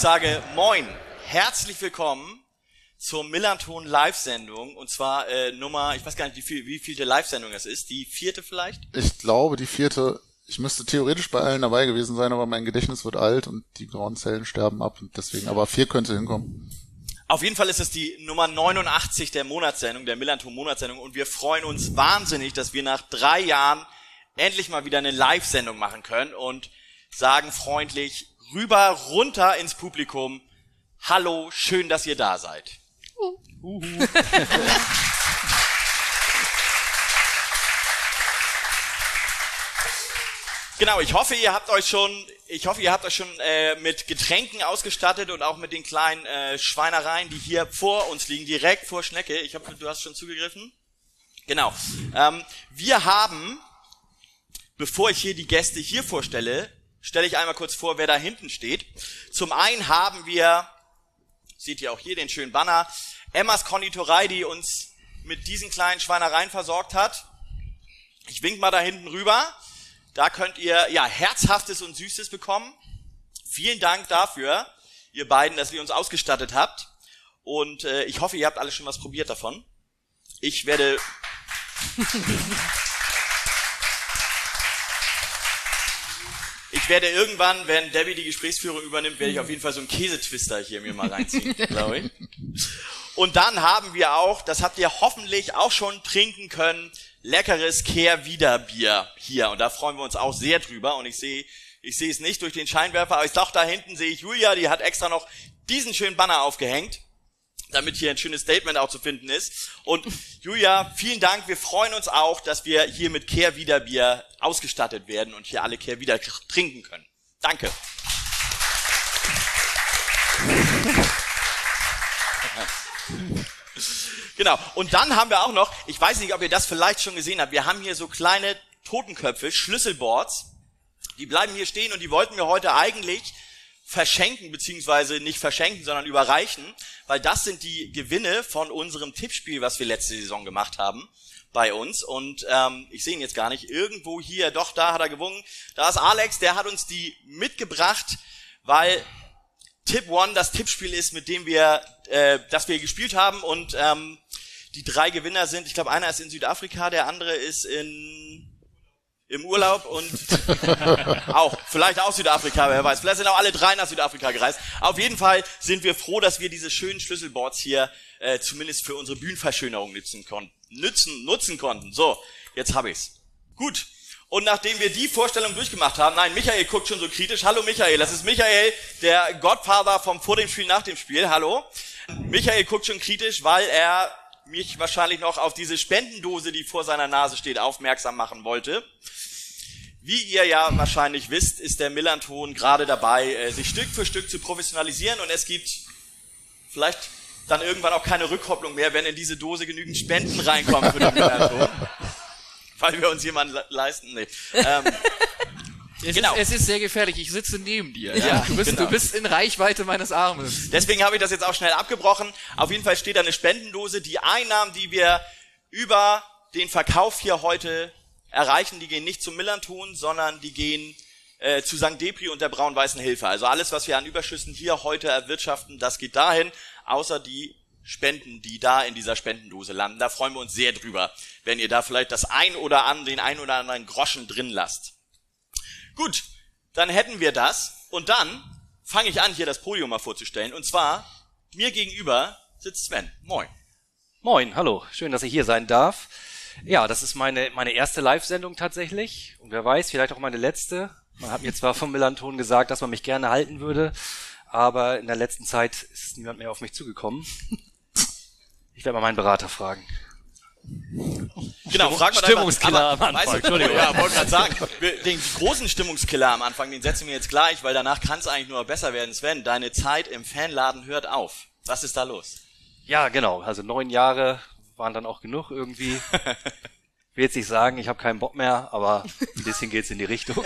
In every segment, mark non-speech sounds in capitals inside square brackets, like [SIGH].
ich sage Moin, herzlich willkommen zur Millanton Live-Sendung. Und zwar äh, Nummer, ich weiß gar nicht, wie viel, wie vielte Live-Sendung das ist. Die vierte vielleicht? Ich glaube, die vierte. Ich müsste theoretisch bei allen dabei gewesen sein, aber mein Gedächtnis wird alt und die grauen Zellen sterben ab und deswegen, aber vier könnte hinkommen. Auf jeden Fall ist es die Nummer 89 der Monatssendung, der Millanton Monatssendung und wir freuen uns wahnsinnig, dass wir nach drei Jahren endlich mal wieder eine Live-Sendung machen können und sagen freundlich rüber, runter ins Publikum. Hallo, schön, dass ihr da seid. Uh. [LAUGHS] Genau, ich hoffe, ihr habt euch schon, ich hoffe, ihr habt euch schon äh, mit Getränken ausgestattet und auch mit den kleinen äh, Schweinereien, die hier vor uns liegen, direkt vor Schnecke. Ich hoffe, du hast schon zugegriffen. Genau. Ähm, wir haben, bevor ich hier die Gäste hier vorstelle, stelle ich einmal kurz vor, wer da hinten steht. Zum einen haben wir, seht ihr auch hier den schönen Banner, Emmas Konditorei, die uns mit diesen kleinen Schweinereien versorgt hat. Ich wink mal da hinten rüber. Da könnt ihr ja herzhaftes und süßes bekommen. Vielen Dank dafür, ihr beiden, dass ihr uns ausgestattet habt. Und äh, ich hoffe, ihr habt alle schon was probiert davon. Ich werde [LAUGHS] Ich werde irgendwann, wenn Debbie die Gesprächsführung übernimmt, werde ich auf jeden Fall so einen Käsetwister hier mir mal reinziehen, [LAUGHS] glaube ich. Und dann haben wir auch, das habt ihr hoffentlich auch schon trinken können, leckeres Kehrwiederbier hier. Und da freuen wir uns auch sehr drüber. Und ich sehe, ich sehe es nicht durch den Scheinwerfer, aber ich doch da hinten sehe ich Julia, die hat extra noch diesen schönen Banner aufgehängt, damit hier ein schönes Statement auch zu finden ist. Und Julia, vielen Dank. Wir freuen uns auch, dass wir hier mit Kehrwiederbier ausgestattet werden und hier alle Kehrwieder trinken können. Danke. [LAUGHS] Genau. Und dann haben wir auch noch, ich weiß nicht, ob ihr das vielleicht schon gesehen habt, wir haben hier so kleine Totenköpfe, Schlüsselboards. Die bleiben hier stehen und die wollten wir heute eigentlich verschenken, beziehungsweise nicht verschenken, sondern überreichen, weil das sind die Gewinne von unserem Tippspiel, was wir letzte Saison gemacht haben bei uns. Und ähm, ich sehe ihn jetzt gar nicht. Irgendwo hier, doch, da hat er gewonnen. Da ist Alex, der hat uns die mitgebracht, weil Tip One das Tippspiel ist, mit dem wir, äh, das wir gespielt haben. Und ähm, die drei Gewinner sind, ich glaube, einer ist in Südafrika, der andere ist in im Urlaub und [LAUGHS] auch, vielleicht auch Südafrika, wer weiß. Vielleicht sind auch alle drei nach Südafrika gereist. Auf jeden Fall sind wir froh, dass wir diese schönen Schlüsselboards hier äh, zumindest für unsere Bühnenverschönerung nutzen konnten. Nützen, nutzen konnten. So, jetzt hab ich's. Gut. Und nachdem wir die Vorstellung durchgemacht haben, nein, Michael guckt schon so kritisch. Hallo Michael, das ist Michael, der Godfather vom vor dem Spiel, nach dem Spiel. Hallo. Michael guckt schon kritisch, weil er mich wahrscheinlich noch auf diese Spendendose, die vor seiner Nase steht, aufmerksam machen wollte. Wie ihr ja wahrscheinlich wisst, ist der Millanton gerade dabei, äh, sich Stück für Stück zu professionalisieren und es gibt vielleicht dann irgendwann auch keine Rückkopplung mehr, wenn in diese Dose genügend Spenden reinkommen für den Millanton. [LAUGHS] Weil wir uns jemanden leisten. Nee. Ähm, es, genau. ist, es ist sehr gefährlich. Ich sitze neben dir. Ja, ja du, bist, genau. du bist in Reichweite meines Armes. Deswegen habe ich das jetzt auch schnell abgebrochen. Auf jeden Fall steht da eine Spendendose. Die Einnahmen, die wir über den Verkauf hier heute erreichen, die gehen nicht zum Millanton, sondern die gehen äh, zu St. Depri und der Braun-Weißen Hilfe. Also alles, was wir an Überschüssen hier heute erwirtschaften, das geht dahin, außer die Spenden, die da in dieser Spendendose landen. Da freuen wir uns sehr drüber, wenn ihr da vielleicht das ein oder an, den ein oder anderen Groschen drin lasst. Gut, dann hätten wir das und dann fange ich an, hier das Podium mal vorzustellen. Und zwar, mir gegenüber sitzt Sven. Moin. Moin, hallo. Schön, dass ich hier sein darf. Ja, das ist meine, meine erste Live-Sendung tatsächlich. Und wer weiß, vielleicht auch meine letzte. Man hat mir zwar vom Millanton gesagt, dass man mich gerne halten würde, aber in der letzten Zeit ist niemand mehr auf mich zugekommen. Ich werde mal meinen Berater fragen. Genau, frag mal Stimmungskiller am Anfang. Entschuldigung, ja, wollte gerade sagen, [LAUGHS] den großen Stimmungskiller am Anfang, den setzen wir jetzt gleich, weil danach kann es eigentlich nur besser werden. Sven, deine Zeit im Fanladen hört auf. Was ist da los? Ja, genau. Also neun Jahre waren dann auch genug irgendwie. [LAUGHS] Ich will jetzt nicht sagen, ich habe keinen Bock mehr, aber ein bisschen geht's in die Richtung.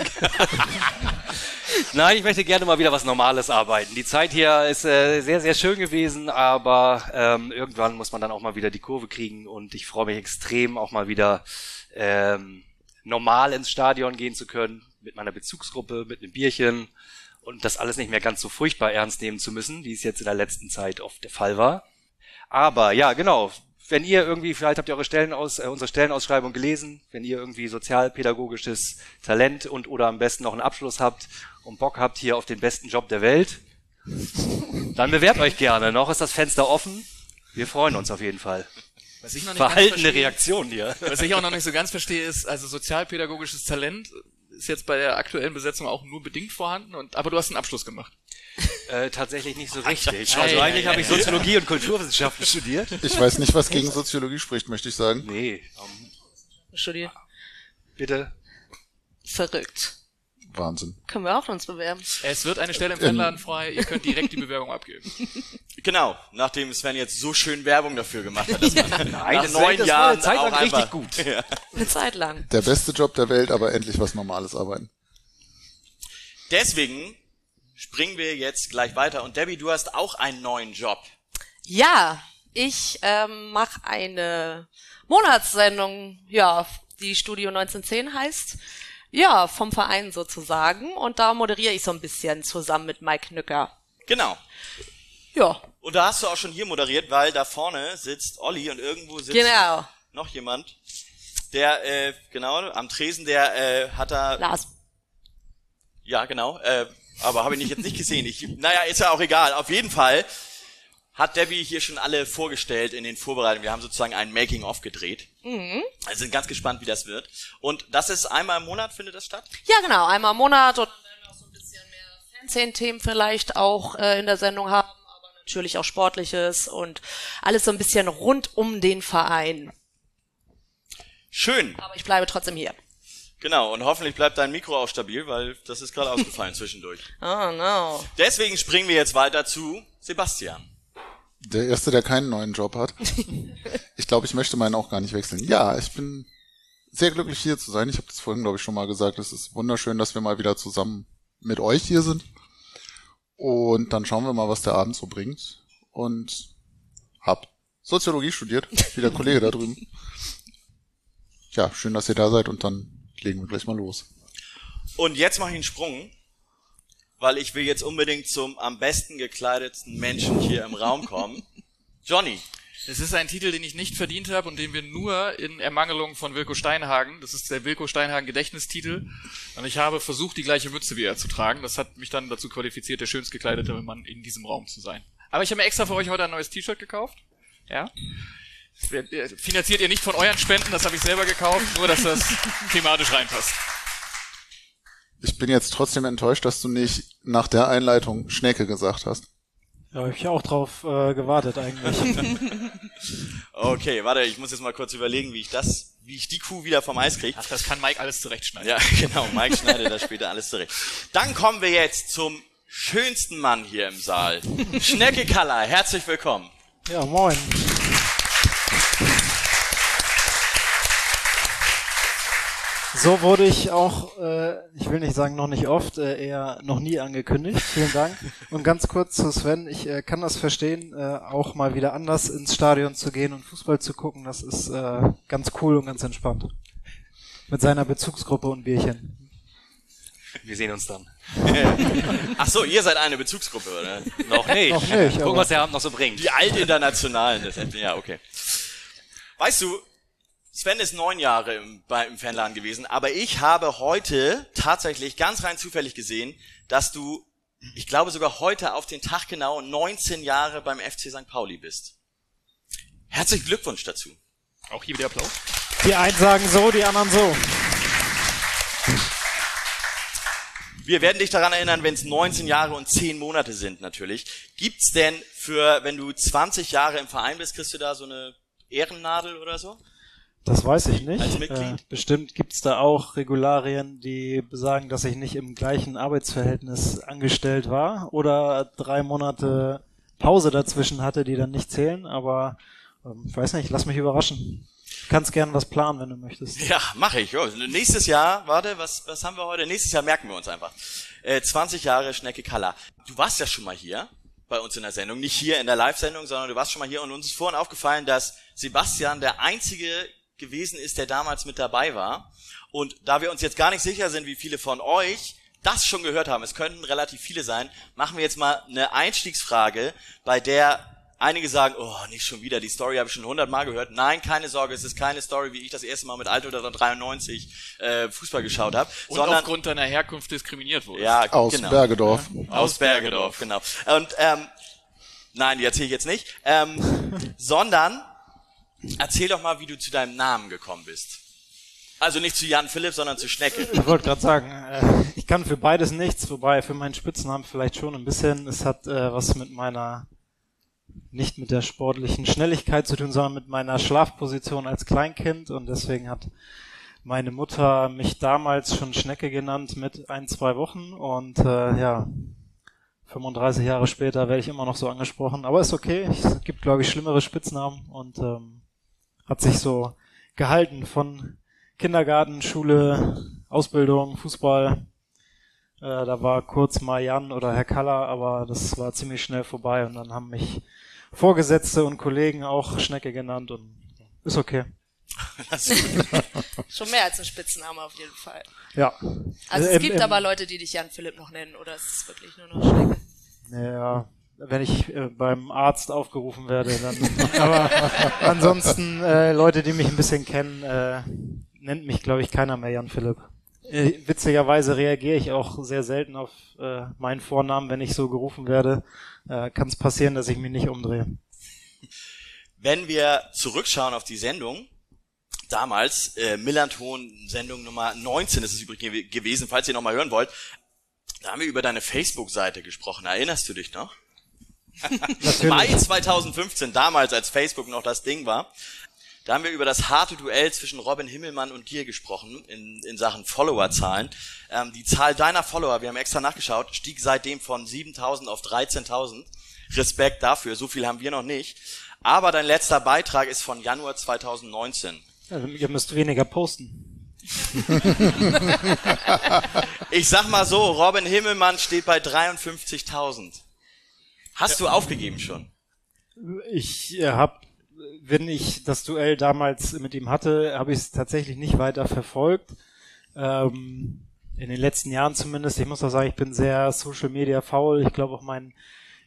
[LAUGHS] [LAUGHS] Nein, ich möchte gerne mal wieder was Normales arbeiten. Die Zeit hier ist äh, sehr, sehr schön gewesen, aber ähm, irgendwann muss man dann auch mal wieder die Kurve kriegen und ich freue mich extrem, auch mal wieder ähm, normal ins Stadion gehen zu können, mit meiner Bezugsgruppe, mit einem Bierchen und das alles nicht mehr ganz so furchtbar ernst nehmen zu müssen, wie es jetzt in der letzten Zeit oft der Fall war. Aber ja, genau, wenn ihr irgendwie, vielleicht habt ihr eure Stellen aus, äh, unsere Stellenausschreibung gelesen, wenn ihr irgendwie sozialpädagogisches Talent und oder am besten noch einen Abschluss habt und Bock habt hier auf den besten Job der Welt, dann bewerbt euch gerne. Noch ist das Fenster offen. Wir freuen uns auf jeden Fall. Was ich noch nicht Verhaltene verstehe, Reaktion hier. Was ich auch noch nicht so ganz verstehe, ist, also sozialpädagogisches Talent ist jetzt bei der aktuellen Besetzung auch nur bedingt vorhanden, und aber du hast einen Abschluss gemacht. [LAUGHS] Äh, tatsächlich nicht so richtig. Also ei, eigentlich ei, habe ich. Soziologie und Kulturwissenschaften studiert. Ich weiß nicht, was gegen Soziologie spricht, möchte ich sagen. Nee, ähm, Studiert. bitte. Verrückt. Wahnsinn. Können wir auch uns bewerben. Es wird eine Stelle im Fanladen frei, ihr könnt direkt die Bewerbung abgeben. [LAUGHS] Genau, nachdem Sven jetzt so schön Werbung dafür gemacht hat, dass man [LAUGHS] Nein, nach neun das war Jahren eine Zeit lang auch richtig einfach, gut. Ja. Eine Zeit lang. Der beste Job der Welt, aber endlich was Normales arbeiten. Deswegen springen wir jetzt gleich weiter. Und Debbie, du hast auch einen neuen Job. Ja, ich ähm, mache eine Monatssendung, ja, die Studio 1910 heißt. Ja, vom Verein sozusagen. Und da moderiere ich so ein bisschen zusammen mit Mike Nücker. Genau. Ja, Und da hast du auch schon hier moderiert, weil da vorne sitzt Olli und irgendwo sitzt genau. noch jemand, der, äh, genau, am Tresen, der äh, hat da, Lars. ja genau, äh, aber habe ich nicht, jetzt nicht gesehen. Ich, naja, ist ja auch egal. Auf jeden Fall hat Debbie hier schon alle vorgestellt in den Vorbereitungen. Wir haben sozusagen ein Making-of gedreht. Mhm. Also sind ganz gespannt, wie das wird. Und das ist einmal im Monat, findet das statt? Ja, genau, einmal im Monat und dann werden wir auch so ein bisschen mehr Fernsehen-Themen vielleicht auch äh, in der Sendung haben, aber natürlich auch Sportliches und alles so ein bisschen rund um den Verein. Schön. Aber ich bleibe trotzdem hier. Genau, und hoffentlich bleibt dein Mikro auch stabil, weil das ist gerade [LAUGHS] ausgefallen zwischendurch. Oh no. Deswegen springen wir jetzt weiter zu Sebastian. Der Erste, der keinen neuen Job hat. [LAUGHS] Ich glaube, ich möchte meinen auch gar nicht wechseln. Ja, ich bin sehr glücklich hier zu sein. Ich habe das vorhin, glaube ich, schon mal gesagt. Es ist wunderschön, dass wir mal wieder zusammen mit euch hier sind. Und dann schauen wir mal, was der Abend so bringt. Und hab Soziologie studiert, wie der Kollege da drüben. Ja, schön, dass ihr da seid und dann legen wir gleich mal los. Und jetzt mache ich einen Sprung, weil ich will jetzt unbedingt zum am besten gekleidetsten Menschen hier im Raum kommen. [LAUGHS] Johnny. Es ist ein Titel, den ich nicht verdient habe und den wir nur in Ermangelung von Wilko Steinhagen, das ist der Wilko Steinhagen Gedächtnistitel, und ich habe versucht, die gleiche Mütze wie er zu tragen. Das hat mich dann dazu qualifiziert, der schönst gekleidete Mann in diesem Raum zu sein. Aber ich habe mir extra für euch heute ein neues T-Shirt gekauft. Ja. Finanziert ihr nicht von euren Spenden, das habe ich selber gekauft, nur dass das [LAUGHS] thematisch reinpasst. Ich bin jetzt trotzdem enttäuscht, dass du nicht nach der Einleitung Schnecke gesagt hast. Ja, hab ich auch drauf äh, gewartet eigentlich. [LAUGHS] Okay, warte, ich muss jetzt mal kurz überlegen, wie ich das, wie ich die Kuh wieder vom Eis kriege. Ach, das kann Mike alles zurechtschneiden. Ja, [LAUGHS] genau, Mike schneidet das später alles zurecht. Dann kommen wir jetzt zum schönsten Mann hier im Saal. [LAUGHS] Schnecke Kaller, herzlich willkommen. ja, moin. So wurde ich auch, äh, ich will nicht sagen noch nicht oft, äh, eher noch nie angekündigt. Vielen Dank. Und ganz kurz zu Sven, ich äh, kann das verstehen, äh, auch mal wieder anders ins Stadion zu gehen und Fußball zu gucken. Das ist äh, ganz cool und ganz entspannt. Mit seiner Bezugsgruppe und Bierchen. Wir sehen uns dann. [LAUGHS] Ach so, ihr seid eine Bezugsgruppe, oder? Noch nicht. Noch nicht, Gucken, was der Abend noch so bringt. Die Altinternationalen, das ja, okay. Weißt du, Sven ist neun Jahre im, bei, im Fanladen gewesen, aber ich habe heute tatsächlich ganz rein zufällig gesehen, dass du, ich glaube sogar heute auf den Tag genau 19 Jahre beim FC St. Pauli bist. Herzlichen Glückwunsch dazu. Auch hier wieder Applaus. Die einen sagen so, die anderen so. Wir werden dich daran erinnern, wenn es 19 Jahre und 10 Monate sind natürlich. Gibt's denn für, wenn du 20 Jahre im Verein bist, kriegst du da so eine Ehrennadel oder so? Das weiß ich nicht. Äh, bestimmt gibt's da auch Regularien, die besagen, dass ich nicht im gleichen Arbeitsverhältnis angestellt war oder drei Monate Pause dazwischen hatte, die dann nicht zählen. Aber ähm, ich weiß nicht, lass mich überraschen. Du kannst gern was planen, wenn du möchtest. Ja, mache ich. Jo. Nächstes Jahr, warte, was, was haben wir heute? Nächstes Jahr merken wir uns einfach. Äh, 20 Jahre Schnecke Kalla. Du warst ja schon mal hier bei uns in der Sendung. Nicht hier in der Live-Sendung, sondern du warst schon mal hier und uns ist vorhin aufgefallen, dass Sebastian der einzige gewesen ist, der damals mit dabei war. Und da wir uns jetzt gar nicht sicher sind, wie viele von euch das schon gehört haben, es könnten relativ viele sein, machen wir jetzt mal eine Einstiegsfrage, bei der einige sagen, oh, nicht schon wieder, die Story habe ich schon hundertmal gehört. Nein, keine Sorge, es ist keine Story, wie ich das erste Mal mit Alter oder 93 äh, Fußball geschaut habe, Und sondern aufgrund deiner Herkunft diskriminiert wurde. ja, Aus genau. Bergedorf. Aus Bergedorf, genau. Und ähm, nein, die erzähle ich jetzt nicht, ähm, [LAUGHS] sondern erzähl doch mal, wie du zu deinem Namen gekommen bist. Also nicht zu Jan Philipp, sondern zu Schnecke. Ich wollte gerade sagen, äh, ich kann für beides nichts, wobei für meinen Spitznamen vielleicht schon ein bisschen. Es hat äh, was mit meiner, nicht mit der sportlichen Schnelligkeit zu tun, sondern mit meiner Schlafposition als Kleinkind und deswegen hat meine Mutter mich damals schon Schnecke genannt mit ein, zwei Wochen und äh, ja, 35 Jahre später werde ich immer noch so angesprochen, aber ist okay. Es gibt, glaube ich, schlimmere Spitznamen und ähm, hat sich so gehalten von Kindergarten, Schule, Ausbildung, Fußball. Äh, da war kurz mal Jan oder Herr Kaller, aber das war ziemlich schnell vorbei und dann haben mich Vorgesetzte und Kollegen auch Schnecke genannt und ist okay. [LAUGHS] [LAUGHS] Schon mehr als ein Spitzname auf jeden Fall. Ja. Also es im- gibt im- aber Leute, die dich Jan Philipp noch nennen, oder ist es wirklich nur noch Schnecke? Ja, wenn ich äh, beim Arzt aufgerufen werde, dann. [LAUGHS] aber ansonsten äh, Leute, die mich ein bisschen kennen, äh, nennt mich, glaube ich, keiner mehr Jan Philipp. Äh, witzigerweise reagiere ich auch sehr selten auf äh, meinen Vornamen, wenn ich so gerufen werde. Äh, Kann es passieren, dass ich mich nicht umdrehe. Wenn wir zurückschauen auf die Sendung, damals, äh, Millanton, Sendung Nummer 19 ist es übrigens gew- gewesen, falls ihr noch mal hören wollt, da haben wir über deine Facebook-Seite gesprochen. Erinnerst du dich noch? Mai 2015, damals, als Facebook noch das Ding war. Da haben wir über das harte Duell zwischen Robin Himmelmann und dir gesprochen in, in Sachen Followerzahlen. Ähm, die Zahl deiner Follower, wir haben extra nachgeschaut, stieg seitdem von 7.000 auf 13.000. Respekt dafür, so viel haben wir noch nicht. Aber dein letzter Beitrag ist von Januar 2019. Also, ihr müsst weniger posten. [LAUGHS] Ich sag mal so, Robin Himmelmann steht bei 53.000. Hast du aufgegeben schon? Ich äh, habe, wenn ich das Duell damals mit ihm hatte, habe ich es tatsächlich nicht weiter verfolgt. Ähm, in den letzten Jahren zumindest. Ich muss auch sagen, ich bin sehr Social Media faul. Ich glaube auch mein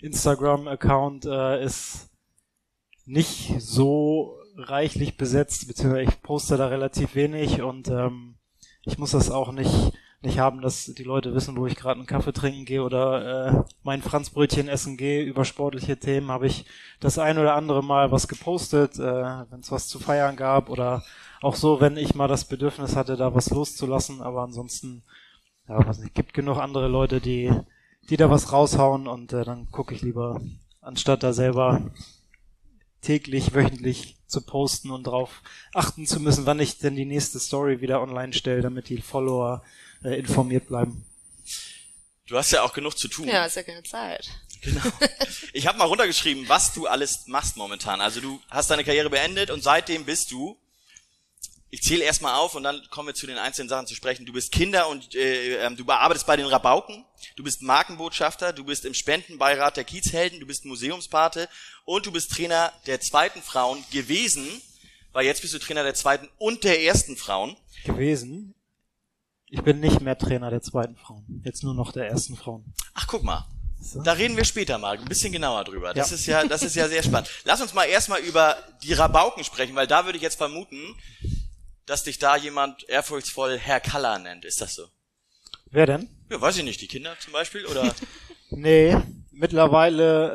Instagram-Account äh, ist nicht so reichlich besetzt, beziehungsweise ich poste da relativ wenig und ähm, ich muss das auch nicht nicht haben, dass die Leute wissen, wo ich gerade einen Kaffee trinken gehe oder äh, mein Franzbrötchen essen gehe. Über sportliche Themen habe ich das ein oder andere Mal was gepostet, äh, wenn es was zu feiern gab oder auch so, wenn ich mal das Bedürfnis hatte, da was loszulassen. Aber ansonsten, ja, was nicht, gibt genug andere Leute, die die da was raushauen und äh, dann gucke ich lieber, anstatt da selber täglich, wöchentlich zu posten und drauf achten zu müssen, wann ich denn die nächste Story wieder online stelle, damit die Follower äh, informiert bleiben. Du hast ja auch genug zu tun. Ja, ist ja keine Zeit. Genau. Ich habe mal runtergeschrieben, was du alles machst momentan. Also du hast deine Karriere beendet und seitdem bist du, ich zähle erstmal auf und dann kommen wir zu den einzelnen Sachen zu sprechen. Du bist Kinder und äh, ähm, du bearbeitest bei den Rabauken, du bist Markenbotschafter, du bist im Spendenbeirat der Kiezhelden, du bist Museumspate und du bist Trainer der zweiten Frauen gewesen, weil jetzt bist du Trainer der zweiten und der ersten Frauen. Gewesen. Ich bin nicht mehr Trainer der zweiten Frauen. Jetzt nur noch der ersten Frauen. Ach, guck mal. So. Da reden wir später mal ein bisschen genauer drüber. Das Ja. ist ja, das ist ja sehr spannend. Lass uns mal erstmal über die Rabauken sprechen, weil da würde ich jetzt vermuten, dass dich da jemand ehrfurchtsvoll Herr Kaller nennt. Ist das so? Wer denn? Ja, weiß ich nicht. Die Kinder zum Beispiel oder? [LAUGHS] Nee, mittlerweile,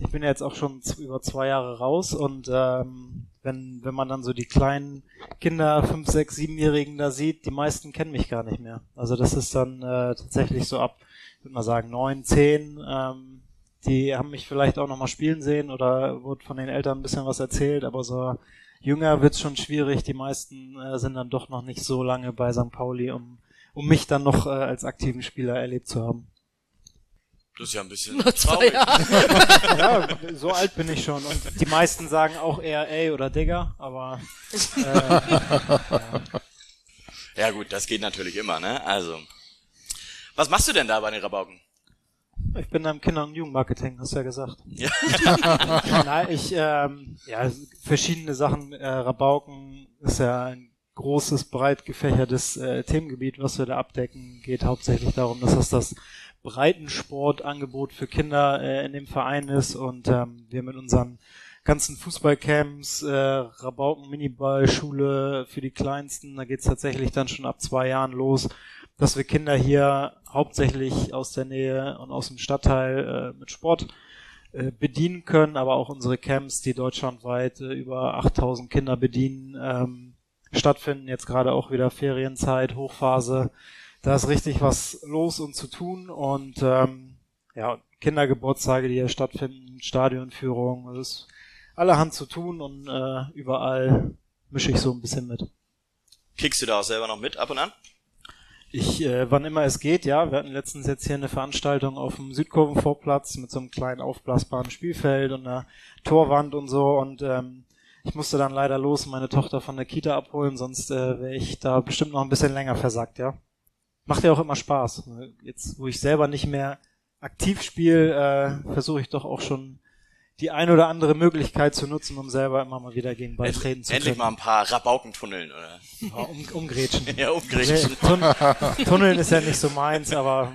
äh, ich bin ja jetzt auch schon über zwei Jahre raus und ähm, wenn, wenn man dann so die kleinen Kinder, fünf, sechs, siebenjährigen da sieht, die meisten kennen mich gar nicht mehr. Also das ist dann äh, tatsächlich so ab, würde mal sagen, neun, zehn, ähm, die haben mich vielleicht auch nochmal spielen sehen oder wurde von den Eltern ein bisschen was erzählt, aber so jünger wird's schon schwierig. Die meisten äh, sind dann doch noch nicht so lange bei St. Pauli, um, um mich dann noch äh, als aktiven Spieler erlebt zu haben. Das ist ja ein bisschen Nur zwei traurig. Jahre. Ja, so alt bin ich schon. Und die meisten sagen auch eher ey oder Digger, aber äh, Ja gut, das geht natürlich immer, ne? Also. Was machst du denn da bei den Rabauken? ich bin da im Kinder- und Jugendmarketing, hast du ja gesagt. Ja. [LAUGHS] Nein, ich, ähm, ja, verschiedene Sachen. Äh, Rabauken ist ja ein großes, breit gefächertes äh, Themengebiet, was wir da abdecken. Geht hauptsächlich darum, dass das das Breitensportangebot für Kinder äh, in dem Verein ist und ähm, wir mit unseren ganzen Fußballcamps, äh, Rabauken Miniballschule für die Kleinsten, da geht's tatsächlich dann schon ab zwei Jahren los, dass wir Kinder hier hauptsächlich aus der Nähe und aus dem Stadtteil äh, mit Sport äh, bedienen können, aber auch unsere Camps, die deutschlandweit äh, über 8000 Kinder bedienen, ähm, stattfinden. Jetzt gerade auch wieder Ferienzeit, Hochphase. Da ist richtig was los und zu tun und ähm, ja, Kindergeburtstage, die hier stattfinden, Stadionführung, es ist allerhand zu tun und äh, überall mische ich so ein bisschen mit. Kickst du da auch selber noch mit ab und an? Ich, äh, wann immer es geht, ja. Wir hatten letztens jetzt hier eine Veranstaltung auf dem Südkurvenvorplatz mit so einem kleinen aufblasbaren Spielfeld und einer Torwand und so und ähm, ich musste dann leider los meine Tochter von der Kita abholen, sonst äh, wäre ich da bestimmt noch ein bisschen länger versackt, ja. Macht ja auch immer Spaß. Jetzt, wo ich selber nicht mehr aktiv spiele, äh, versuche ich doch auch schon die ein oder andere Möglichkeit zu nutzen, um selber immer mal wieder gegen Ball treten zu Endlich können. mal ein paar Rabaukentunneln, oder? Ja, um, umgrätschen. [LAUGHS] Ja, umgrätschen. Tun Tunneln ist ja nicht so meins, aber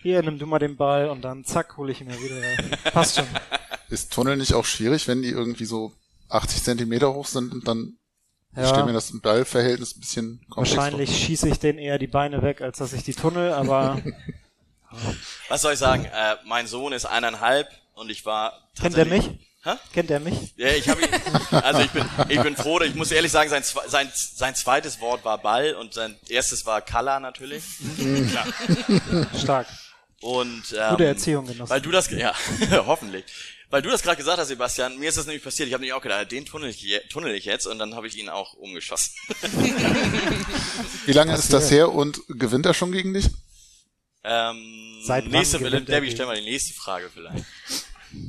hier, nimm du mal den Ball und dann zack, hole ich ihn mir wieder. Passt schon. Ist Tunnel nicht auch schwierig, wenn die irgendwie so 80 Zentimeter hoch sind und dann ich Ja. stelle mir das im Ballverhältnis ein bisschen komplex Wahrscheinlich schieße ich den eher die Beine weg, als dass ich die tunnel, aber [LAUGHS] Was soll ich sagen? Äh, mein Sohn ist eineinhalb und ich war kennt er tatsächlich- mich? Hä? Kennt er mich? Ja, ich habe ihn, [LAUGHS] also ich bin, ich bin froh, ich muss ehrlich sagen, sein, sein, sein zweites Wort war Ball und sein erstes war Color natürlich. Stark. Und, ähm, Gute Erziehung genossen. Weil du das, ja, [LAUGHS] hoffentlich. Weil du das gerade gesagt hast, Sebastian, mir ist das nämlich passiert. Ich habe nämlich auch gedacht, den tunnel ich, tunnel ich jetzt und dann habe ich ihn auch umgeschossen. [LAUGHS] Wie lange ist das her und gewinnt er schon gegen dich? Ähm, Seit nächste, Debbie, stell mal die nächste Frage vielleicht.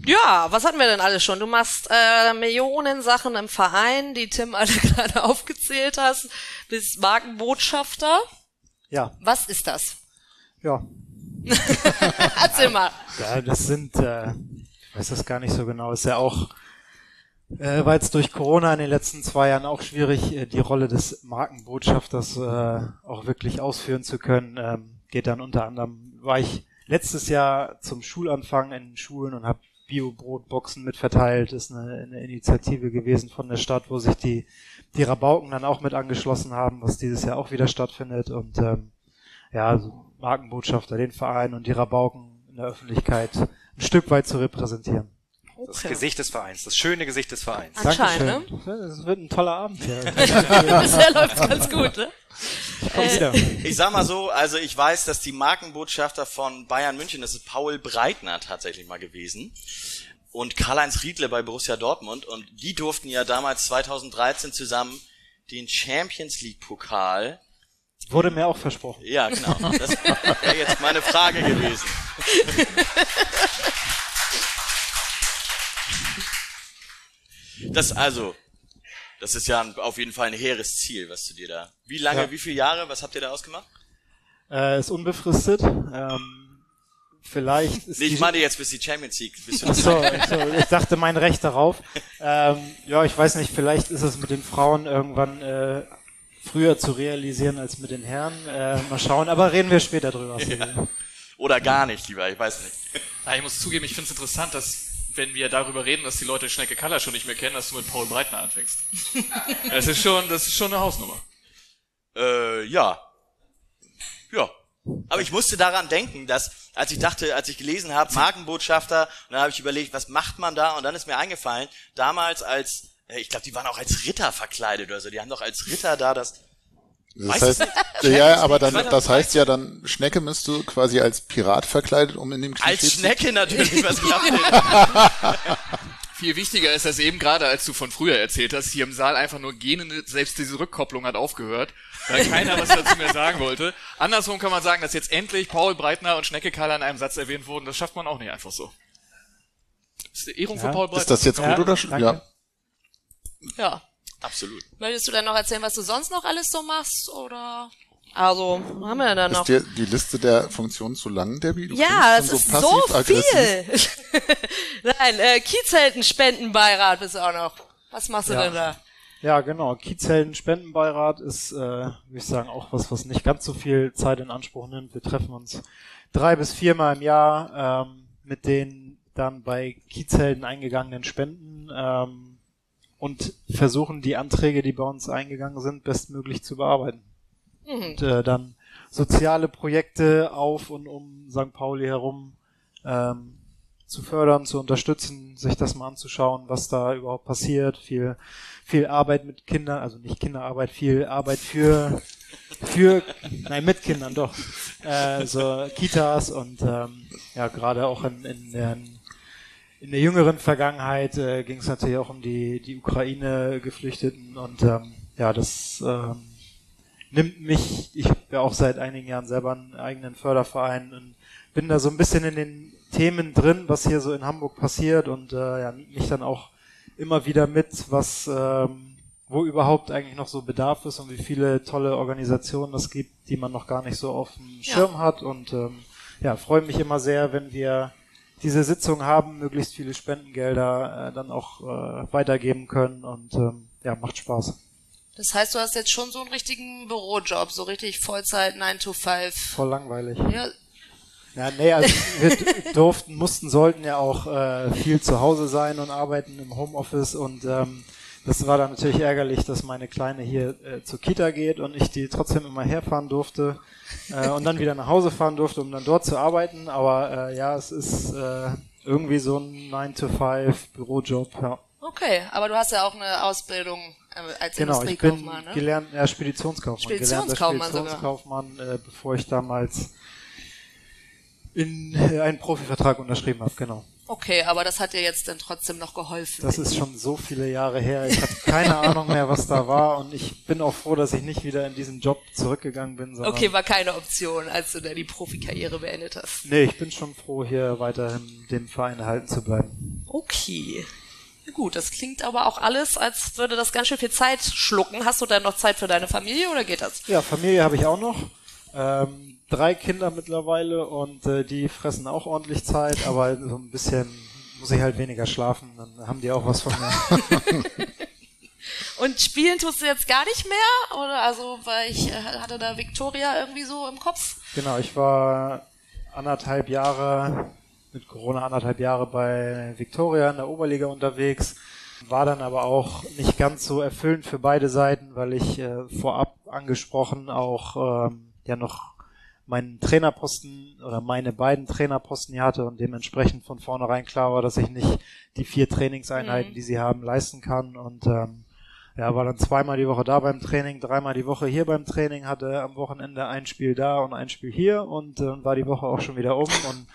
Ja, was hatten wir denn alles schon? Du machst äh, Millionen Sachen im Verein, die Tim alle [LAUGHS] gerade aufgezählt hast, bist Markenbotschafter. Ja, Was ist das? ja. [LAUGHS] Erzähl mal. Ja, das sind, äh, weiß das gar nicht so genau, ist ja auch, äh, war jetzt durch Corona in den letzten zwei Jahren auch schwierig, äh, die Rolle des Markenbotschafters äh, auch wirklich ausführen zu können. Ähm, geht dann unter anderem, war ich letztes Jahr zum Schulanfang in Schulen und habe Bio-Brotboxen mitverteilt. Ist eine, eine Initiative gewesen von der Stadt, wo sich die, die Rabauken dann auch mit angeschlossen haben, was dieses Jahr auch wieder stattfindet. Und ähm, ja, also Markenbotschafter, den Verein und die Rabauken in der Öffentlichkeit ein Stück weit zu repräsentieren. Das Okay. Gesicht des Vereins, das schöne Gesicht des Vereins. Anscheinend, Dankeschön. Das wird ein toller Abend hier. [LAUGHS] Bisher läuft's ganz gut, ne? Komm wieder. Ich sag mal so, also ich weiß, dass die Markenbotschafter von Bayern München, das ist Paul Breitner tatsächlich mal gewesen. Und Karl-Heinz Riedle bei Borussia Dortmund. Und die durften ja damals 2013 zusammen den Champions League Pokal. Wurde mir auch versprochen. Ja, genau. Das wäre jetzt meine Frage gewesen. Das also, das ist ja ein, auf jeden Fall ein hehres Ziel, was du dir da. Wie lange, Ja. wie viele Jahre, was habt ihr da ausgemacht? Äh, ist unbefristet. Ähm, vielleicht ist Nee, ich meine jetzt bis die Champions League. Bis du so, so, ich dachte mein Recht darauf. Ähm, ja, ich weiß nicht, vielleicht ist es mit den Frauen irgendwann äh, früher zu realisieren als mit den Herren. Äh, mal schauen, aber reden wir später drüber. [LAUGHS] Oder gar nicht, lieber, ich weiß nicht. Ja, ich muss zugeben, ich finde es interessant, dass wenn wir darüber reden, dass die Leute Schnecke Kaller schon nicht mehr kennen, dass du mit Paul Breitner anfängst. [LAUGHS] Das ist schon, das ist schon eine Hausnummer. Äh, ja. Ja. Aber ich musste daran denken, dass, als ich dachte, als ich gelesen habe, Markenbotschafter, und dann habe ich überlegt, was macht man da? Und dann ist mir eingefallen, damals als, ich glaube, die waren auch als Ritter verkleidet oder so, die haben doch als Ritter da das, Das heißt, [LAUGHS] ja, aber dann, das heißt ja dann, Schnecke müsste quasi als Pirat verkleidet, um in dem Klischee als zu- Schnecke natürlich, was [LAUGHS] glaubt ihr? [LAUGHS] Viel wichtiger ist das eben gerade, als du von früher erzählt hast, hier im Saal einfach nur gähnende, selbst diese Rückkopplung hat aufgehört, weil keiner was dazu mehr sagen wollte. Andersrum kann man sagen, dass jetzt endlich Paul Breitner und Schnecke Karl in einem Satz erwähnt wurden. Das schafft man auch nicht einfach so. Das ist eine Ehrung Ja. für Paul Breitner. Ist das jetzt Ja, gut oder schlecht? danke. Ja. Ja. Absolut. Möchtest du dann noch erzählen, was du sonst noch alles so machst? Oder? Also, haben wir denn da noch? Ist dir die Liste der Funktionen zu lang, Debbie? Du Ja, das klingst ist so viel. [LAUGHS] Nein, äh, Kiezhelden-Spendenbeirat bist du auch noch. Was machst du Ja. denn da? Ja, genau. Kiezhelden Spendenbeirat ist, äh, würde ich sagen, auch was, was nicht ganz so viel Zeit in Anspruch nimmt. Wir treffen uns drei bis viermal im Jahr ähm, mit den dann bei Kiezhelden eingegangenen Spenden ähm, und versuchen die Anträge, die bei uns eingegangen sind, bestmöglich zu bearbeiten. Und äh, dann soziale Projekte auf und um St. Pauli herum ähm, zu fördern, zu unterstützen, sich das mal anzuschauen, was da überhaupt passiert. Viel, viel Arbeit mit Kindern, also nicht Kinderarbeit, viel Arbeit für, für, nein, mit Kindern doch. Äh, so Kitas und ähm, ja, gerade auch in, in, den, in der jüngeren Vergangenheit äh, ging es natürlich auch um die, die Ukraine-Geflüchteten und ähm, ja, das ähm, nimmt mich, ich habe ja auch seit einigen Jahren selber einen eigenen Förderverein und bin da so ein bisschen in den Themen drin, was hier so in Hamburg passiert und äh, ja, nimmt mich dann auch immer wieder mit, was ähm, wo überhaupt eigentlich noch so Bedarf ist und wie viele tolle Organisationen es gibt, die man noch gar nicht so auf dem Ja. Schirm hat und ähm, ja, freue mich immer sehr, wenn wir diese Sitzung haben, möglichst viele Spendengelder äh, dann auch äh, weitergeben können und ähm, ja, macht Spaß. Das heißt, du hast jetzt schon so einen richtigen Bürojob, so richtig Vollzeit 9 to 5. Voll langweilig. Ja, Ja, nee, also wir durften, mussten, sollten ja auch äh, viel zu Hause sein und arbeiten im Homeoffice und ähm, das war dann natürlich ärgerlich, dass meine Kleine hier äh, zur Kita geht und ich die trotzdem immer herfahren durfte äh, und dann wieder nach Hause fahren durfte, um dann dort zu arbeiten. Aber äh, ja, es ist äh, irgendwie so ein 9-to-5 Bürojob, ja. okay. Aber du hast ja auch eine Ausbildung äh, als Genau, ich bin Industriekaufmann, ne? gelernt, ja, Speditionskaufmann, Speditionskaufmann Speditionskaufmann, äh, bevor ich damals in äh, einen Profivertrag unterschrieben habe, genau. Okay, aber das hat dir jetzt dann trotzdem noch geholfen. Das ist schon so viele Jahre her. Ich habe keine Ahnung mehr, was da war und ich bin auch froh, dass ich nicht wieder in diesen Job zurückgegangen bin. Okay, war keine Option, als du dann die Profikarriere beendet hast. Nee, ich bin schon froh, hier weiterhin dem Verein erhalten zu bleiben. Okay. Gut, das klingt aber auch alles, als würde das ganz schön viel Zeit schlucken. Hast du dann noch Zeit für deine Familie oder geht das? Ja, Familie habe ich auch noch. Ähm, drei Kinder mittlerweile und äh, die fressen auch ordentlich Zeit, aber so ein bisschen muss ich halt weniger schlafen, dann haben die auch was von mir. [LAUGHS] Und spielen tust du jetzt gar nicht mehr? Oder also, weil ich äh, hatte da Victoria irgendwie so im Kopf. Genau, ich war anderthalb Jahre, mit Corona anderthalb Jahre bei Victoria in der Oberliga unterwegs, war dann aber auch nicht ganz so erfüllend für beide Seiten, weil ich äh, vorab angesprochen auch ähm, ja noch meinen Trainerposten oder meine beiden Trainerposten hier hatte und dementsprechend von vornherein klar war, dass ich nicht die vier Trainingseinheiten, Mhm. die sie haben, leisten kann und ähm, ja, war dann zweimal die Woche da beim Training, dreimal die Woche hier beim Training, hatte am Wochenende ein Spiel da und ein Spiel hier und äh, war die Woche auch schon wieder um und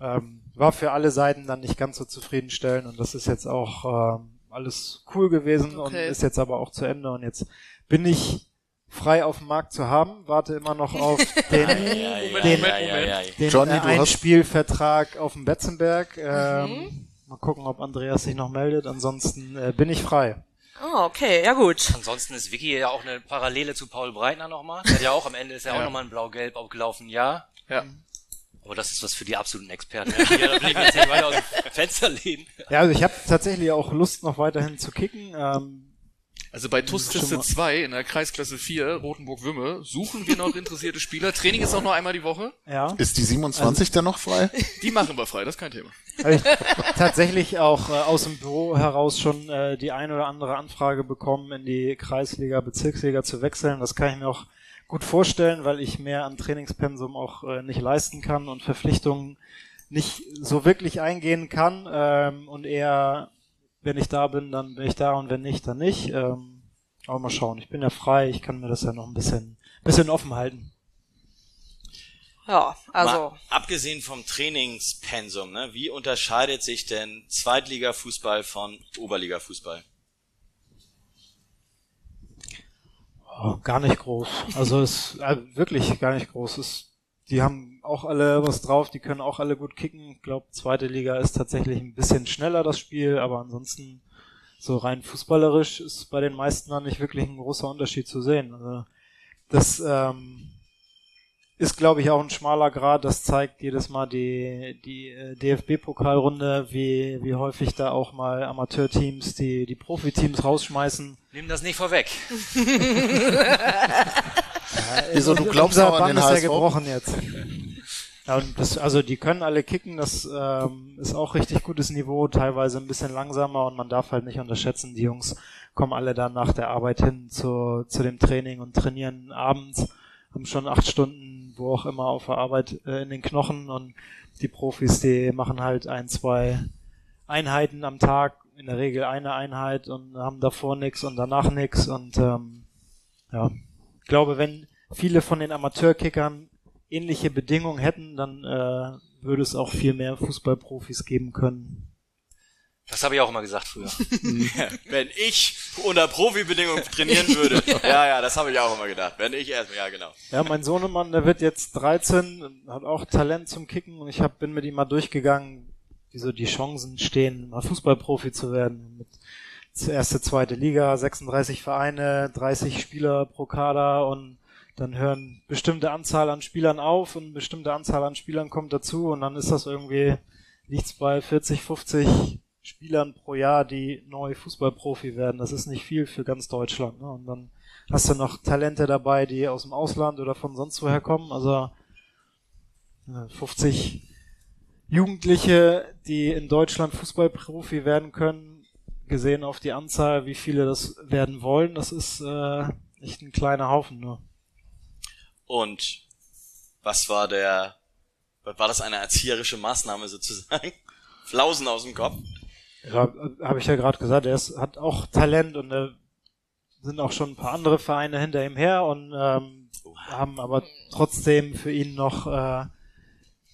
ähm, war für alle Seiten dann nicht ganz so zufriedenstellend und das ist jetzt auch ähm, alles cool gewesen und Okay. ist jetzt aber auch zu Ende und jetzt bin ich frei auf dem Markt zu haben, warte immer noch [LAUGHS] auf den, den, den Johnny, äh, du hast- Einspielvertrag auf dem Betzenberg. Ähm, Mal gucken, ob Andreas sich noch meldet. Ansonsten äh, bin ich frei. Oh, okay, ja gut. Ansonsten ist Vicky ja auch eine Parallele zu Paul Breitner nochmal. Der hat ja auch am Ende ist ja, Ja. auch nochmal ein blau-gelb aufgelaufen, ja. Ja. Aber das ist was für die absoluten Experten. Ja, da jetzt nicht weiter aus dem Fenster lehnen. Ja, also ich habe tatsächlich auch Lust, noch weiterhin zu kicken. Ähm, Also bei TUS Schon Liste mal- 2 in der Kreisklasse 4, Rotenburg-Wümme, suchen wir noch interessierte Spieler. Training ist auch noch einmal die Woche. ja, Ist die 27 denn noch frei? Die machen wir frei, das ist kein Thema. habe ich tatsächlich auch äh, aus dem Büro heraus schon äh, die ein oder andere Anfrage bekommen, in die Kreisliga, Bezirksliga zu wechseln. Das kann ich mir auch gut vorstellen, weil ich mehr an Trainingspensum auch äh, nicht leisten kann und Verpflichtungen nicht so wirklich eingehen kann ähm, und eher, wenn ich da bin, dann bin ich da und wenn nicht, dann nicht. Ähm, aber mal schauen. Ich bin ja frei, ich kann mir das ja noch ein bisschen, bisschen offen halten. ja, also. Mal, abgesehen vom Trainingspensum, ne, wie unterscheidet sich denn Zweitligafußball von Oberligafußball? Oh, gar nicht groß. Also es äh, wirklich gar nicht groß. Es, die haben auch alle was drauf, die können auch alle gut kicken. Ich glaube, zweite Liga ist tatsächlich ein bisschen schneller das Spiel, aber ansonsten so rein fußballerisch ist bei den meisten dann nicht wirklich ein großer Unterschied zu sehen. Also das ähm, ist, glaube ich, auch ein schmaler Grad. Das zeigt jedes Mal die, die äh, DFB-Pokalrunde, wie, wie häufig da auch mal Amateurteams die, die Profiteams rausschmeißen. Nimm das nicht vorweg. [LAUGHS] Wieso, du glaubst auch an Band den ist ja HSV? gebrochen jetzt. Ja, das, also die können alle kicken, das ähm, ist auch richtig gutes Niveau, teilweise ein bisschen langsamer und man darf halt nicht unterschätzen, die Jungs kommen alle dann nach der Arbeit hin zu, zu dem Training und trainieren abends, haben schon acht Stunden, wo auch immer auf der Arbeit äh, in den Knochen und die Profis, die machen halt ein, zwei Einheiten am Tag, in der Regel eine Einheit und haben davor nix und danach nix und ähm, ja, ich glaube, wenn viele von den Amateurkickern ähnliche Bedingungen hätten, dann äh, würde es auch viel mehr Fußballprofis geben können. Das habe ich auch immer gesagt früher. [LAUGHS] Wenn ich unter Profibedingungen trainieren würde. [LAUGHS] ja, ja, das habe ich auch immer gedacht. Wenn ich erst, ja genau. Ja, mein Sohnemann, der wird jetzt 13, hat auch Talent zum Kicken und ich hab, bin mit ihm mal durchgegangen, wie so die Chancen stehen, mal Fußballprofi zu werden. Mit erste, zweite Liga, 36 Vereine, 30 Spieler pro Kader und dann hören bestimmte Anzahl an Spielern auf und bestimmte Anzahl an Spielern kommt dazu und dann ist das irgendwie, liegt's bei 40, 50 Spielern pro Jahr, die neu Fußballprofi werden. Das ist nicht viel für ganz Deutschland. Ne? Und dann hast du noch Talente dabei, die aus dem Ausland oder von sonst woher kommen. Also äh, 50 Jugendliche, die in Deutschland Fußballprofi werden können, gesehen auf die Anzahl, wie viele das werden wollen, das ist äh, echt ein kleiner Haufen nur. Und was war der, war das eine erzieherische Maßnahme sozusagen? [LAUGHS] Flausen aus dem Kopf? Ja, habe ich ja gerade gesagt, er ist, hat auch Talent und äh, sind auch schon ein paar andere Vereine hinter ihm her und ähm, haben aber trotzdem für ihn noch äh,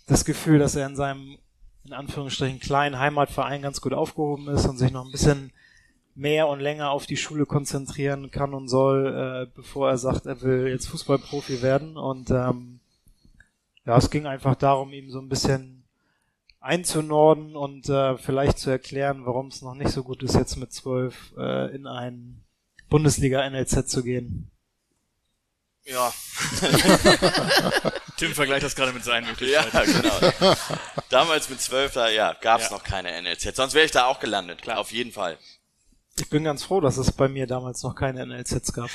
das Gefühl, dass er in seinem in Anführungsstrichen kleinen Heimatverein ganz gut aufgehoben ist und sich noch ein bisschen mehr und länger auf die Schule konzentrieren kann und soll, äh, bevor er sagt, er will jetzt Fußballprofi werden. Und ähm, ja, es ging einfach darum, ihm so ein bisschen einzunorden und äh, vielleicht zu erklären, warum es noch nicht so gut ist, jetzt mit zwölf äh, in ein Bundesliga-NLZ zu gehen. Ja. [LAUGHS] Tim vergleicht das gerade mit seinen Ja, Möglichkeiten. genau. Damals mit zwölf, da ja, gab's Ja. noch keine NLZ. Sonst wäre ich da auch gelandet. Klar, auf jeden Fall. Ich bin ganz froh, dass es bei mir damals noch keine NLZs gab.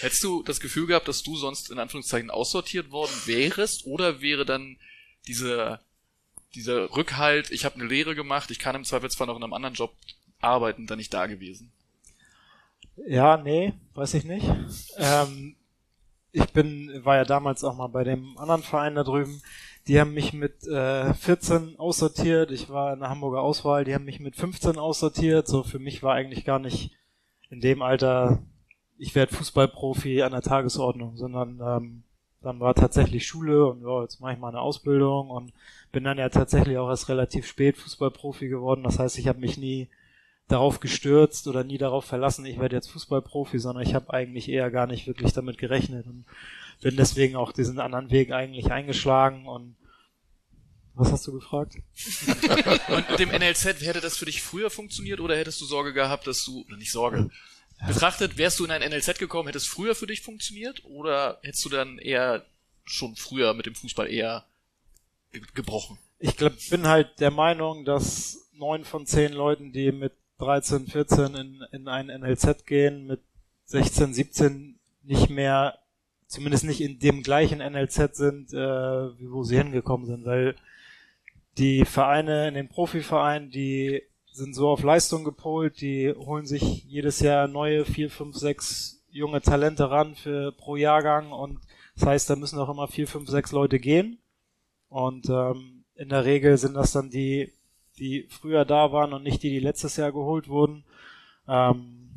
Hättest du das Gefühl gehabt, dass du sonst in Anführungszeichen aussortiert worden wärest oder wäre dann dieser dieser Rückhalt, ich habe eine Lehre gemacht, ich kann im Zweifelsfall noch in einem anderen Job arbeiten, dann nicht da gewesen? Ja, nee, weiß ich nicht. Ähm, ich bin, war ja damals auch mal bei dem anderen Verein da drüben. Die haben mich mit äh, 14 aussortiert. Ich war in der Hamburger Auswahl. Die haben mich mit 15 aussortiert. So für mich war eigentlich gar nicht in dem Alter, ich werde Fußballprofi an der Tagesordnung, sondern ähm, dann war tatsächlich Schule und ja, jetzt mache ich mal eine Ausbildung und bin dann ja tatsächlich auch erst relativ spät Fußballprofi geworden. Das heißt, ich habe mich nie darauf gestürzt oder nie darauf verlassen, ich werde jetzt Fußballprofi, sondern ich habe eigentlich eher gar nicht wirklich damit gerechnet und bin deswegen auch diesen anderen Weg eigentlich eingeschlagen und was hast du gefragt? [LAUGHS] Und mit dem NLZ, hätte das für dich früher funktioniert oder hättest du Sorge gehabt, dass du, oder nicht Sorge, betrachtet, wärst du in ein NLZ gekommen, hätte es früher für dich funktioniert oder hättest du dann eher schon früher mit dem Fußball eher ge gebrochen? Ich glaub, bin halt der Meinung, dass neun von zehn Leuten, die mit 13, 14 in, in ein NLZ gehen, mit 16, 17 nicht mehr, zumindest nicht in dem gleichen NLZ sind, äh, wie wo sie hingekommen sind, weil die Vereine in den Profivereinen, die sind so auf Leistung gepolt, die holen sich jedes Jahr neue vier, fünf, sechs junge Talente ran für pro Jahrgang und das heißt, da müssen auch immer vier, fünf, sechs Leute gehen und ähm, in der Regel sind das dann die, die früher da waren und nicht die, die letztes Jahr geholt wurden. Ähm,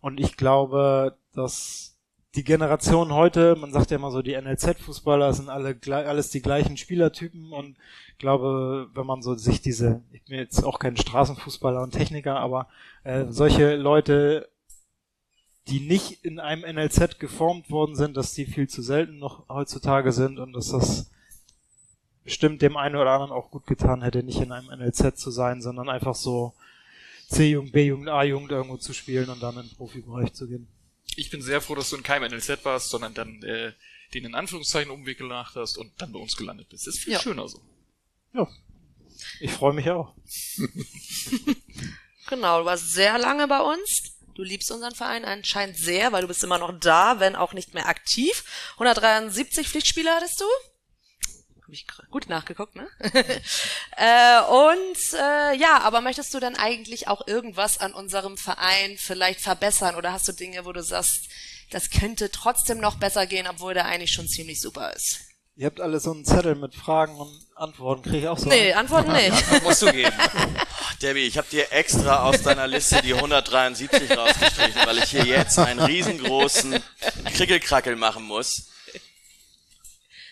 und ich glaube, dass die Generation heute, man sagt ja immer so, die NLZ-Fußballer sind alle alles die gleichen Spielertypen und glaube, wenn man so sich diese, ich bin jetzt auch kein Straßenfußballer und Techniker, aber äh, solche Leute, die nicht in einem NLZ geformt worden sind, dass die viel zu selten noch heutzutage sind und dass das bestimmt dem einen oder anderen auch gut getan hätte, nicht in einem NLZ zu sein, sondern einfach so C-Jugend, B-Jugend, A-Jugend irgendwo zu spielen und dann in den Profibereich zu gehen. Ich bin sehr froh, dass du in keinem NLZ warst, sondern dann äh, den in Anführungszeichen Umweg gemacht hast und dann bei uns gelandet bist. Das ist viel ja. schöner so. Ja. Ich freue mich auch. [LAUGHS] genau, du warst sehr lange bei uns. Du liebst unseren Verein anscheinend sehr, weil du bist immer noch da, wenn auch nicht mehr aktiv. 173 Pflichtspiele hattest du? Hab ich gut nachgeguckt, ne? [LAUGHS] äh, und äh, ja, aber möchtest du dann eigentlich auch irgendwas an unserem Verein vielleicht verbessern oder hast du Dinge, wo du sagst, das könnte trotzdem noch besser gehen, obwohl der eigentlich schon ziemlich super ist? Ihr habt alle so einen Zettel mit Fragen und Antworten, kriege ich auch so. Nee, Antworten nicht. Antworten [LAUGHS] musst du geben. Oh, [LAUGHS] Debbie, ich habe dir extra aus deiner Liste die 173 rausgestrichen, weil ich hier jetzt einen riesengroßen Krickelkrackel machen muss.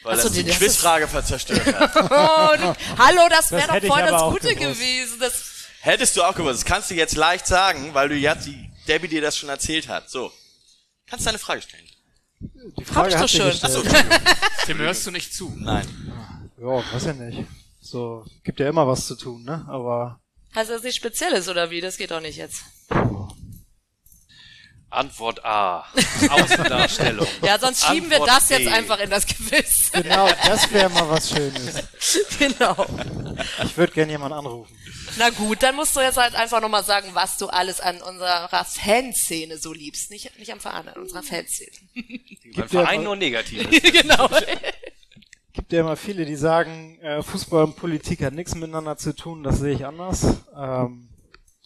Weil Achso, das die Quizfrage verzerstört hat. [LAUGHS] oh, du, hallo, das wäre doch voll das Gute gewesen. Das Hättest du auch gewusst. Das kannst du jetzt leicht sagen, weil du ja die Debbie dir das schon erzählt hat. So. Kannst du deine Frage stellen. Die Frage Hab ich doch schon. Achso, Dem hörst du nicht zu. Nein. Ja, weiß ja nicht. So, gibt ja immer was zu tun, ne? Aber. Heißt das nichts Spezielles oder wie? Das geht doch nicht jetzt. Antwort A. Außendarstellung. [LAUGHS] ja, sonst schieben Antwort wir das jetzt einfach in das Gewiss. Genau, das wäre mal was Schönes. [LAUGHS] genau. Ich würde gerne jemanden anrufen. Na gut, dann musst du jetzt halt einfach nochmal sagen, was du alles an unserer Fanszene so liebst. Nicht, nicht am Verein, an unserer Fanszene. Beim Verein ja nur negativ. [LAUGHS] genau. Gibt ja immer viele, die sagen, äh, Fußball und Politik hat nichts miteinander zu tun. Das sehe ich anders. Ähm,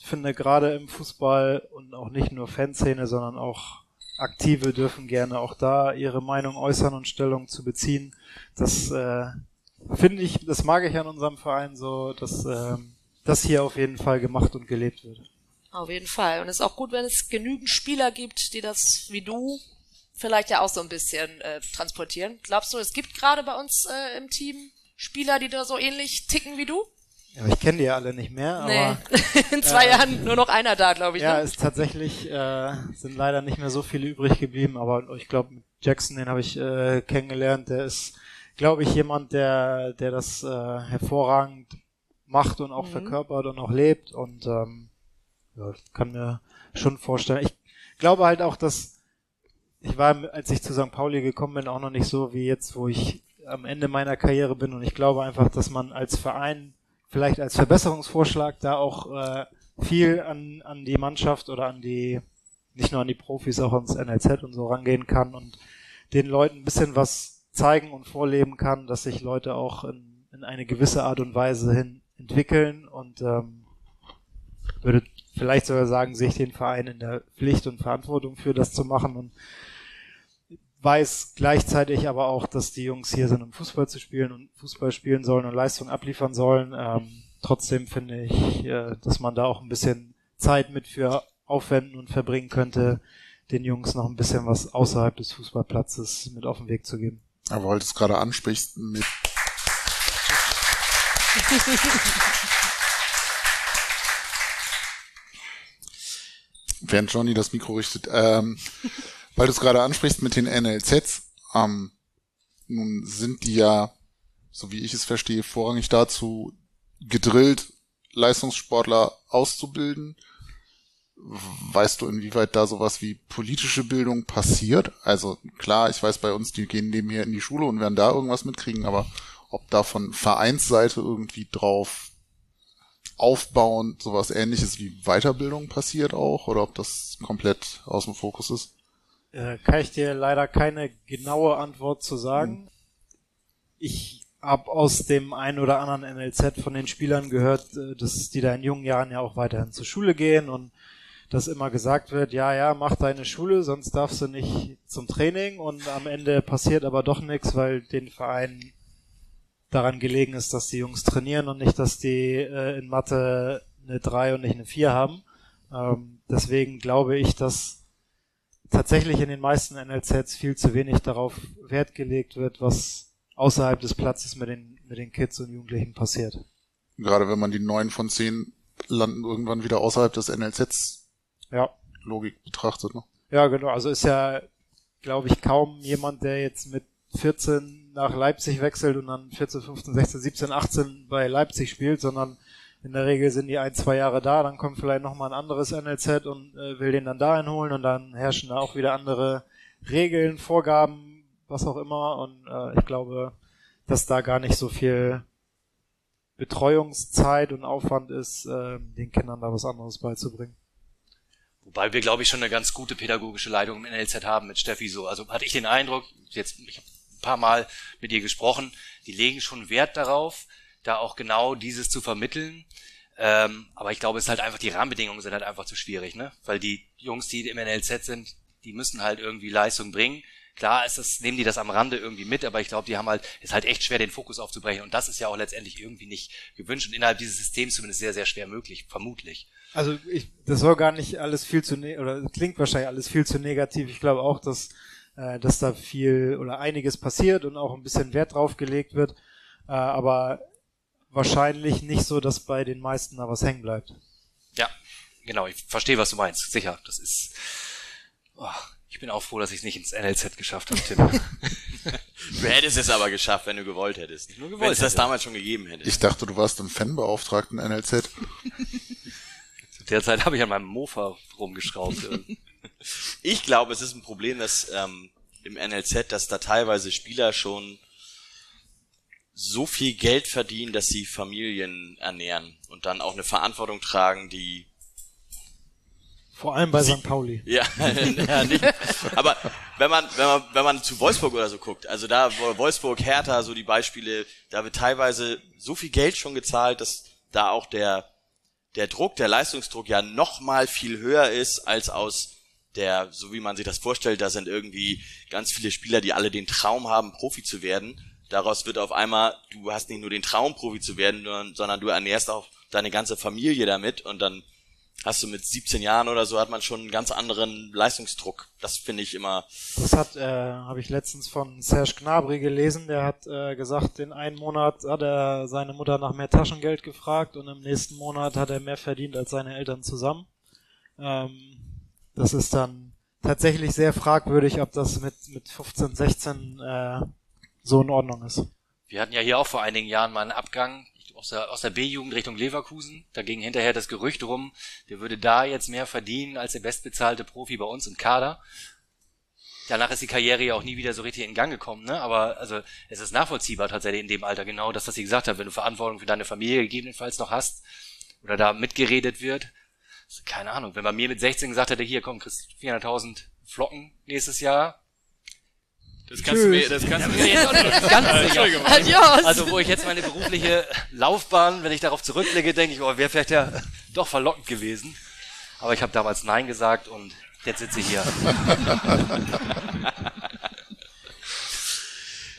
finde gerade im Fußball und auch nicht nur Fanszene, sondern auch Aktive dürfen gerne auch da ihre Meinung äußern und Stellung zu beziehen. Das äh, finde ich, das mag ich an unserem Verein so, dass ähm, das hier auf jeden Fall gemacht und gelebt wird. Auf jeden Fall. Und es ist auch gut, wenn es genügend Spieler gibt, die das wie du vielleicht ja auch so ein bisschen äh, transportieren. Glaubst du, es gibt gerade bei uns äh, im Team Spieler, die da so ähnlich ticken wie du? Ja, ich kenne die ja alle nicht mehr. Nee. Aber, [LAUGHS] In zwei äh, Jahren nur noch einer da, glaube ich. Ja, ne? ist tatsächlich äh, sind leider nicht mehr so viele übrig geblieben, aber ich glaube Jackson, den habe ich äh, kennengelernt. Der ist, glaube ich, jemand, der der das äh, hervorragend macht und auch mhm. verkörpert und auch lebt und ähm, ja, kann mir schon vorstellen. Ich glaube halt auch, dass ich war, als ich zu St. Pauli gekommen bin, auch noch nicht so wie jetzt, wo ich am Ende meiner Karriere bin und ich glaube einfach, dass man als Verein vielleicht als Verbesserungsvorschlag da auch äh, viel an, an die Mannschaft oder an die, nicht nur an die Profis, auch ans NLZ und so rangehen kann und den Leuten ein bisschen was zeigen und vorleben kann, dass sich Leute auch in, in eine gewisse Art und Weise hin entwickeln und ähm, würde vielleicht sogar sagen, sehe ich den Verein in der Pflicht und Verantwortung für das zu machen und weiß gleichzeitig aber auch, dass die Jungs hier sind, um Fußball zu spielen und Fußball spielen sollen und Leistung abliefern sollen. Ähm, trotzdem finde ich, äh, dass man da auch ein bisschen Zeit mit für aufwenden und verbringen könnte, den Jungs noch ein bisschen was außerhalb des Fußballplatzes mit auf den Weg zu geben. Aber weil du es gerade ansprichst, mit [LAUGHS] Während Johnny das Mikro richtet, ähm, weil du es gerade ansprichst mit den NLZs, ähm, nun sind die ja, so wie ich es verstehe, vorrangig dazu gedrillt, Leistungssportler auszubilden. Weißt du, inwieweit da sowas wie politische Bildung passiert? Also klar, ich weiß bei uns, die gehen nebenher in die Schule und werden da irgendwas mitkriegen, aber ob da von Vereinsseite irgendwie drauf aufbauend sowas ähnliches wie Weiterbildung passiert auch oder ob das komplett aus dem Fokus ist? Äh, kann ich dir leider keine genaue Antwort zu sagen. Hm. Ich habe aus dem einen oder anderen NLZ von den Spielern gehört, äh, dass die da in jungen Jahren ja auch weiterhin zur Schule gehen und dass immer gesagt wird, ja, ja, mach deine Schule, sonst darfst du nicht zum Training und am Ende passiert aber doch nichts, weil den Verein daran gelegen ist, dass die Jungs trainieren und nicht, dass die äh, in Mathe eine 3 und nicht eine 4 haben. Ähm, deswegen glaube ich, dass tatsächlich in den meisten NLZs viel zu wenig darauf Wert gelegt wird, was außerhalb des Platzes mit den, mit den Kids und Jugendlichen passiert. Gerade wenn man die neun von zehn landen irgendwann wieder außerhalb des NLZs Ja. Logik betrachtet. Ne? Ja, genau. Also ist ja, glaube ich, kaum jemand, der jetzt mit 14 nach Leipzig wechselt und dann 14, 15, 16, 17, 18 bei Leipzig spielt, sondern in der Regel sind die ein, zwei Jahre da, dann kommt vielleicht nochmal ein anderes NLZ und äh, will den dann dahin holen und dann herrschen da auch wieder andere Regeln, Vorgaben, was auch immer. Und äh, ich glaube, dass da gar nicht so viel Betreuungszeit und Aufwand ist, äh, den Kindern da was anderes beizubringen. Wobei wir, glaube ich, schon eine ganz gute pädagogische Leitung im NLZ haben mit Steffi so. Also hatte ich den Eindruck, jetzt, ich habe ein paar Mal mit ihr gesprochen, die legen schon Wert darauf, da auch genau dieses zu vermitteln. Ähm, aber ich glaube, es ist halt einfach, die Rahmenbedingungen sind halt einfach zu schwierig, ne? Weil die Jungs, die im NLZ sind, die müssen halt irgendwie Leistung bringen. Klar ist das, nehmen die das am Rande irgendwie mit, aber ich glaube, die haben halt, ist halt echt schwer, den Fokus aufzubrechen. Und das ist ja auch letztendlich irgendwie nicht gewünscht und innerhalb dieses Systems zumindest sehr, sehr schwer möglich, vermutlich. Also ich, das soll gar nicht alles viel zu ne oder klingt wahrscheinlich alles viel zu negativ. Ich glaube auch, dass äh, dass da viel oder einiges passiert und auch ein bisschen Wert drauf gelegt wird, äh, aber wahrscheinlich nicht so, dass bei den meisten da was hängen bleibt. Ja, genau, ich verstehe, was du meinst. Sicher, das ist. Oh, ich bin auch froh, dass ich es nicht ins NLZ geschafft habe, Tim. [LAUGHS] Du hättest es aber geschafft, wenn du gewollt hättest. nur gewollt wenn es das damals schon gegeben hätte. Ich dachte, du warst im Fanbeauftragten NLZ. [LAUGHS] Derzeit habe ich an meinem Mofa rumgeschraubt. Ich glaube, es ist ein Problem, dass ähm, im NLZ, dass da teilweise Spieler schon so viel Geld verdienen, dass sie Familien ernähren und dann auch eine Verantwortung tragen, die Vor allem bei St. Pauli. ja, [LAUGHS] ja nicht. Aber wenn man wenn man wenn man zu Wolfsburg oder so guckt, also da wo Wolfsburg, Hertha, so die Beispiele, da wird teilweise so viel Geld schon gezahlt, dass da auch der der Druck, der Leistungsdruck ja noch mal viel höher ist als aus der, so wie man sich das vorstellt, da sind irgendwie ganz viele Spieler, die alle den Traum haben, Profi zu werden. Daraus wird auf einmal, du hast nicht nur den Traum, Profi zu werden, sondern- du ernährst auch deine ganze Familie damit und dann hast du mit 17 Jahren oder so hat man schon einen ganz anderen Leistungsdruck. Das finde ich immer, Das hat, äh, habe ich letztens von Serge Gnabry gelesen. Der hat äh, gesagt, in einem Monat hat er seine Mutter nach mehr Taschengeld gefragt und im nächsten Monat hat er mehr verdient als seine Eltern zusammen. Ähm, das ist dann tatsächlich sehr fragwürdig, ob das mit, mit 15, 16 äh, so in Ordnung ist. Wir hatten ja hier auch vor einigen Jahren mal einen Abgang aus der, aus der B-Jugend Richtung Leverkusen. Da ging hinterher das Gerücht rum, der würde da jetzt mehr verdienen als der bestbezahlte Profi bei uns im Kader. Danach ist die Karriere ja auch nie wieder so richtig in Gang gekommen, ne? Aber also es ist nachvollziehbar tatsächlich in dem Alter genau das, was sie gesagt hat, wenn du Verantwortung für deine Familie gegebenenfalls noch hast oder da mitgeredet wird. Keine Ahnung, wenn man mir mit 16 gesagt hätte, hier komm, kriegst 400.000 Flocken nächstes Jahr, Das kannst du mir, das kannst du mir jetzt auch nicht ganz sicher. Adios. Also wo ich jetzt meine berufliche Laufbahn, wenn ich darauf zurückblicke, denke ich, oh, wäre vielleicht ja doch verlockend gewesen. Aber ich habe damals Nein gesagt und jetzt sitze ich hier.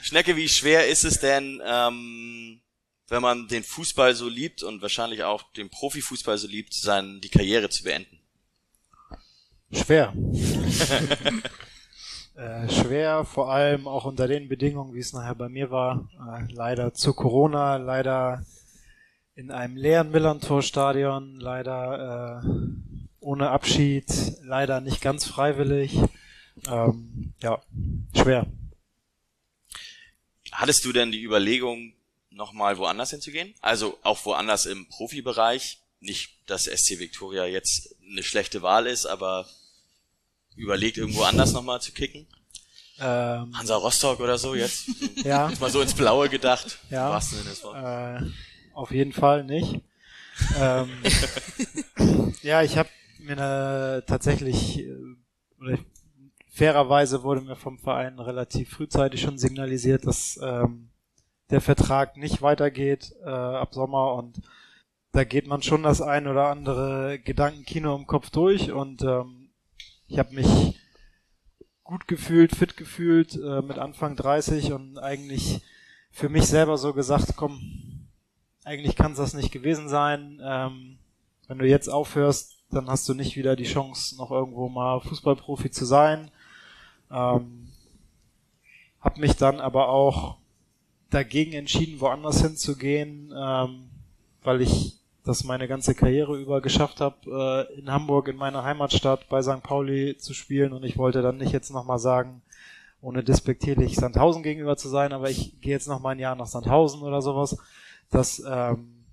Schnecke, wie schwer ist es denn, ähm, wenn man den Fußball so liebt und wahrscheinlich auch den Profifußball so liebt, sein, die Karriere zu beenden? Schwer. [LAUGHS] äh, schwer, vor allem auch unter den Bedingungen, wie es nachher bei mir war. Äh, leider zu Corona, leider in einem leeren Millantor-Stadion, leider äh, ohne Abschied, leider nicht ganz freiwillig. Ähm, ja, schwer. Hattest du denn die Überlegung, nochmal woanders hinzugehen? Also auch woanders im Profibereich? Nicht, dass SC Victoria jetzt eine schlechte Wahl ist, aber überlegt irgendwo anders nochmal zu kicken? Ähm, Hansa Rostock oder so jetzt? [LAUGHS] ja, Mal so ins Blaue gedacht. Ja. Sinne des Wortes. Äh, auf jeden Fall nicht. ähm, [LAUGHS] ja, ich habe mir eine, tatsächlich, äh, oder fairerweise wurde mir vom Verein relativ frühzeitig schon signalisiert, dass ähm, der Vertrag nicht weitergeht äh, ab Sommer und da geht man schon das ein oder andere Gedankenkino im Kopf durch und ähm, ich habe mich gut gefühlt, fit gefühlt äh, mit Anfang 30 und eigentlich für mich selber so gesagt, komm, eigentlich kann es das nicht gewesen sein. Ähm, wenn du jetzt aufhörst, dann hast du nicht wieder die Chance, noch irgendwo mal Fußballprofi zu sein. Ähm, hab mich dann aber auch dagegen entschieden, woanders hinzugehen, ähm, weil ich das meine ganze Karriere über geschafft habe, äh, in Hamburg, in meiner Heimatstadt bei St. Pauli zu spielen und ich wollte dann nicht jetzt nochmal sagen, ohne despektierlich Sandhausen gegenüber zu sein, aber ich gehe jetzt nochmal ein Jahr nach Sandhausen oder sowas. Das ähm,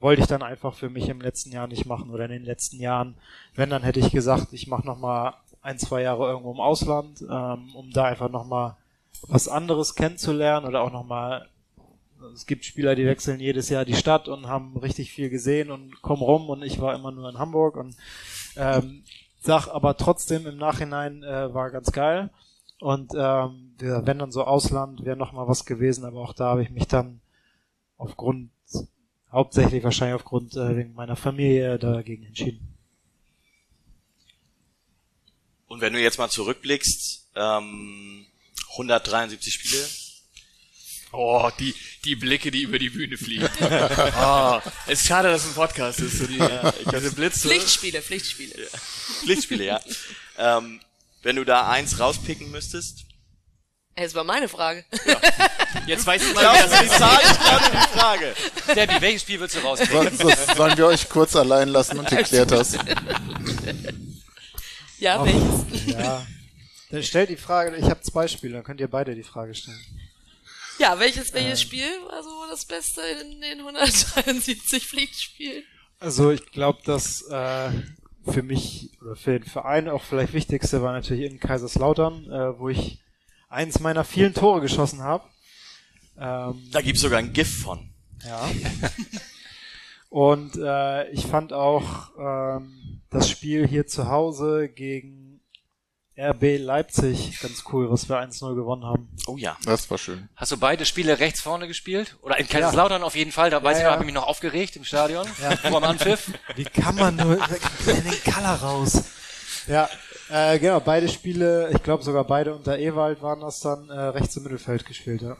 wollte ich dann einfach für mich im letzten Jahr nicht machen oder in den letzten Jahren. Wenn, dann hätte ich gesagt, ich mache nochmal ein, zwei Jahre irgendwo im Ausland, ähm, um da einfach nochmal was anderes kennenzulernen oder auch nochmal es gibt Spieler, die wechseln jedes Jahr die Stadt und haben richtig viel gesehen und kommen rum und ich war immer nur in Hamburg und ähm, sag aber trotzdem im Nachhinein äh, war ganz geil und ähm, wenn dann so Ausland wäre noch mal was gewesen, aber auch da habe ich mich dann aufgrund hauptsächlich wahrscheinlich aufgrund äh, wegen meiner Familie dagegen entschieden. Und wenn du jetzt mal zurückblickst, ähm, 173 Spiele, Oh, die, die Blicke, die über die Bühne fliegen. oh, [LAUGHS] es ist schade, dass es ein Podcast ist. So die, ja, diese Blitze. Pflichtspiele, Pflichtspiele. Pflichtspiele, ja. ähm, wenn du da eins rauspicken müsstest. Es war meine Frage. Jetzt weiß ich mal, Ja, das ist die Zahl, ich glaube die Frage. Debbie, welches Spiel willst du rauspicken? So, so, sollen wir euch kurz allein lassen und ihr klärt das? Ja, welches? Ja. Dann stellt die Frage, ich habe zwei Spiele, dann könnt ihr beide die Frage stellen. Ja, welches, welches Spiel war so das Beste in den 173 Pflichtspielen? Also ich glaube, dass äh, für mich oder für den Verein auch vielleicht wichtigste war natürlich in Kaiserslautern, äh, wo ich eins meiner vielen Tore geschossen habe. Ähm, Da gibt's sogar ein GIF von. ja. Und äh, ich fand auch ähm, das Spiel hier zu Hause gegen RB Leipzig ganz cool, was wir 1-0 gewonnen haben. Oh ja. Das war schön. Hast du beide Spiele rechts vorne gespielt? Oder in Kaiserslautern auf jeden Fall, da weiß ich ja. noch, habe ich mich noch aufgeregt im Stadion. Ja. [LAUGHS] Vor dem Anpfiff. Wie kann man nur in den Kaller raus? Ja, äh, genau, beide Spiele, ich glaube sogar beide unter Ewald waren das dann äh, rechts im Mittelfeld gespielt, ja.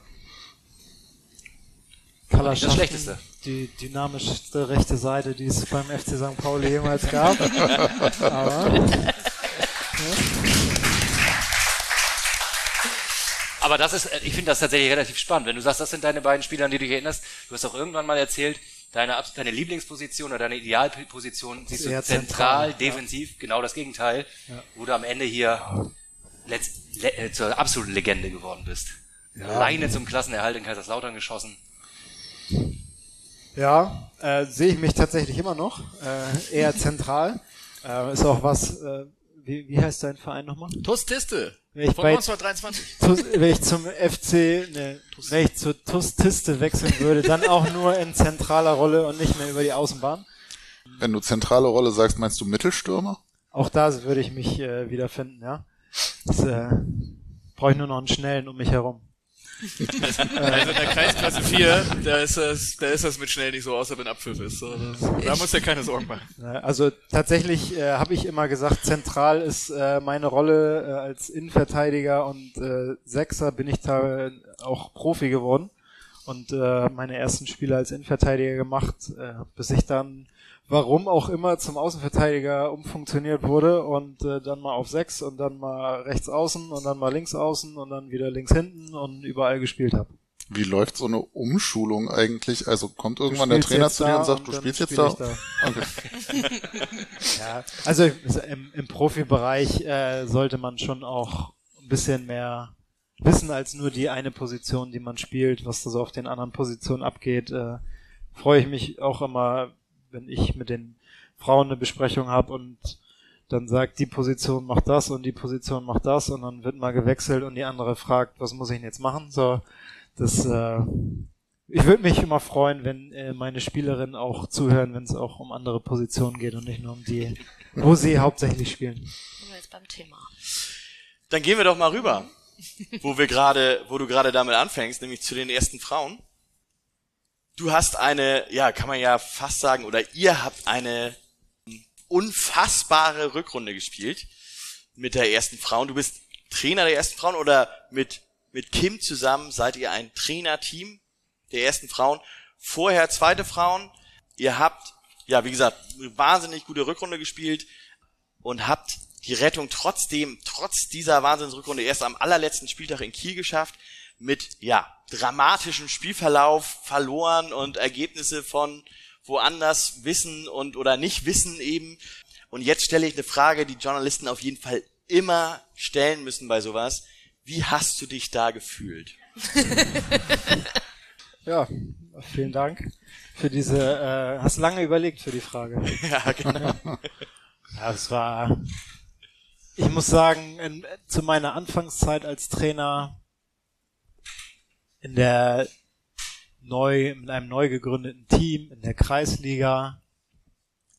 Kaller nicht das Schlechteste. Die dynamischste rechte Seite, die es beim FC St. Pauli jemals gab. [LAUGHS] Aber Aber das ist, äh, ich finde das tatsächlich relativ spannend. Wenn du sagst, das sind deine beiden Spieler, an die du dich erinnerst, du hast auch irgendwann mal erzählt, deine, deine Lieblingsposition oder deine Idealposition siehst du zentral, zentral, ja. defensiv, genau das Gegenteil, wo du am Ende hier letzt, le, äh, zur absoluten Legende geworden bist. Alleine zum Klassenerhalt in Kaiserslautern geschossen. ja, äh, sehe ich mich tatsächlich immer noch, äh, eher zentral. Äh, ist auch was, äh, wie, wie heißt dein Verein nochmal? TuS Tiste Wenn ich von bei 1923. TuS, wenn ich zum FC, ne, wenn ich zur TuS Tiste wechseln würde, dann auch nur in zentraler Rolle und nicht mehr über die Außenbahn. Wenn du zentrale Rolle sagst, meinst du Mittelstürmer? Auch da würde ich mich äh, wiederfinden, ja. Das, äh, brauche ich nur noch einen schnellen um mich herum. Also in der Kreisklasse 4, da ist das, da ist das mit schnell nicht so, außer wenn Abpfiff ist. So, da musst du dir keine Sorgen machen. Ja, Also tatsächlich äh, habe ich immer gesagt, zentral ist äh, meine Rolle äh, als Innenverteidiger und äh, Sechser bin ich da auch Profi geworden und äh, meine ersten Spiele als Innenverteidiger gemacht, äh, bis ich dann warum auch immer zum Außenverteidiger umfunktioniert wurde und äh, dann mal auf sechs und dann mal rechts außen und dann mal links außen und dann wieder links hinten und überall gespielt habe. Wie läuft so eine Umschulung eigentlich? Also kommt irgendwann der Trainer zu dir und sagt, du spielst jetzt da? Okay. [LAUGHS] Ja, also im, im Profibereich äh, sollte man schon auch ein bisschen mehr wissen als nur die eine Position, die man spielt, was da so auf den anderen Positionen abgeht. Äh, freue ich mich auch immer, wenn ich mit den Frauen eine Besprechung habe und dann sagt, die Position macht das und die Position macht das und dann wird mal gewechselt und die andere fragt, was muss ich denn jetzt machen? So, das äh, ich würde mich immer freuen, wenn äh, meine Spielerinnen auch zuhören, wenn es auch um andere Positionen geht und nicht nur um die, wo sie hauptsächlich spielen. Sind wir jetzt beim Thema. Dann gehen wir doch mal rüber, wo wir gerade, wo du gerade damit anfängst, nämlich zu den ersten Frauen. Du hast eine, ja, kann man ja fast sagen, oder ihr habt eine unfassbare Rückrunde gespielt mit der ersten Frauen. Du bist Trainer der ersten Frauen oder mit, mit Kim zusammen seid ihr ein Trainerteam der ersten Frauen. Vorher zweite Frauen. Ihr habt ja, wie gesagt, eine wahnsinnig gute Rückrunde gespielt und habt die Rettung trotzdem, trotz dieser Wahnsinnsrückrunde erst am allerletzten Spieltag in Kiel geschafft mit, ja, dramatischem Spielverlauf verloren und Ergebnisse von woanders wissen und oder nicht wissen eben. Und jetzt stelle ich eine Frage, die Journalisten auf jeden Fall immer stellen müssen bei sowas. Wie hast du dich da gefühlt? [LAUGHS] Ja, vielen Dank für diese, äh, hast lange überlegt für die Frage. [LAUGHS] ja, genau. Ja, es war, ich muss sagen, in, zu meiner Anfangszeit als Trainer in der neu, mit einem neu gegründeten Team in der Kreisliga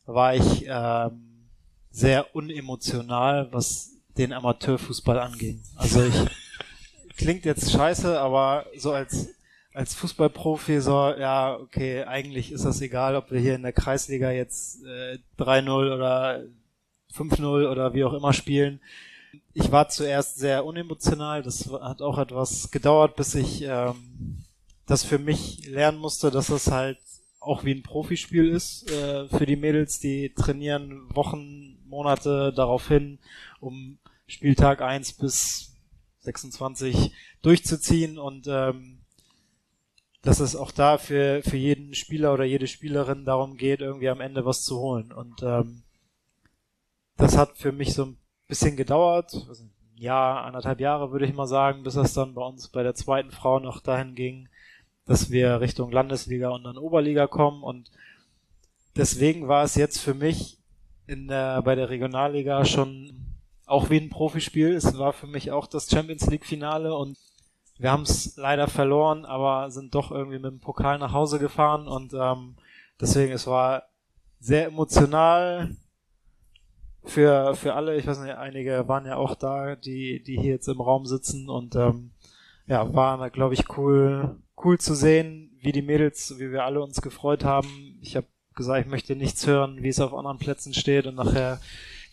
war ich ähm, sehr unemotional, was den Amateurfußball anging. Also ich [LAUGHS] klingt jetzt scheiße, aber so als als Fußballprofi so, ja, okay, eigentlich ist das egal, ob wir hier in der Kreisliga jetzt äh, 3-0 oder 5-0 oder wie auch immer spielen. Ich war zuerst sehr unemotional, das hat auch etwas gedauert, bis ich ähm, das für mich lernen musste, dass es halt auch wie ein Profispiel ist äh, für die Mädels, die trainieren Wochen, Monate darauf hin, um Spieltag 1 bis 26 durchzuziehen und ähm, dass es auch da für, für jeden Spieler oder jede Spielerin darum geht, irgendwie am Ende was zu holen. Und ähm, das hat für mich so ein bisschen gedauert, also ein Jahr, anderthalb Jahre würde ich mal sagen, bis es dann bei uns bei der zweiten Frau noch dahin ging, dass wir Richtung Landesliga und dann Oberliga kommen. Und deswegen war es jetzt für mich in der, bei der Regionalliga schon auch wie ein Profispiel. Es war für mich auch das Champions League Finale und wir haben es leider verloren, aber sind doch irgendwie mit dem Pokal nach Hause gefahren und ähm, deswegen es war sehr emotional für für alle. Ich weiß nicht, einige waren ja auch da, die die hier jetzt im Raum sitzen und ähm, ja, war glaube ich cool cool zu sehen, wie die Mädels, wie wir alle uns gefreut haben. Ich habe gesagt, ich möchte nichts hören, wie es auf anderen Plätzen steht und nachher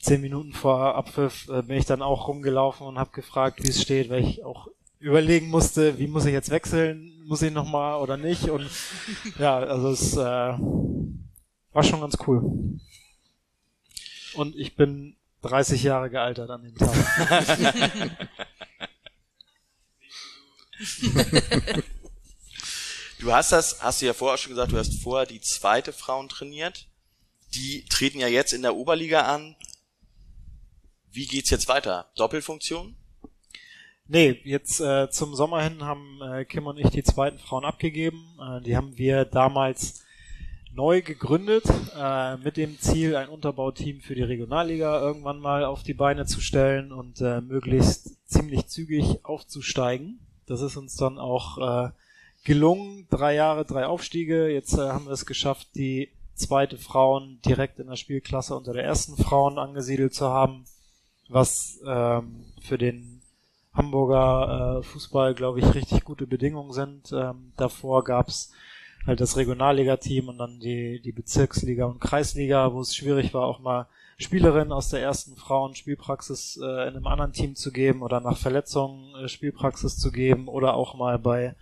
zehn Minuten vor Abpfiff äh, bin ich dann auch rumgelaufen und habe gefragt, wie es steht, weil ich auch überlegen musste, wie muss ich jetzt wechseln, muss ich nochmal oder nicht. Und ja, also es äh, war schon ganz cool. Und ich bin 30 Jahre gealtert an dem Tag. Du hast das, hast du ja vorher schon gesagt, du hast vorher die zweite Frauen trainiert. Die treten ja jetzt in der Oberliga an. Wie geht's jetzt weiter? Doppelfunktion? Nee, jetzt äh, zum Sommer hin haben äh, Kim und ich die zweiten Frauen abgegeben. Äh, die haben wir damals neu gegründet, äh, mit dem Ziel, ein Unterbauteam für die Regionalliga irgendwann mal auf die Beine zu stellen und äh, möglichst ziemlich zügig aufzusteigen. Das ist uns dann auch äh, gelungen. Drei Jahre, drei Aufstiege. Jetzt äh, haben wir es geschafft, die zweite Frauen direkt in der Spielklasse unter der ersten Frauen angesiedelt zu haben, was ähm, für den Hamburger äh, Fußball, glaube ich, richtig gute Bedingungen sind. Ähm, davor gab's halt das Regionalliga-Team und dann die, die Bezirksliga und Kreisliga, wo es schwierig war, auch mal Spielerinnen aus der ersten Frauen Spielpraxis äh, in einem anderen Team zu geben oder nach Verletzungen äh, Spielpraxis zu geben oder auch mal bei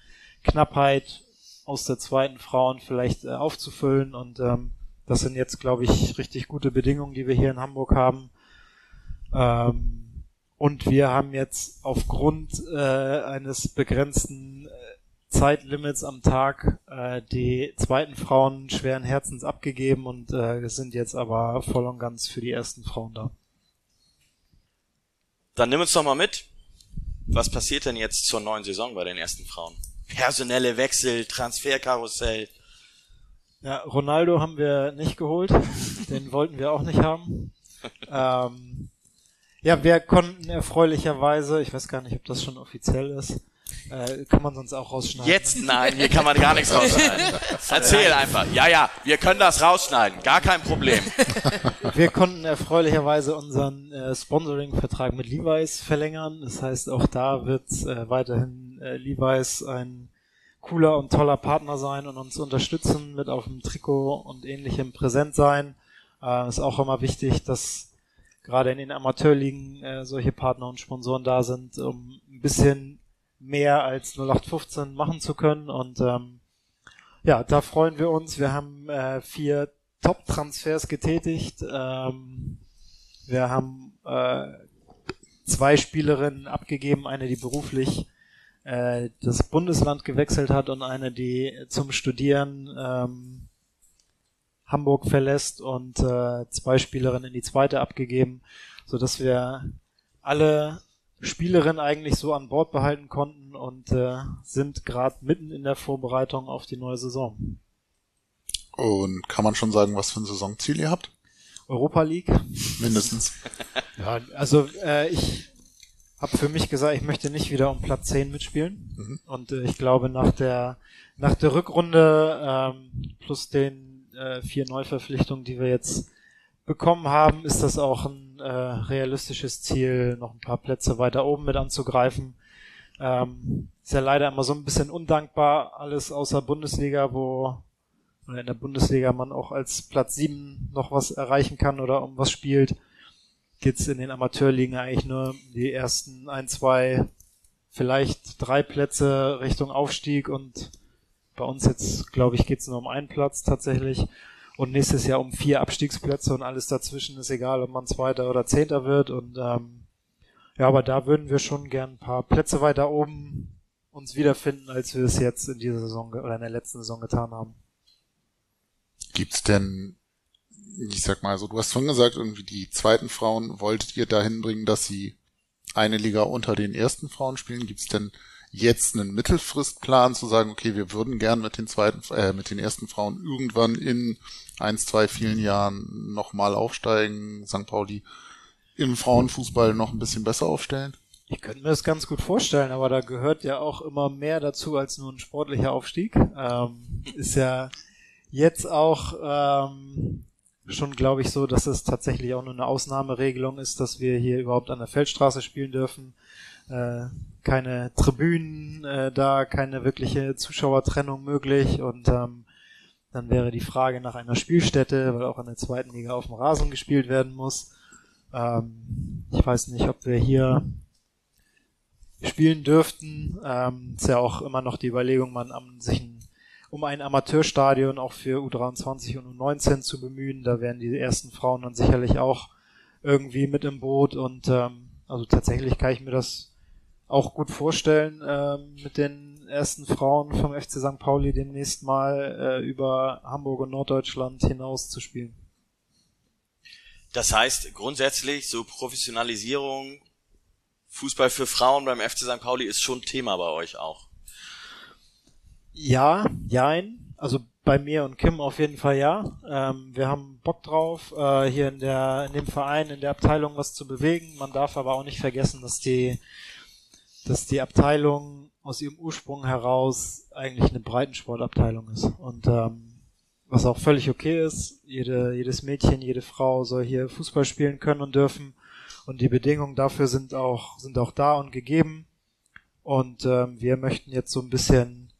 Knappheit aus der zweiten Frauen vielleicht äh, aufzufüllen und ähm, das sind jetzt, glaube ich, richtig gute Bedingungen, die wir hier in Hamburg haben. Ähm, und wir haben jetzt aufgrund äh, eines begrenzten äh, Zeitlimits am Tag äh, die zweiten Frauen schweren Herzens abgegeben und äh, sind jetzt aber voll und ganz für die ersten Frauen da. Dann nimm uns doch mal mit. Was passiert denn jetzt zur neuen Saison bei den ersten Frauen? Personelle Wechsel, Transferkarussell. Ja, Ronaldo haben wir nicht geholt. [LAUGHS] Den wollten wir auch nicht haben. ähm, ja, wir konnten erfreulicherweise, ich weiß gar nicht, ob das schon offiziell ist, äh, kann man sonst auch rausschneiden. Jetzt nein, hier kann man gar nichts rausschneiden. [LAUGHS] Erzähl einfach. Ja, ja, wir können das rausschneiden, gar kein Problem. [LAUGHS] Wir konnten erfreulicherweise unseren äh, Sponsoring-Vertrag mit Levi's verlängern. Das heißt, auch da wird äh, weiterhin äh, Levi's ein cooler und toller Partner sein und uns unterstützen mit auf dem Trikot und ähnlichem präsent sein. Äh, ist auch immer wichtig, dass gerade in den Amateurligen äh, solche Partner und Sponsoren da sind, um ein bisschen mehr als 0815 machen zu können. Und ähm, ja, da freuen wir uns. Wir haben äh, vier Top-Transfers getätigt. Ähm, wir haben äh, zwei Spielerinnen abgegeben, eine, die beruflich äh, das Bundesland gewechselt hat und eine, die zum Studieren ähm, Hamburg verlässt und äh, zwei Spielerinnen in die zweite abgegeben, so dass wir alle Spielerinnen eigentlich so an Bord behalten konnten und äh, sind gerade mitten in der Vorbereitung auf die neue Saison. Und kann man schon sagen, was für ein Saisonziel ihr habt? Europa League. Mindestens. [LAUGHS] Ja, also äh, ich habe für mich gesagt, ich möchte nicht wieder um Platz 10 mitspielen. Mhm. Und äh, ich glaube, nach der nach der Rückrunde ähm, plus den äh, vier Neuverpflichtungen, die wir jetzt bekommen haben, ist das auch ein äh, realistisches Ziel, noch ein paar Plätze weiter oben mit anzugreifen. Ähm, ist ja leider immer so ein bisschen undankbar, alles außer Bundesliga, wo oder in der Bundesliga man auch als Platz 7 noch was erreichen kann oder um was spielt geht's in den Amateurligen eigentlich nur die ersten ein, zwei, vielleicht drei Plätze Richtung Aufstieg und bei uns jetzt, glaube ich, geht's nur um einen Platz tatsächlich. Und nächstes Jahr um vier Abstiegsplätze und alles dazwischen ist egal, ob man Zweiter oder Zehnter wird. Und ähm, ja, aber da würden wir schon gern ein paar Plätze weiter oben uns wiederfinden, als wir es jetzt in dieser Saison oder in der letzten Saison getan haben. Gibt's denn ich sag mal so, du hast schon gesagt, irgendwie die zweiten Frauen wolltet ihr dahin bringen, dass sie eine Liga unter den ersten Frauen spielen. Gibt es denn jetzt einen Mittelfristplan zu sagen, okay, wir würden gern mit den zweiten, äh, mit den ersten Frauen irgendwann in eins, zwei, vielen Jahren nochmal aufsteigen, St. Pauli im Frauenfußball noch ein bisschen besser aufstellen? Ich könnte mir das ganz gut vorstellen, aber da gehört ja auch immer mehr dazu als nur ein sportlicher Aufstieg. Ähm, ist ja jetzt auch ähm, schon, glaube ich, so, dass es tatsächlich auch nur eine Ausnahmeregelung ist, dass wir hier überhaupt an der Feldstraße spielen dürfen. Äh, keine Tribünen äh, da, keine wirkliche Zuschauertrennung möglich und ähm, dann wäre die Frage nach einer Spielstätte, weil auch in der zweiten Liga auf dem Rasen gespielt werden muss. Ähm, ich weiß nicht, ob wir hier spielen dürften. Ähm, ist ja auch immer noch die Überlegung, man am, sich ein um ein Amateurstadion auch für U23 und U19 zu bemühen. Da wären die ersten Frauen dann sicherlich auch irgendwie mit im Boot und ähm, also tatsächlich kann ich mir das auch gut vorstellen, ähm, mit den ersten Frauen vom FC St. Pauli demnächst mal äh, über Hamburg und Norddeutschland hinaus zu spielen. Das heißt, grundsätzlich so Professionalisierung, Fußball für Frauen beim FC St. Pauli ist schon Thema bei euch auch. Ja, jein. Also bei mir und Kim auf jeden Fall ja. Ähm, wir haben Bock drauf, äh, hier in der in dem Verein, in der Abteilung was zu bewegen. Man darf aber auch nicht vergessen, dass die dass die Abteilung aus ihrem Ursprung heraus eigentlich eine Breitensportabteilung ist und ähm, was auch völlig okay ist. Jede, jedes Mädchen, jede Frau soll hier Fußball spielen können und dürfen und die Bedingungen dafür sind auch sind auch da und gegeben. Und ähm, wir möchten jetzt so ein bisschen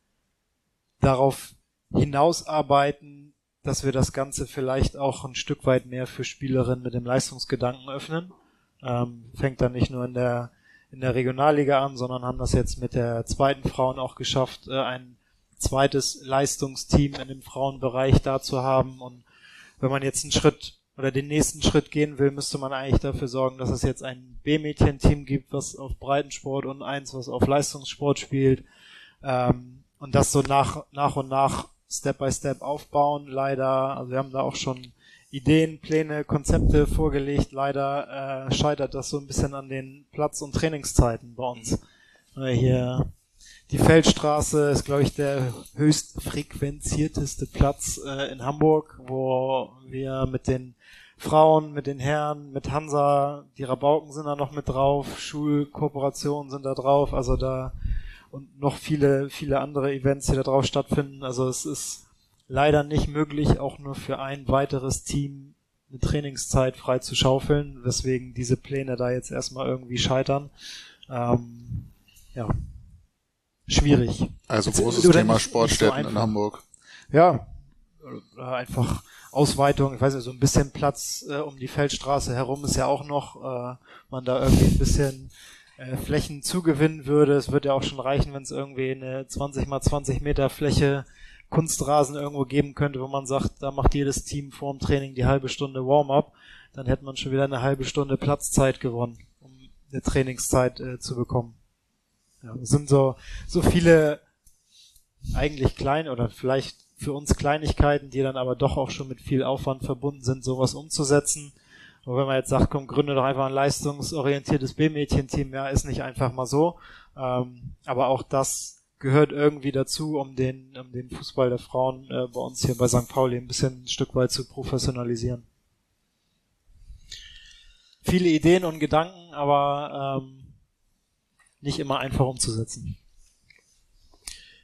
darauf hinausarbeiten, dass wir das Ganze vielleicht auch ein Stück weit mehr für Spielerinnen mit dem Leistungsgedanken öffnen. Ähm, fängt dann nicht nur in der in der Regionalliga an, sondern haben das jetzt mit der zweiten Frauen auch geschafft, äh, ein zweites Leistungsteam in dem Frauenbereich da zu haben. Und wenn man jetzt einen Schritt oder den nächsten Schritt gehen will, müsste man eigentlich dafür sorgen, dass es jetzt ein B-Mädchen-Team gibt, was auf Breitensport und eins, was auf Leistungssport spielt. Ähm, und das so nach, nach und nach Step by Step aufbauen. Leider, also wir haben da auch schon Ideen, Pläne, Konzepte vorgelegt. Leider äh, scheitert das so ein bisschen an den Platz- und Trainingszeiten bei uns. Äh, hier die Feldstraße ist, glaube ich, der höchst frequenzierteste Platz äh, in Hamburg, wo wir mit den Frauen, mit den Herren, mit Hansa, die Rabauken sind da noch mit drauf, Schulkooperationen sind da drauf, also da und noch viele, viele andere Events, die da drauf stattfinden. Also es ist leider nicht möglich, auch nur für ein weiteres Team eine Trainingszeit frei zu schaufeln, weswegen diese Pläne da jetzt erstmal irgendwie scheitern. Ähm, ja, schwierig. Also Jetzt, großes Thema nicht so Sportstätten in. Hamburg. Ja, einfach Ausweitung, ich weiß nicht, so ein bisschen Platz äh, um die Feldstraße herum ist ja auch noch, äh, man da irgendwie ein bisschen äh, Flächen zugewinnen würde. Es wird ja auch schon reichen, wenn es irgendwie eine 20 mal 20 Meter Fläche Kunstrasen irgendwo geben könnte, wo man sagt, da macht jedes Team vorm Training die halbe Stunde Warm-up, dann hätte man schon wieder eine halbe Stunde Platzzeit gewonnen, um eine Trainingszeit äh, zu bekommen. Ja, es sind so, so viele eigentlich klein oder vielleicht für uns Kleinigkeiten, die dann aber doch auch schon mit viel Aufwand verbunden sind, sowas umzusetzen. Und wenn man jetzt sagt, komm, gründe doch einfach ein leistungsorientiertes B-Mädchen-Team, ja, ist nicht einfach mal so. Ähm, aber auch das gehört irgendwie dazu, um den, um den Fußball der Frauen äh, bei uns hier bei St. Pauli ein bisschen ein Stück weit zu professionalisieren. Viele Ideen und Gedanken, aber ähm, nicht immer einfach umzusetzen.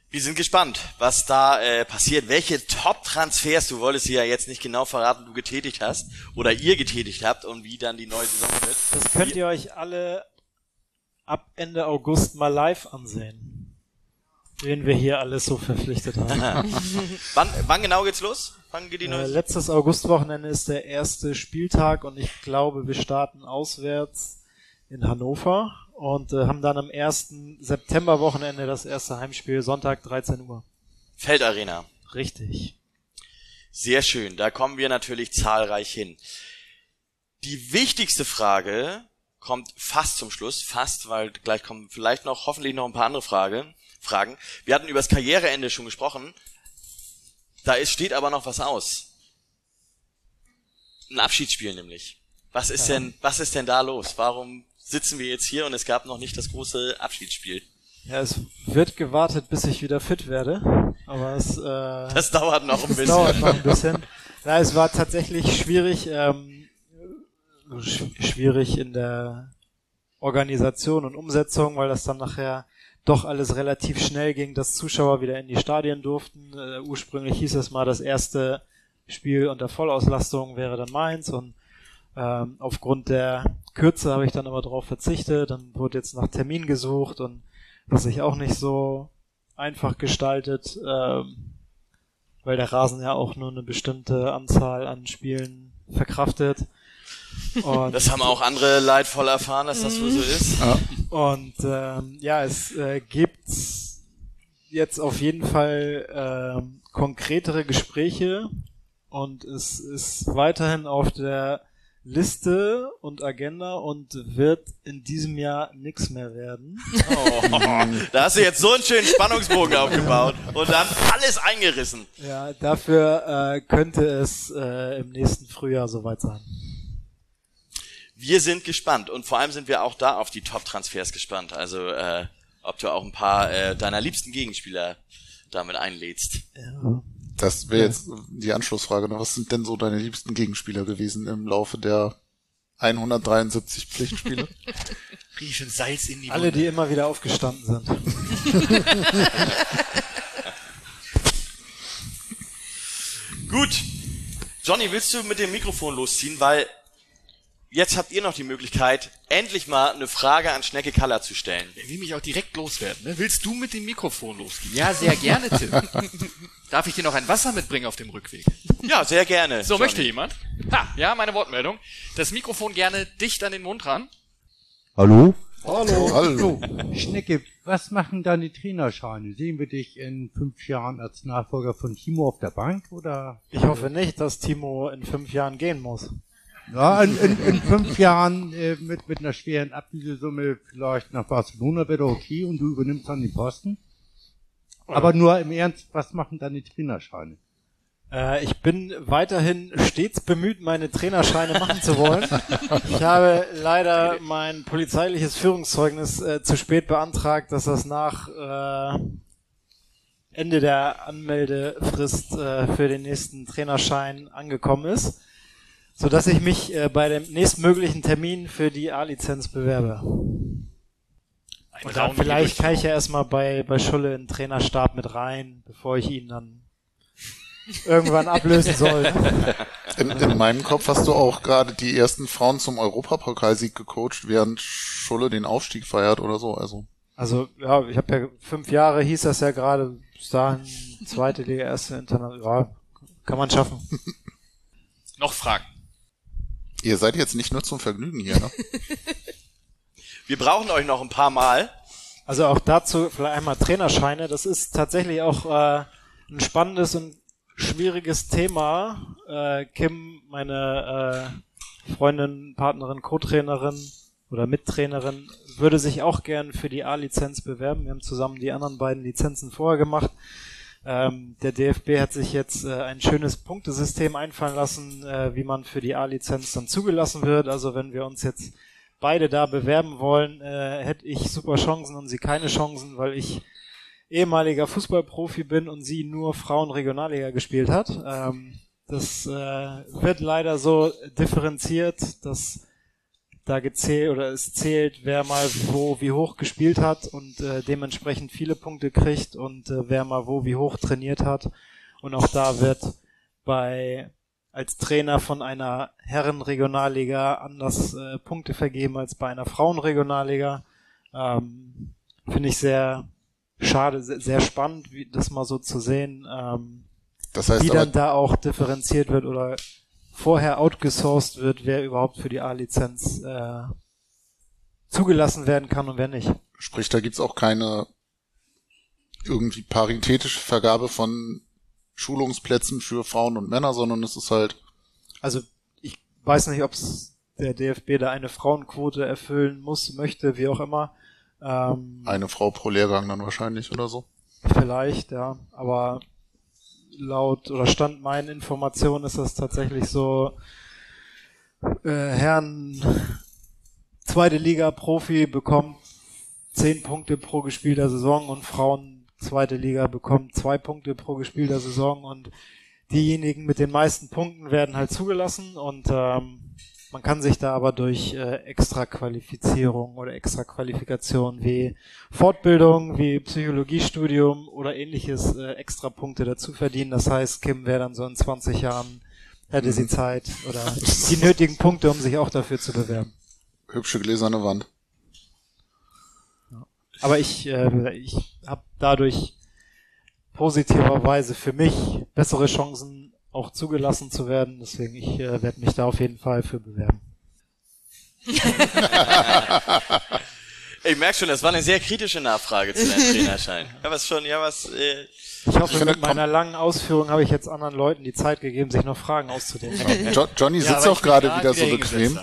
Wir sind gespannt, was da äh, passiert, welche Top-Transfers, du wolltest ja jetzt nicht genau verraten, du getätigt hast oder ihr getätigt habt und wie dann die neue Saison wird. Das könnt ihr euch alle ab Ende August mal live ansehen. Wen wir hier alles so verpflichtet haben. [LAUGHS] wann, wann genau geht's los? Wann geht die neue Äh, letztes Augustwochenende ist der erste Spieltag und ich glaube, wir starten auswärts in Hannover und äh, haben dann am 1. Septemberwochenende das erste Heimspiel, Sonntag 13 Uhr. Feldarena. Richtig. Sehr schön, da kommen wir natürlich zahlreich hin. Die wichtigste Frage kommt fast zum Schluss, fast, weil gleich kommen vielleicht noch, hoffentlich noch ein paar andere Frage, Fragen. Wir hatten über das Karriereende schon gesprochen. Da ist, steht aber noch was aus. Ein Abschiedsspiel nämlich. Was ist denn, was ist denn da los? Warum sitzen wir jetzt hier und es gab noch nicht das große Abschiedsspiel? Ja, es wird gewartet, bis ich wieder fit werde, aber es, äh, Das dauert noch ein bisschen. dauert noch ein bisschen. Ja, es war tatsächlich schwierig, ähm, sch schwierig in der Organisation und Umsetzung, weil das dann nachher doch alles relativ schnell ging, dass Zuschauer wieder in die Stadien durften. Äh, ursprünglich hieß es mal, das erste Spiel unter Vollauslastung wäre dann meins und ähm, aufgrund der Kürze habe ich dann aber darauf verzichtet. Dann wurde jetzt nach Termin gesucht und was sich auch nicht so einfach gestaltet, ähm, weil der Rasen ja auch nur eine bestimmte Anzahl an Spielen verkraftet. Und, Das haben auch andere leidvoll erfahren, dass das wohl so ist. und ähm, ja, es äh, gibt jetzt auf jeden Fall ähm, konkretere Gespräche und es ist weiterhin auf der Liste und Agenda und wird in diesem Jahr nix mehr werden. Oh, da hast du jetzt so einen schönen Spannungsbogen aufgebaut und dann alles eingerissen. Ja, dafür äh, könnte es äh, im nächsten Frühjahr soweit sein. Wir sind gespannt und vor allem sind wir auch da auf die Top-Transfers gespannt. Also äh, ob du auch ein paar äh, deiner liebsten Gegenspieler damit einlädst. Ja. Das wäre jetzt die Anschlussfrage. ne? Was sind denn so deine liebsten Gegenspieler gewesen im Laufe der 173 Pflichtspiele? [LAUGHS] Riechen Salz in die Alle, die immer wieder aufgestanden sind. [LAUGHS] Gut. Johnny, willst du mit dem Mikrofon losziehen? Weil jetzt habt ihr noch die Möglichkeit, endlich mal eine Frage an Schnecke Kaller zu stellen. Der will mich auch direkt loswerden. Ne? Willst du mit dem Mikrofon losgehen? Ja, sehr gerne, Tim. [LAUGHS] Darf ich dir noch ein Wasser mitbringen auf dem Rückweg? Ja, sehr gerne. So, Johnny. möchte jemand? Ha, ja, meine Wortmeldung. Das Mikrofon gerne dicht an den Mund ran. Hallo? Hallo. Schnecke, was machen deine Trainerscheine? Sehen wir dich in fünf Jahren als Nachfolger von Timo auf der Bank oder? Ich hoffe nicht, dass Timo in fünf Jahren gehen muss. Ja, in, in, in fünf Jahren äh, mit, mit einer schweren Ablösesumme vielleicht nach Barcelona wäre okay und du übernimmst dann den Posten. Aber nur im Ernst, was machen deine Trainerscheine? Äh, ich bin weiterhin stets bemüht, meine Trainerscheine machen zu wollen. Ich habe leider mein polizeiliches Führungszeugnis äh, zu spät beantragt, dass das nach äh, Ende der Anmeldefrist äh, für den nächsten Trainerschein angekommen ist, so dass ich mich äh, bei dem nächstmöglichen Termin für die A-Lizenz bewerbe. Und dann vielleicht kann ich ja erstmal bei, bei Schulle in den Trainerstab mit rein, bevor ich ihn dann irgendwann ablösen soll. ne? [LAUGHS] In, in meinem Kopf hast du auch gerade die ersten Frauen zum Europapokalsieg gecoacht, während Schulle den Aufstieg feiert oder so. Also Also, ja, ich habe ja fünf Jahre, hieß das ja gerade, bis dahin zweite Liga, erste Internat, ja, kann man schaffen. [LAUGHS] Noch Fragen. Ihr seid jetzt nicht nur zum Vergnügen hier, ne? [LAUGHS] Wir brauchen euch noch ein paar Mal. Also auch dazu vielleicht einmal Trainerscheine, das ist tatsächlich auch äh, ein spannendes und schwieriges Thema. Äh, Kim, meine äh, Freundin, Partnerin, Co-Trainerin oder Mittrainerin, würde sich auch gern für die A-Lizenz bewerben. Wir haben zusammen die anderen beiden Lizenzen vorher gemacht. Ähm, der DFB hat sich jetzt äh, ein schönes Punktesystem einfallen lassen, äh, wie man für die A-Lizenz dann zugelassen wird. Also wenn wir uns jetzt beide da bewerben wollen, äh, hätte ich super Chancen und sie keine Chancen, weil ich ehemaliger Fußballprofi bin und sie nur Frauen-Regionalliga gespielt hat. Ähm, das äh, wird leider so differenziert, dass da gezählt oder es zählt, wer mal wo wie hoch gespielt hat und äh, dementsprechend viele Punkte kriegt und äh, wer mal wo wie hoch trainiert hat. Und auch da wird bei als Trainer von einer Herrenregionalliga anders äh, Punkte vergeben als bei einer Frauenregionalliga. Ähm, Finde ich sehr schade, sehr, sehr spannend, wie das mal so zu sehen, ähm, Das heißt wie dann da auch differenziert wird oder vorher outgesourced wird, wer überhaupt für die A-Lizenz äh, zugelassen werden kann und wer nicht. sprich, da gibt's auch keine irgendwie paritätische Vergabe von Schulungsplätzen für Frauen und Männer, sondern es ist halt, Also ich weiß nicht, ob der DFB da eine Frauenquote erfüllen muss, möchte, wie auch immer. Ähm, eine Frau pro Lehrgang dann wahrscheinlich oder so. Vielleicht, ja. Aber laut oder stand meinen Informationen ist das tatsächlich so, äh, Herren zweite Liga Profi bekommt zehn Punkte pro gespielter Saison und Frauen zweite Liga bekommen zwei Punkte pro gespielter Saison und diejenigen mit den meisten Punkten werden halt zugelassen und ähm, man kann sich da aber durch äh, extra Qualifizierung oder extra Qualifikation wie Fortbildung, wie Psychologiestudium oder ähnliches äh, extra Punkte dazu verdienen. Das heißt, Kim wäre dann so in 20 Jahren, hätte sie Zeit oder die nötigen Punkte, um sich auch dafür zu bewerben. Hübsche gläserne Wand. Aber ich, äh, ich habe dadurch positiverweise für mich bessere Chancen auch zugelassen zu werden. Deswegen ich äh, werde mich da auf jeden Fall für bewerben. [LAUGHS] Ich merke schon, das war eine sehr kritische Nachfrage zu deinem Trainerschein. [LAUGHS] Ja, was schon, ja, was, äh, Ich hoffe, mit meiner langen Ausführung habe ich jetzt anderen Leuten die Zeit gegeben, sich noch Fragen auszudenken. [LAUGHS] Jo Johnny Ja, sitzt weil auch ich gerade wieder so bequem.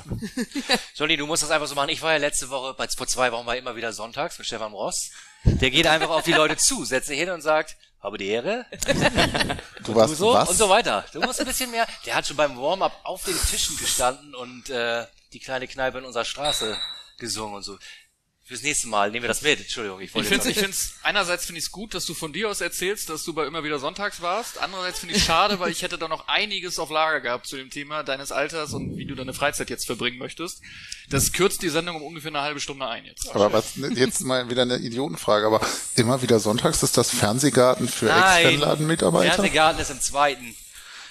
Johnny, du musst das einfach so machen. Ich war ja letzte Woche, bei, vor zwei Wochen war immer wieder sonntags mit Stefan Ross. Der geht einfach auf die Leute zu, setzt sich hin und sagt, habe die Ehre, [LAUGHS] Du warst du so was? und so weiter. Du musst ein bisschen mehr. Der hat schon beim Warm-up auf den Tischen gestanden und äh, die kleine Kneipe in unserer Straße gesungen und so. Fürs nächste Mal nehmen wir das mit. Entschuldigung, ich Ich wollte finde jetzt ich find's, einerseits finde ich es gut, dass du von dir aus erzählst, dass du bei immer wieder sonntags warst. Andererseits finde ich schade, weil ich hätte da noch einiges auf Lager gehabt zu dem Thema deines Alters und wie du deine Freizeit jetzt verbringen möchtest. Das kürzt die Sendung um ungefähr eine halbe Stunde ein jetzt. Aber was, ne, jetzt mal wieder eine Idiotenfrage, aber immer wieder sonntags ist das Fernsehgarten für Ex-Fanladen-Mitarbeiter? Fernsehgarten ist im zweiten.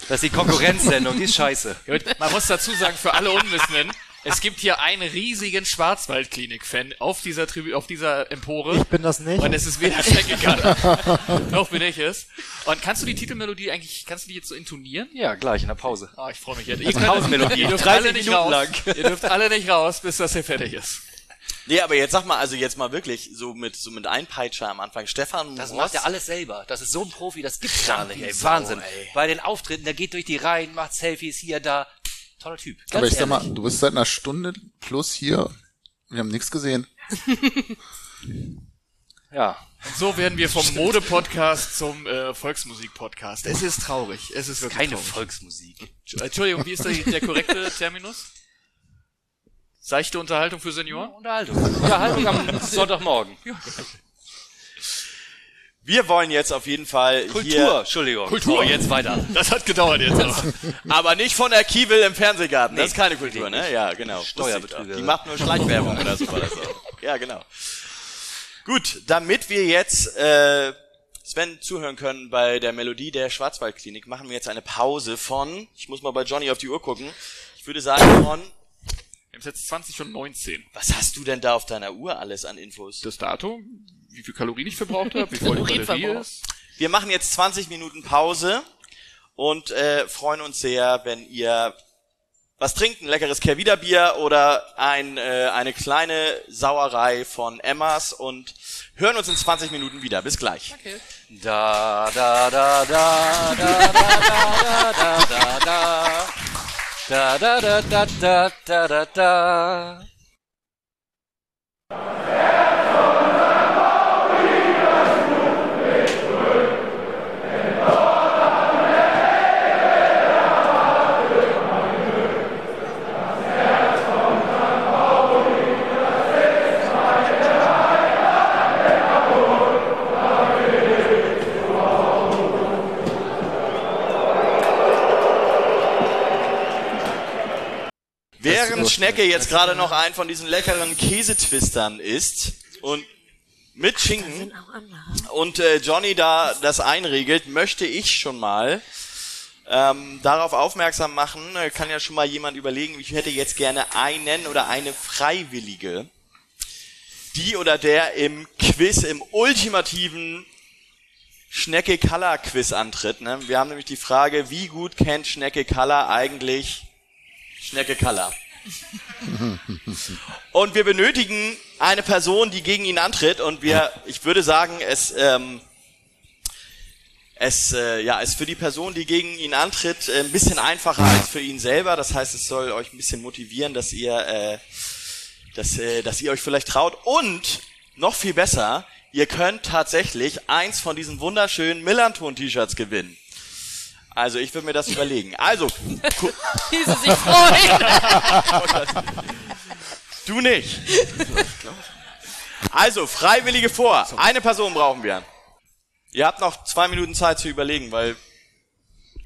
Das ist die Konkurrenzsendung, die ist scheiße. Man muss dazu sagen, für alle Unwissenden, es gibt hier einen riesigen Schwarzwaldklinik-Fan auf dieser Tribü auf dieser Empore. Ich bin das nicht. Und es ist weder Steckegatter, [LAUGHS] noch bin ich es. Und kannst du die Titelmelodie eigentlich, kannst du die jetzt so intonieren? Ja, gleich in der Pause. Ah, ich freue mich jetzt. Ihr, Als könnt- Pausenmelodie. ihr dürft 30 alle nicht Minuten raus. lang. Ihr dürft alle nicht raus, bis das hier fertig ist. nee, aber jetzt sag mal, also jetzt mal wirklich, so mit, so mit Einpeitscher am Anfang. Stefan Das macht er alles selber. Das ist so ein Profi, das gibt's gar nicht, ey. Wahnsinn. ey. Bei den Auftritten, der geht durch die Reihen, macht Selfies hier, da. Toller Typ. Ganz Aber ich sag mal, ehrlich. du bist seit einer Stunde plus hier. Wir haben nichts gesehen. [LAUGHS] Ja. Und so werden wir vom Mode-Podcast zum äh, Volksmusik-Podcast. Es ist traurig. Es ist wirklich Keine traurig. Volksmusik. Entschuldigung, wie ist der, der korrekte Terminus? Seichte Unterhaltung für Senioren? Unterhaltung. Unterhaltung am Sonntagmorgen. Wir wollen jetzt auf jeden Fall Kultur, hier, Entschuldigung. Kultur. Jetzt weiter. Das hat gedauert jetzt aber. [LAUGHS] aber nicht von der Kiewel im Fernsehgarten. das Nee, ist keine Kultur, ne? Ja, genau. Steuerbetrüger. Die macht nur Schleichwerbung oder so war das auch. [LAUGHS] Ja, genau. Gut, damit wir jetzt äh, Sven zuhören können bei der Melodie der Schwarzwaldklinik, machen wir jetzt eine Pause von, ich muss mal bei Johnny auf die Uhr gucken, ich würde sagen von, Wir haben jetzt 20 und 19. was hast du denn da auf deiner Uhr alles an Infos? Das Datum, wie viel Kalorien ich verbraucht habe, wie voll die Batterie ist. Wir machen jetzt 20 Minuten Pause und äh, freuen uns sehr, wenn ihr was trinkt, ein leckeres Kerwiderbier oder ein, äh, eine kleine Sauerei von Emmas und hören uns in 20 Minuten wieder. Bis gleich. Da, da, da, da, da, da, da, da, da, da. Da, da, da, da, da, da, da, da. Während Schnecke jetzt gerade noch einen von diesen leckeren Käsetwistern isst und mit Schinken und äh, Johnny da das einregelt, möchte ich schon mal ähm, darauf aufmerksam machen, äh, kann ja schon mal jemand überlegen, ich hätte jetzt gerne einen oder eine Freiwillige, die oder der im Quiz, im ultimativen Schnecke Color Quiz antritt. Ne? Wir haben nämlich die Frage, wie gut kennt Schnecke Color eigentlich Schnecke Color? Und wir benötigen eine Person, die gegen ihn antritt. Und wir, ich würde sagen, es, ähm, es, äh, ja, ist für die Person, die gegen ihn antritt, äh, ein bisschen einfacher als für ihn selber. Das heißt, es soll euch ein bisschen motivieren, dass ihr, äh, dass, äh, dass ihr euch vielleicht traut. Und noch viel besser, ihr könnt tatsächlich eins von diesen wunderschönen Millanton-T-Shirts gewinnen. Also ich würde mir das überlegen. Also, Wie sie sich freuen. du nicht. Also, Freiwillige vor. Eine Person brauchen wir. Ihr habt noch zwei Minuten Zeit zu überlegen, weil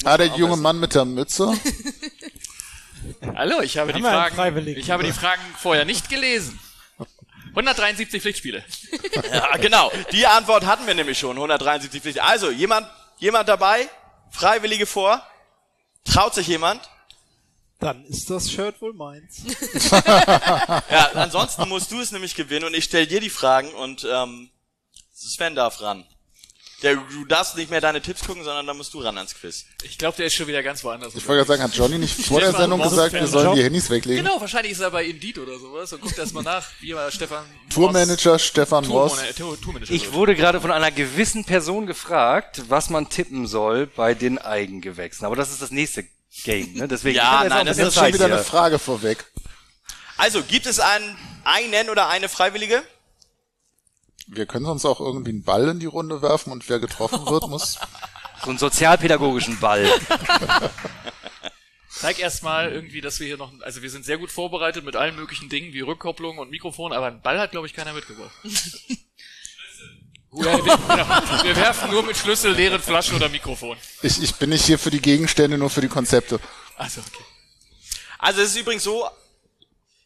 Ah, der junge Mann mit der Mütze. [LAUGHS] Hallo, ich habe die Fragen, ich habe die Fragen vorher nicht gelesen. 173 Pflichtspiele. [LAUGHS] Ja, genau. Die Antwort hatten wir nämlich schon. 173 Pflicht. Also, jemand, jemand dabei? Freiwillige vor? Traut sich jemand? Dann ist das Shirt wohl meins. [LAUGHS] Ja, ansonsten musst du es nämlich gewinnen und ich stell dir die Fragen und ähm, Sven darf ran. Der, du darfst nicht mehr deine Tipps gucken, sondern da musst du ran ans Quiz. Ich glaube, der ist schon wieder ganz woanders. Ich wollte gerade sagen, hat Johnny nicht vor der Sendung gesagt, wir sollen Job? die Handys weglegen? Genau, wahrscheinlich ist er bei Indeed oder sowas und guckt erst mal nach, wie war Stefan Tourmanager Stefan Ross. Ich wurde gerade von einer gewissen Person gefragt, was man tippen soll bei den Eigengewächsen. Aber das ist das nächste Game, ne? Deswegen Ja, ich hab jetzt nein, das bisschen schon Zeit wieder hier. eine Frage vorweg. Also, gibt es einen, einen oder eine Freiwillige? Wir können sonst auch irgendwie einen Ball in die Runde werfen und wer getroffen wird, muss. [LAUGHS] So einen sozialpädagogischen Ball. [LAUGHS] Zeig erstmal irgendwie, dass wir hier noch, also wir sind sehr gut vorbereitet mit allen möglichen Dingen wie Rückkopplung und Mikrofon, aber einen Ball hat, glaube ich, keiner mitgebracht. [LAUGHS] ja, wir, genau. wir werfen nur mit Schlüssel, leeren Flaschen oder Mikrofon. Ich, ich bin nicht hier für die Gegenstände, nur für die Konzepte. Also, okay. Also, es ist übrigens so,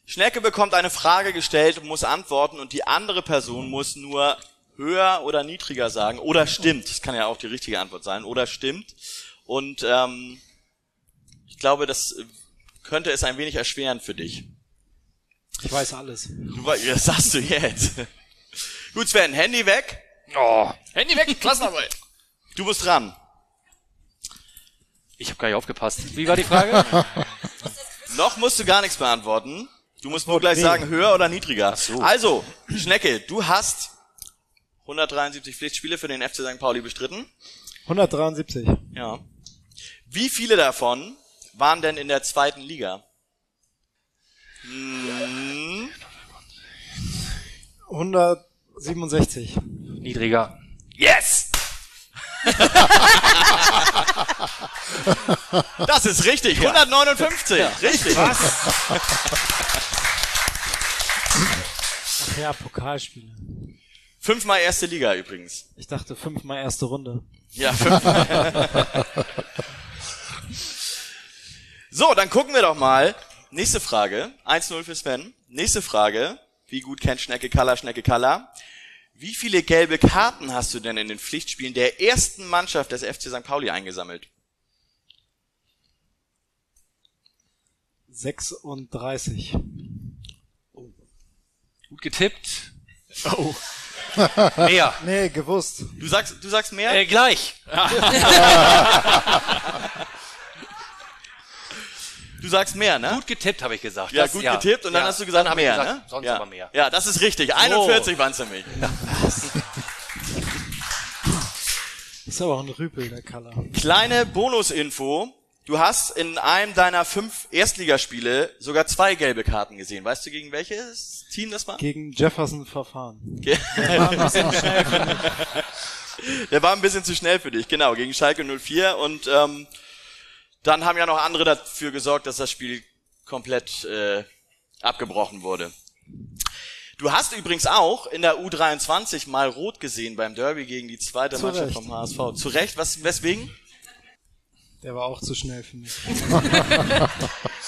Schnecke bekommt eine Frage gestellt und muss antworten und die andere Person muss nur höher oder niedriger sagen oder stimmt. Das kann ja auch die richtige Antwort sein. Oder stimmt. Und ähm, ich glaube, das könnte es ein wenig erschweren für dich. Ich weiß alles. Du, das sagst du jetzt. [LAUGHS] Gut, Sven, Handy weg. Oh, Handy weg, Klassenarbeit. Du musst dran. ich habe gar nicht aufgepasst. Wie war die Frage? [LAUGHS] [LAUGHS] Noch musst du gar nichts beantworten. Du musst nur gleich sagen, höher oder niedriger. Also, Schnecke, du hast 173 Pflichtspiele für den FC St. Pauli bestritten. 173. Ja. Wie viele davon waren denn in der zweiten Liga? Hm, 167. Niedriger. yes! [LAUGHS] das ist richtig. 159. Richtig. Ach ja, Pokalspiele. Fünfmal erste Liga übrigens. Ich dachte fünfmal erste Runde. Ja, fünfmal. so, dann gucken wir doch mal. Nächste Frage. 1-0 für Sven. Nächste Frage. Wie gut kennt Schnecke Kalla Schnecke Kalla? Wie viele gelbe Karten hast du denn in den Pflichtspielen der ersten Mannschaft des FC St. Pauli eingesammelt? 36. Gut getippt. Oh. [LAUGHS] Mehr. Nee, gewusst. Du sagst, du sagst mehr? Äh, gleich. [LAUGHS] [LAUGHS] Du sagst mehr, ne? Gut getippt, habe ich gesagt. ja, Das- gut getippt und dann Ja, hast du gesagt ich mehr, gesagt, ne? Sonst ja. aber mehr. Ja, das ist richtig. 41 waren es nämlich. Ist aber auch ein Rüpel, der Color. Kleine Bonusinfo. Du hast in einem deiner fünf Erstligaspiele sogar zwei gelbe Karten gesehen. Weißt du, gegen welches Team das war? Gegen Jefferson Verfahren. Ge- [LAUGHS] Der war ein bisschen zu schnell für dich, genau, gegen Schalke 04 und ähm, dann haben ja noch andere dafür gesorgt, dass das Spiel komplett äh, abgebrochen wurde. Du hast übrigens auch in der U23 mal rot gesehen beim Derby gegen die zweite Zu Mannschaft vom HSV. Zu Recht, was, weswegen? Der war auch zu schnell für mich. [LAUGHS]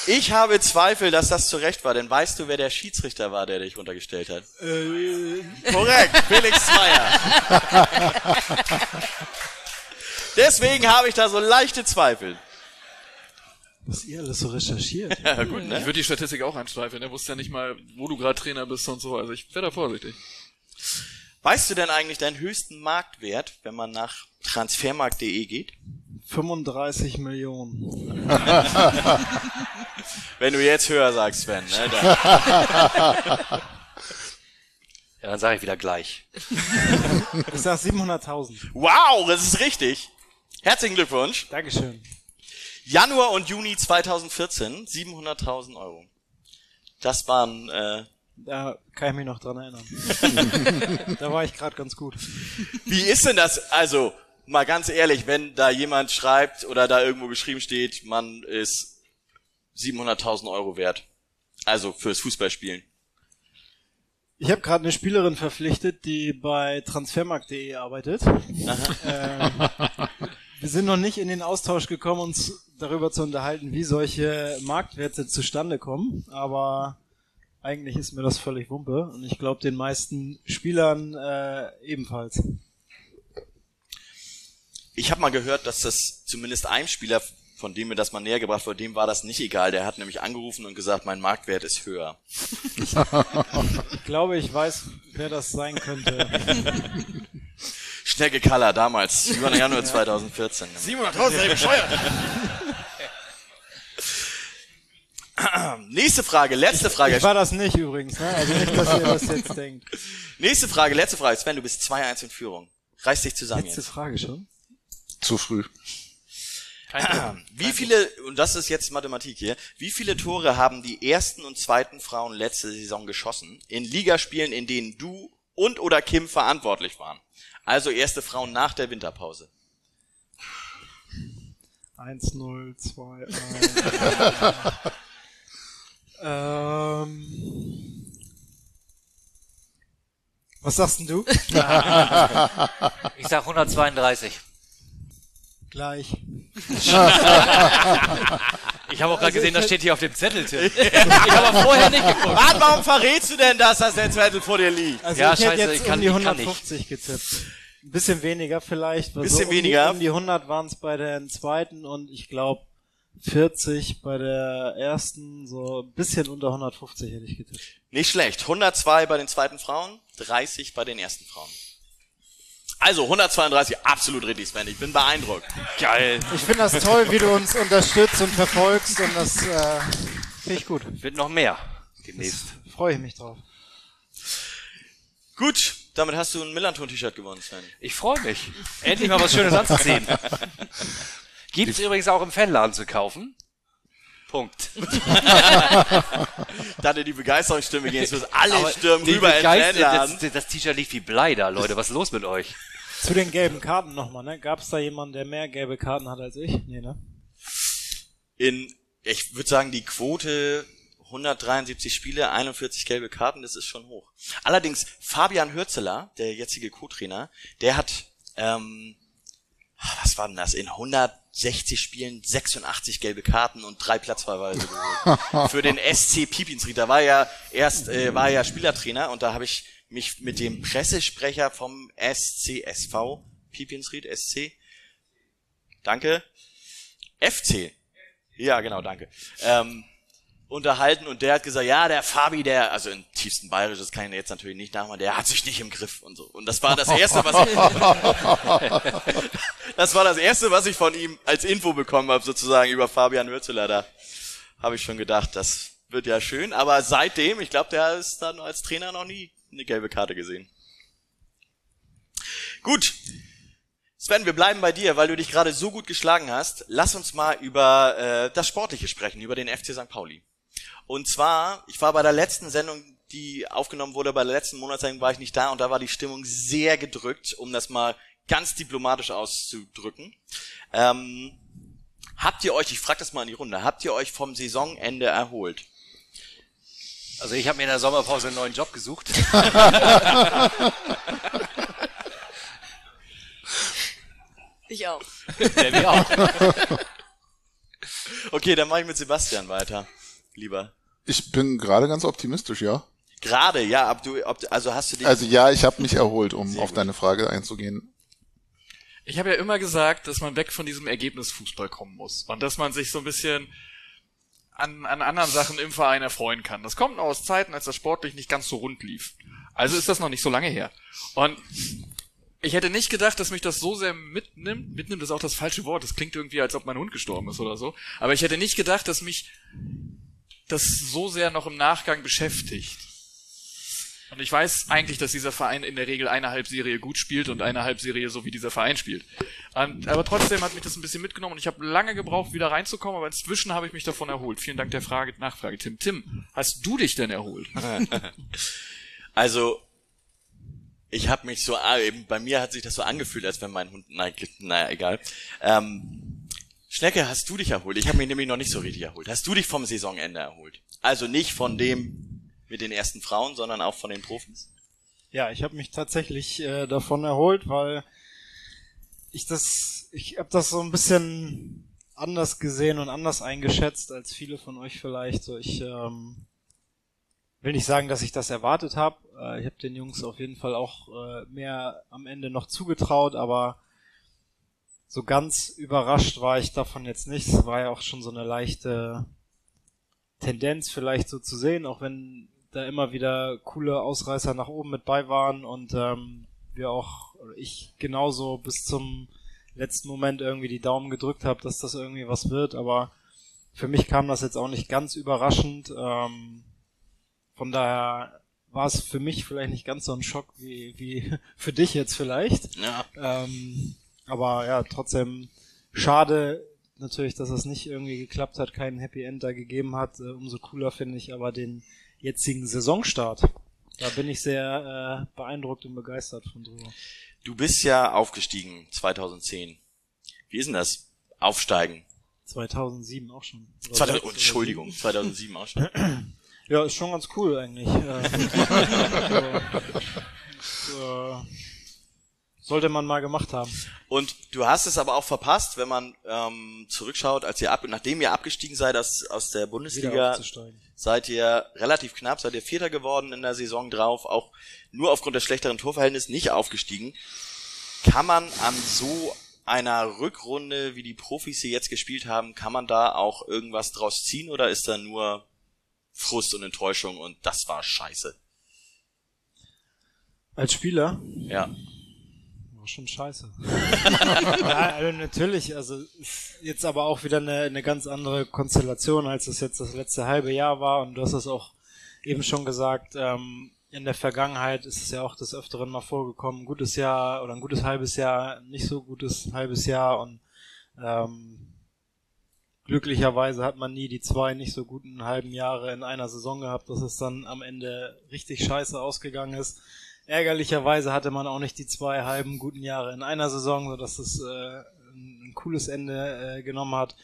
Ich habe Zweifel, dass das zu Recht war, denn weißt du, wer der Schiedsrichter war, der dich runtergestellt hat? Äh, Korrekt, Felix Zweier. [LAUGHS] Deswegen habe ich da so leichte Zweifel. Was ihr alles so recherchiert. [LAUGHS] Ja, gut, Ich ne? würde die Statistik auch anstreifen. Er wusste ja nicht mal, wo du gerade Trainer bist und so. Also ich wäre da vorsichtig. Weißt du denn eigentlich deinen höchsten Marktwert, wenn man nach transfermarkt.de geht? 35 Millionen. [LAUGHS] Wenn du jetzt höher sagst, Sven, ne? Dann, Ja, dann sage ich wieder gleich. Ich sag 700.000. wow, das ist richtig. Herzlichen Glückwunsch. Dankeschön. Januar und Juni 2014, 700.000 Euro. Das waren, äh, Da kann ich mich noch dran erinnern. [LAUGHS] da war ich gerade ganz gut. wie ist denn das, also, mal ganz ehrlich, wenn da jemand schreibt oder da irgendwo geschrieben steht, man ist 700.000 Euro wert. Also, fürs Fußballspielen. Ich habe gerade eine Spielerin verpflichtet, die bei transfermarkt.de arbeitet. Ähm, wir sind noch nicht in den Austausch gekommen, uns darüber zu unterhalten, wie solche Marktwerte zustande kommen. Aber eigentlich ist mir das völlig Wumpe und ich glaube den meisten Spielern äh, ebenfalls. Ich habe mal gehört, dass das zumindest einem Spieler, von dem mir das mal näher gebracht wurde, dem war das nicht egal. Der hat nämlich angerufen und gesagt, mein Marktwert ist höher. [LAUGHS] Ich glaube, ich weiß, wer das sein könnte. [LAUGHS] Schnecke Kaller damals, [LAUGHS] 7. Januar 2014. 700.000, ey, bescheuert. [CLEARS THROAT] Nächste Frage, letzte Frage. Ich war das nicht übrigens, ne? Also nicht, dass ihr das jetzt denkt. [LAUGHS] Nächste Frage, letzte Frage. Sven, du bist 2-1 in Führung. Reiß dich zusammen Letzte jetzt. Frage schon. Zu früh. [CLEARS THROAT] Wie viele, und das ist jetzt Mathematik hier, wie viele Tore haben die ersten und zweiten Frauen letzte Saison geschossen in Ligaspielen, in denen du und oder Kim verantwortlich waren? Also erste Frauen nach der Winterpause. 1, 0, 2, 1. ähm. Was sagst denn du? Ich sag 132. Gleich. [LAUGHS] Ich habe auch gerade gesehen, das steht hier auf dem Zettel, Tim. [LAUGHS] Ich habe vorher nicht geguckt. Mann, warum verrätst du denn das, dass der Zettel vor dir liegt? Also Ja, ich hätte scheiße, jetzt ich kann- um die ich kann nicht. 150 getippt. Ein bisschen weniger vielleicht. weil Bisschen so um weniger? Die, um die 100 waren es bei der zweiten und ich glaube 40 bei der ersten. So ein bisschen unter 150 hätte ich getippt. Nicht schlecht. 102 bei den zweiten Frauen, 30 bei den ersten Frauen. Also 132, absolut richtig, Sven. Ich bin beeindruckt. Geil. Ich finde das toll, wie du uns unterstützt und verfolgst und das äh, finde ich gut. Wird noch mehr demnächst. Freue ich mich drauf. Gut, damit hast du ein Millanton-T-Shirt gewonnen, Sven. Ich freue mich. Endlich mal was Schönes anzuziehen. [LAUGHS] Gibt's übrigens auch im Fanladen zu kaufen. Punkt. [LAUGHS] Da hatte die Begeisterungsstimme gehen, jetzt müssen alle Aber stürmen rüber. Das, das T-Shirt liegt wie Blei da, Leute. Was ist los mit euch? Zu den gelben Karten nochmal, ne? Gab es da jemanden, der mehr gelbe Karten hat als ich? Nee, ne? In, ich würde sagen, die Quote 173 Spiele, 41 gelbe Karten, das ist schon hoch. Allerdings Fabian Hürzeler, der jetzige Co-Trainer, der hat, ähm, was war denn das, in 160 Spielen 86 gelbe Karten und drei Platzverweise geholt. [LAUGHS] Für den SC Pipinsried. Da war ja erst, äh, war ja Spielertrainer und da habe ich mich mit dem Pressesprecher vom SCSV, Pipinsried, SC, danke, FC, ja, genau, danke. Ähm, unterhalten und der hat gesagt, ja, der Fabi, der, also in tiefsten Bayerisch, das kann ich jetzt natürlich nicht nachmachen, der hat sich nicht im Griff und so. Und das war das erste, was ich, [LAUGHS] das war das erste, was ich von ihm als Info bekommen habe, sozusagen über Fabian Hürzeler da. habe ich schon gedacht, das wird ja schön. Aber seitdem, ich glaube, der ist dann als Trainer noch nie eine gelbe Karte gesehen. Gut. Sven, wir bleiben bei dir, weil du dich gerade so gut geschlagen hast. Lass uns mal über äh, das Sportliche sprechen, über den FC St. Pauli. Und zwar, ich war bei der letzten Sendung, die aufgenommen wurde, bei der letzten Monatssendung war ich nicht da und da war die Stimmung sehr gedrückt, um das mal ganz diplomatisch auszudrücken. Ähm, habt ihr euch, ich frage das mal in die Runde, habt ihr euch vom Saisonende erholt? Also ich habe mir in der Sommerpause einen neuen Job gesucht. [LAUGHS] Ich auch. Der wir auch. [LAUGHS] Okay, dann mache ich mit Sebastian weiter. Lieber. Ich bin gerade ganz optimistisch, ja. Gerade, ja, ob du, ob, also hast du dich. Also ja, ich habe mich erholt, um auf gut. deine Frage einzugehen. Ich habe ja immer gesagt, dass man weg von diesem Ergebnisfußball kommen muss und dass man sich so ein bisschen an, an anderen Sachen im Verein erfreuen kann. Das kommt noch aus Zeiten, als das sportlich nicht ganz so rund lief. Also ist das noch nicht so lange her. Und ich hätte nicht gedacht, dass mich das so sehr mitnimmt. Mitnimmt ist auch das falsche Wort. Das klingt irgendwie, als ob mein Hund gestorben ist oder so. Aber ich hätte nicht gedacht, dass mich das so sehr noch im Nachgang beschäftigt. Und ich weiß eigentlich, dass dieser Verein in der Regel eine Halbserie gut spielt und eine Halbserie so wie dieser Verein spielt. Und, aber trotzdem hat mich das ein bisschen mitgenommen und ich habe lange gebraucht, wieder reinzukommen, aber inzwischen habe ich mich davon erholt. Vielen Dank der Frage, Nachfrage, Tim. Tim, hast du dich denn erholt? [LAUGHS] Also, ich habe mich so, ah, eben bei mir hat sich das so angefühlt, als wenn mein Hund, nein, naja, egal. Ähm, Schnecke, hast du dich erholt? Ich habe mich nämlich noch nicht so richtig erholt. Hast du dich vom Saisonende erholt? Also nicht von dem mit den ersten Frauen, sondern auch von den Profis? Ja, ich habe mich tatsächlich äh, davon erholt, weil ich das, ich habe das so ein bisschen anders gesehen und anders eingeschätzt als viele von euch vielleicht. So, ich ähm, will nicht sagen, dass ich das erwartet habe. Äh, ich habe den Jungs auf jeden Fall auch äh, mehr am Ende noch zugetraut, aber so ganz überrascht war ich davon jetzt nicht. Es war ja auch schon so eine leichte Tendenz vielleicht so zu sehen, auch wenn da immer wieder coole Ausreißer nach oben mit bei waren und ähm, wir auch, ich genauso bis zum letzten Moment irgendwie die Daumen gedrückt habe, dass das irgendwie was wird, aber für mich kam das jetzt auch nicht ganz überraschend. Ähm, von daher war es für mich vielleicht nicht ganz so ein Schock wie, wie [LAUGHS] für dich jetzt vielleicht. Ja. Ähm, aber ja, trotzdem schade natürlich, dass es nicht irgendwie geklappt hat, keinen Happy End da gegeben hat. Äh, umso cooler finde ich aber den jetzigen Saisonstart. Da bin ich sehr äh, beeindruckt und begeistert von drüber. Du bist ja aufgestiegen 2010. Wie ist denn das? Aufsteigen. 2007 auch schon. Oder 2000, sechs oder Entschuldigung, 2007 auch schon. [CLEARS THROAT] Ja, ist schon ganz cool eigentlich. Äh, [LAUGHS] so, so, sollte man mal gemacht haben. Und du hast es aber auch verpasst, wenn man ähm, zurückschaut, als ihr ab, nachdem ihr abgestiegen seid aus, aus der Bundesliga, seid ihr relativ knapp, seid ihr Vierter geworden in der Saison drauf, auch nur aufgrund des schlechteren Torverhältnisses nicht aufgestiegen. Kann man an so einer Rückrunde, wie die Profis sie jetzt gespielt haben, kann man da auch irgendwas draus ziehen oder ist da nur Frust und Enttäuschung und das war scheiße? Als Spieler Ja. Schon scheiße. [LAUGHS] ja, also natürlich, also jetzt aber auch wieder eine, eine ganz andere Konstellation, als es jetzt das letzte halbe Jahr war. Und du hast es auch eben schon gesagt, ähm, in der Vergangenheit ist es ja auch des Öfteren mal vorgekommen, ein gutes Jahr oder ein gutes halbes Jahr, nicht so gutes halbes Jahr und ähm, glücklicherweise hat man nie die zwei nicht so guten halben Jahre in einer Saison gehabt, dass es dann am Ende richtig scheiße ausgegangen ist. Ärgerlicherweise hatte man auch nicht die zwei halben guten Jahre in einer Saison, sodass es äh, ein, cooles Ende äh, genommen hat.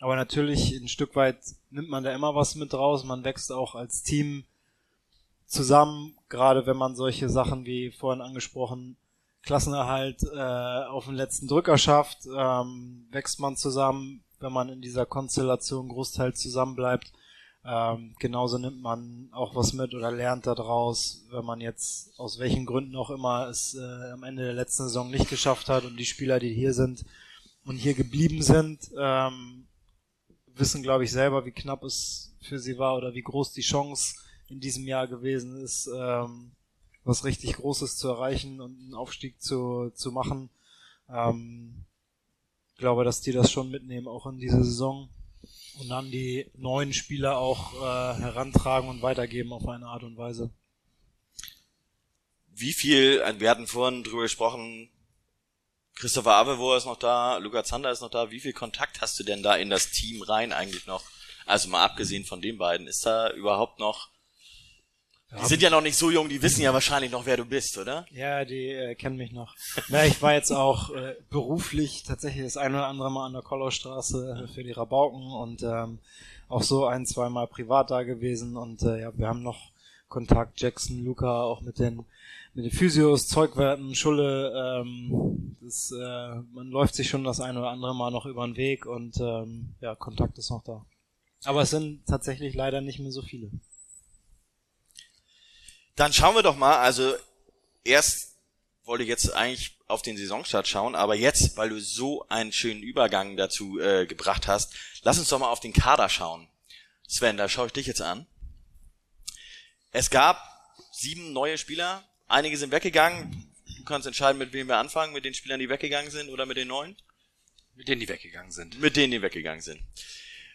Aber natürlich ein Stück weit nimmt man da immer was mit raus. Man wächst auch als Team zusammen, gerade wenn man solche Sachen wie vorhin angesprochen Klassenerhalt äh, auf den letzten Drücker schafft, ähm, wächst man zusammen, wenn man in dieser Konstellation großteils zusammen bleibt. Ähm, genauso nimmt man auch was mit oder lernt daraus, wenn man jetzt aus welchen Gründen auch immer es äh, am Ende der letzten Saison nicht geschafft hat und die Spieler, die hier sind und hier geblieben sind, ähm, wissen, glaube ich, selber, wie knapp es für sie war oder wie groß die Chance in diesem Jahr gewesen ist, ähm, was richtig Großes zu erreichen und einen Aufstieg zu, zu machen. Ähm, ich glaube, dass die das schon mitnehmen, auch in diese Saison. Und dann die neuen Spieler auch äh, herantragen und weitergeben auf eine Art und Weise. Wie viel, wir hatten vorhin drüber gesprochen, Christopher Avewo ist noch da, Luca Zander ist noch da. Wie viel Kontakt hast du denn da in das Team rein eigentlich noch? Also mal abgesehen von den beiden, ist da überhaupt noch die sind ja noch nicht so jung, die wissen ja wahrscheinlich noch, wer du bist, oder? Ja, die äh, kennen mich noch. Ja, ich war jetzt auch äh, beruflich tatsächlich das ein oder andere Mal an der Kollaustraße für die Rabauken und ähm, auch so ein, zweimal privat da gewesen und äh, ja, wir haben noch Kontakt, Jackson, Luca, auch mit den mit den Physios, Zeugwerten, Schulle, ähm, das, äh, man läuft sich schon das ein oder andere Mal noch über den Weg und ähm, ja, Kontakt ist noch da. Aber es sind tatsächlich leider nicht mehr so viele. Dann schauen wir doch mal, also erst wollte ich jetzt eigentlich auf den Saisonstart schauen, aber jetzt, weil du so einen schönen Übergang dazu äh, gebracht hast, lass uns doch mal auf den Kader schauen. Sven, da schaue ich dich jetzt an. Es gab sieben neue Spieler, einige sind weggegangen. Du kannst entscheiden, mit wem wir anfangen, mit den Spielern, die weggegangen sind oder mit den neuen? Mit denen, die weggegangen sind. Mit denen, die weggegangen sind.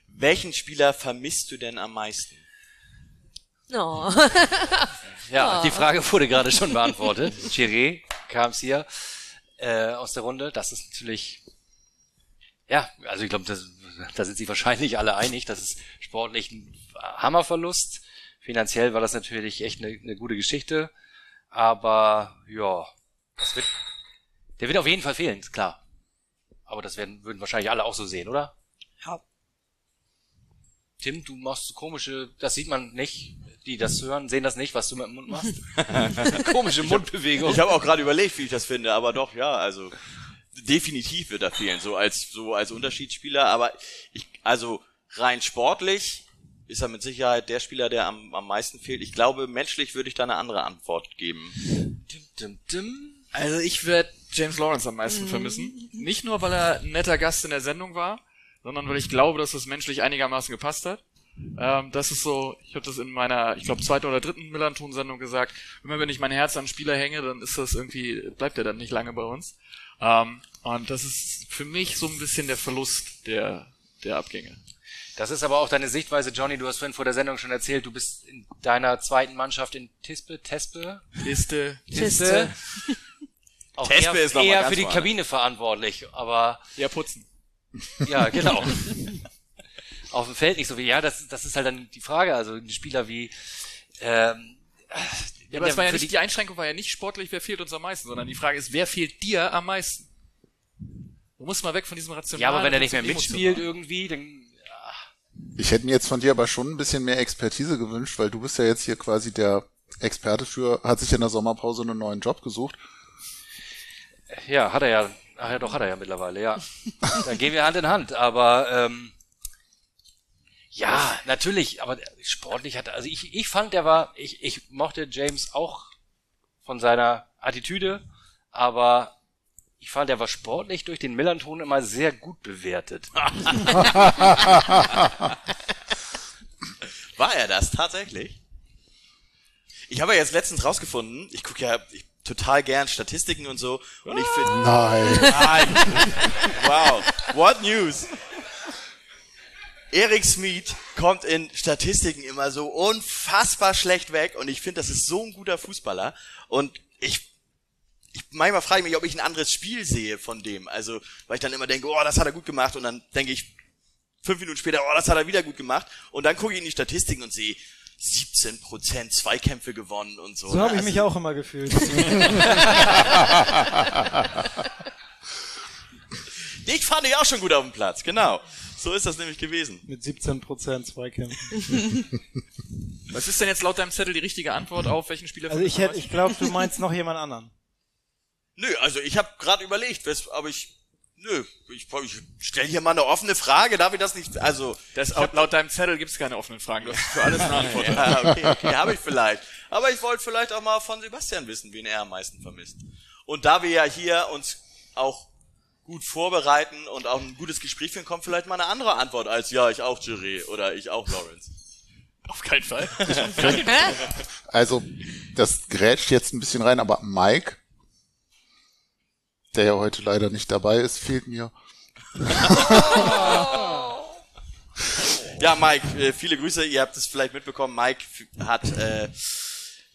Welchen Spieler vermisst du denn am meisten? Oh. [LAUGHS] Ja, die Frage wurde gerade schon beantwortet. [LAUGHS] Chiré kam es hier äh, aus der Runde. Das ist natürlich, ja, also ich glaube, da sind sich wahrscheinlich alle einig. Das ist sportlich ein Hammerverlust. Finanziell war das natürlich echt eine, eine gute Geschichte. Aber ja, das wird, der wird auf jeden Fall fehlen, ist klar. Aber das werden, würden wahrscheinlich alle auch so sehen, oder? Ja. Tim, du machst so komische, das sieht man nicht die das hören, sehen das nicht, was du mit dem Mund machst. [LAUGHS] [LAUGHS] Komische Mundbewegung. Ich habe auch gerade überlegt, wie ich das finde, aber doch, ja, also definitiv wird er fehlen, so als so als Unterschiedsspieler, aber ich also rein sportlich ist er mit Sicherheit der Spieler, der am, am meisten fehlt. Ich glaube, menschlich würde ich da eine andere Antwort geben. Dim, dim, dim. Also ich werde James Lawrence am meisten mhm. vermissen. Nicht nur, weil er ein netter Gast in der Sendung war, sondern weil ich glaube, dass es menschlich einigermaßen gepasst hat. Ähm, das ist so, ich habe das in meiner, ich glaube, zweiten oder dritten Millanton-Sendung gesagt, immer wenn ich mein Herz an Spieler hänge, dann ist das irgendwie, bleibt er dann nicht lange bei uns. Ähm, und das ist für mich so ein bisschen der Verlust der, der Abgänge. Das ist aber auch deine Sichtweise, Johnny. Du hast vorhin vor der Sendung schon erzählt, du bist in deiner zweiten Mannschaft in Tispe, Tespe? Tiste. Tiste. [LAUGHS] Auch Tespe eher, ist eher für die Kabine verantwortlich, aber. Ja, putzen. Ja, genau. [LAUGHS] auf dem Feld nicht so wie, ja, das, das ist halt dann die Frage. Also ein Spieler wie ähm, ja, aber das war ja nicht, die, die Einschränkung war ja nicht sportlich, wer fehlt uns am meisten, sondern die Frage ist, wer fehlt dir am meisten? Du musst mal weg von diesem Rational. Ja, aber wenn er nicht mehr mitspielt irgendwie, dann. Ja. Ich hätte mir jetzt von dir aber schon ein bisschen mehr Expertise gewünscht, weil du bist ja jetzt hier quasi der Experte für, hat sich in der Sommerpause einen neuen Job gesucht. Ja, hat er ja. Ach ja, doch hat er ja mittlerweile, ja. [LAUGHS] Dann gehen wir Hand in Hand, aber ähm, ja, natürlich, aber sportlich hat, also ich, ich fand, der war, ich, ich mochte James auch von seiner Attitüde, aber ich fand, der war sportlich durch den Millanton immer sehr gut bewertet. [LAUGHS] war er das tatsächlich? Ich habe ja jetzt letztens rausgefunden, ich gucke ja ich, total gern Statistiken und so und ich finde Nein. Nein. Wow. What news? Erik Smith kommt in Statistiken immer so unfassbar schlecht weg und ich finde, das ist so ein guter Fußballer und ich ich manchmal frage ich mich, ob ich ein anderes Spiel sehe von dem. Also, weil ich dann immer denke, oh, das hat er gut gemacht und dann denke ich fünf Minuten später, oh, das hat er wieder gut gemacht und dann gucke ich in die Statistiken und sehe 17 Prozent Zweikämpfe gewonnen und so. So habe ich also, mich auch immer gefühlt. [LAUGHS] Dich fand ich auch schon gut auf dem Platz, genau. So ist das nämlich gewesen. Mit 17% Zweikämpfen. [LAUGHS] Was ist denn jetzt laut deinem Zettel die richtige Antwort auf welchen Spieler? Also ich hätte, ich glaube, du meinst noch jemand anderen. [LAUGHS] Nö, also ich habe gerade überlegt, aber ich Nö, ich, ich stelle hier mal eine offene Frage, darf ich das nicht, also... Das, hab, laut deinem Zettel gibt es keine offenen Fragen, du hast für alles eine Antwort. [LAUGHS] ja, okay, okay, habe ich vielleicht. Aber ich wollte vielleicht auch mal von Sebastian wissen, wen er am meisten vermisst. Und da wir ja hier uns auch gut vorbereiten und auch ein gutes Gespräch führen, kommt vielleicht mal eine andere Antwort als ja, ich auch Jury oder ich auch Lawrence. Auf keinen Fall. [LAUGHS] also, das grätscht jetzt ein bisschen rein, aber Mike, der ja heute leider nicht dabei ist, fehlt mir. [LAUGHS] Ja, Mike, äh, viele Grüße. Ihr habt es vielleicht mitbekommen. Mike hat äh,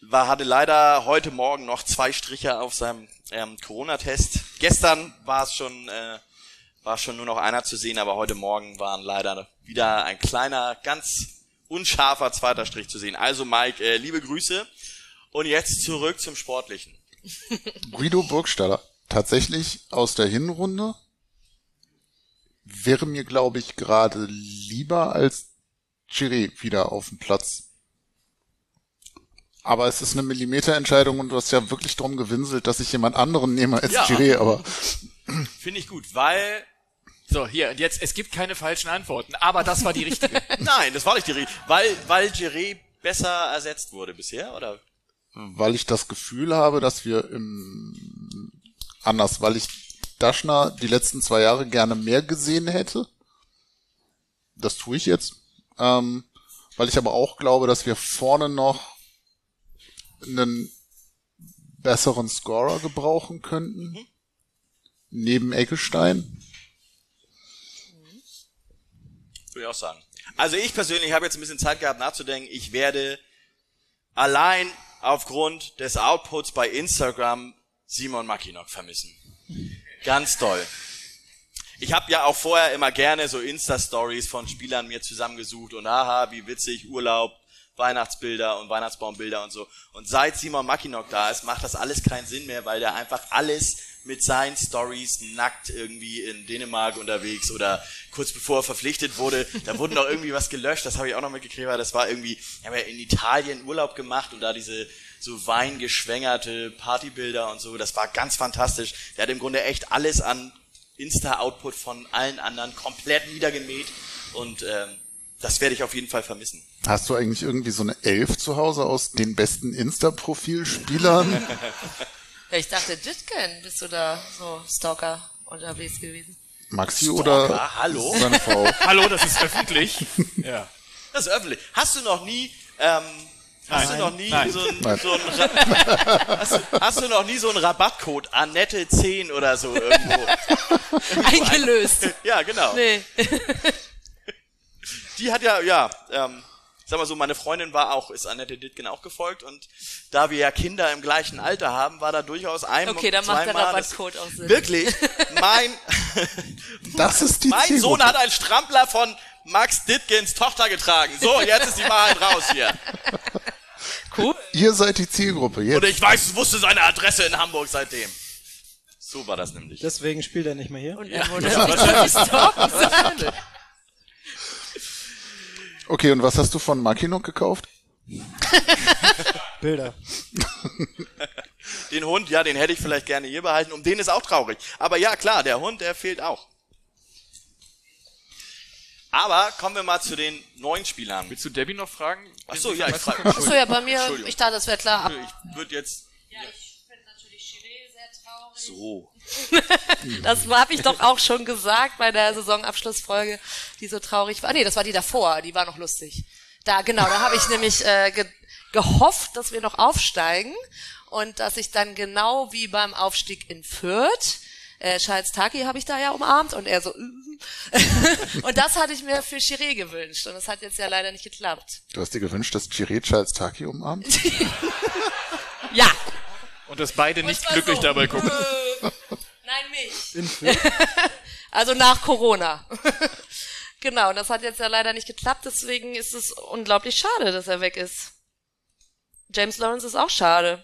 war hatte leider heute Morgen noch zwei Striche auf seinem ähm, Corona-Test. Gestern war es schon äh, war schon nur noch einer zu sehen, aber heute Morgen waren leider wieder ein kleiner, ganz unscharfer zweiter Strich zu sehen. Also Mike, äh, liebe Grüße. Und jetzt zurück zum Sportlichen. [LAUGHS] Guido Burgstaller, tatsächlich aus der Hinrunde, wäre mir, glaube ich, gerade lieber als Chiré wieder auf dem Platz. Aber es ist eine Millimeterentscheidung und du hast ja wirklich drum gewinselt, dass ich jemand anderen nehme als Ja. Chiré, aber Finde ich gut, weil So, hier, jetzt, es gibt keine falschen Antworten, aber das war die richtige. [LAUGHS] nein, das war nicht die Rede, weil weil Giré besser ersetzt wurde bisher, oder? weil ich das Gefühl habe, dass wir im anders, weil ich Daschner die letzten zwei Jahre gerne mehr gesehen hätte. Das tue ich jetzt. Ähm, weil ich aber auch glaube, dass wir vorne noch einen besseren Scorer gebrauchen könnten. Neben Eckestein. Würde ich auch sagen. Also ich persönlich habe jetzt ein bisschen Zeit gehabt nachzudenken. Ich werde allein aufgrund des Outputs bei Instagram Simon Mackinock vermissen. Ganz toll. Ich habe ja auch vorher immer gerne so Insta-Stories von Spielern mir zusammengesucht und aha, wie witzig, Urlaub, Weihnachtsbilder und Weihnachtsbaumbilder und so. Und seit Simon Mackinock da ist, macht das alles keinen Sinn mehr, weil der einfach alles mit seinen Stories nackt irgendwie in Dänemark unterwegs oder kurz bevor er verpflichtet wurde, da wurden doch irgendwie was gelöscht, das habe ich auch noch mitgekriegt, weil das war irgendwie, ich habe ja in Italien Urlaub gemacht und da diese so weingeschwängerte Partybilder und so, das war ganz fantastisch. Der hat im Grunde echt alles an Insta-Output von allen anderen komplett niedergemäht und ähm, das werde ich auf jeden Fall vermissen. Hast du eigentlich irgendwie so eine Elf zu Hause aus den besten Insta-Profil-Spielern? [LAUGHS] Ja, ich dachte, Jitken, bist du da so Stalker unterwegs gewesen? Maxi Stalker, oder hallo? seine Frau? [LAUGHS] Hallo, das ist öffentlich. [LAUGHS] Ja. Das ist öffentlich. Hast du noch nie, ähm, hast Nein. du noch nie Nein. so ein, so ein hast, du- hast du noch nie so einen Rabattcode Annette 10 oder so irgendwo? Eingelöst. ja, genau. Nee. Die hat ja, ja, ähm, sag mal so, meine Freundin war auch, ist Annette Dittgen auch gefolgt und da wir ja Kinder im gleichen Alter haben, war da durchaus ein Okay, dann macht der Rabattcode auch Sinn. Wirklich, mein, [LAUGHS] Das ist die mein Sohn hat einen Strampler von Max Dittgens Tochter getragen. So, jetzt ist die Wahrheit raus hier. [LAUGHS] Cool. Ihr seid die Zielgruppe. Und Jetzt. ich weiß, wusste seine Adresse in Hamburg seitdem. So war das nämlich. Deswegen spielt er nicht mehr hier. Und er [LAUGHS] die stalken sind. Okay, und was hast du von Mackinock gekauft? [LAUGHS] Bilder. Den Hund, ja, den hätte ich vielleicht gerne hier behalten. Um den ist auch traurig. Aber ja, klar, der Hund, der fehlt auch. Aber kommen wir mal zu den neuen Spielern. Willst du Debbie noch fragen? Ach so, ja, ich frage. Achso, ja, bei mir, ich dachte, das wäre klar. Ich würde jetzt ja, ich finde natürlich Chiré sehr traurig. so. [LAUGHS] Das habe ich doch auch schon gesagt bei der Saisonabschlussfolge, die so traurig war. Ah, nee, das war die davor, die war noch lustig. Da, genau, da habe ich nämlich äh, ge gehofft, dass wir noch aufsteigen und dass ich dann genau wie beim Aufstieg in Fürth, äh, Charles Taki habe ich da ja umarmt und er so, äh. [LAUGHS] und das hatte ich mir für Chiré gewünscht und das hat jetzt ja leider nicht geklappt. Du hast dir gewünscht, dass Chiré Charles Taki umarmt? [LAUGHS] Ja. Und dass beide nicht glücklich so, dabei gucken. Nein, mich. [LAUGHS] also nach Corona. genau, und das hat jetzt ja leider nicht geklappt, deswegen ist es unglaublich schade, dass er weg ist. James Lawrence ist auch schade.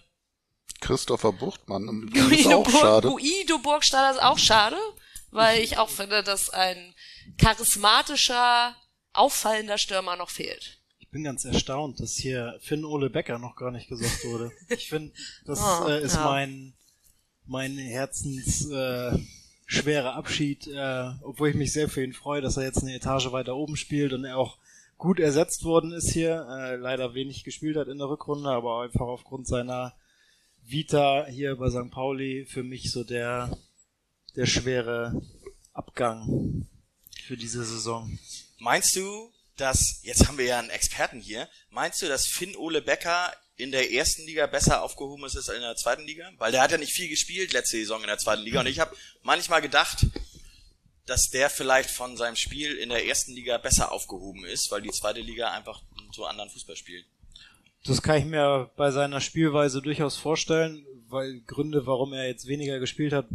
Christopher Buchtmann. Ist auch schade. Guido Burgstaller ist auch schade, weil ich auch finde, dass ein charismatischer, auffallender Stürmer noch fehlt. Ich bin ganz erstaunt, dass hier Finn Ole Becker noch gar nicht gesagt wurde. Ich finde, das Oh, [LAUGHS] äh, ist ja. mein, mein Herzens äh, Abschied, äh, obwohl ich mich sehr für ihn freue, dass er jetzt eine Etage weiter oben spielt und er auch gut ersetzt worden ist hier. Äh, leider wenig gespielt hat in der Rückrunde, aber einfach aufgrund seiner Vita hier bei St. Pauli für mich so der, der schwere Abgang für diese Saison. Meinst du, dass, jetzt haben wir ja einen Experten hier, meinst du, dass Finn Ole Becker in der ersten Liga besser aufgehoben ist als in der zweiten Liga? Weil der hat ja nicht viel gespielt letzte Saison in der zweiten Liga und ich habe manchmal gedacht, dass der vielleicht von seinem Spiel in der ersten Liga besser aufgehoben ist, weil die zweite Liga einfach so anderen Fußball spielt. Das kann ich mir bei seiner Spielweise durchaus vorstellen, weil Gründe, warum er jetzt weniger gespielt hat,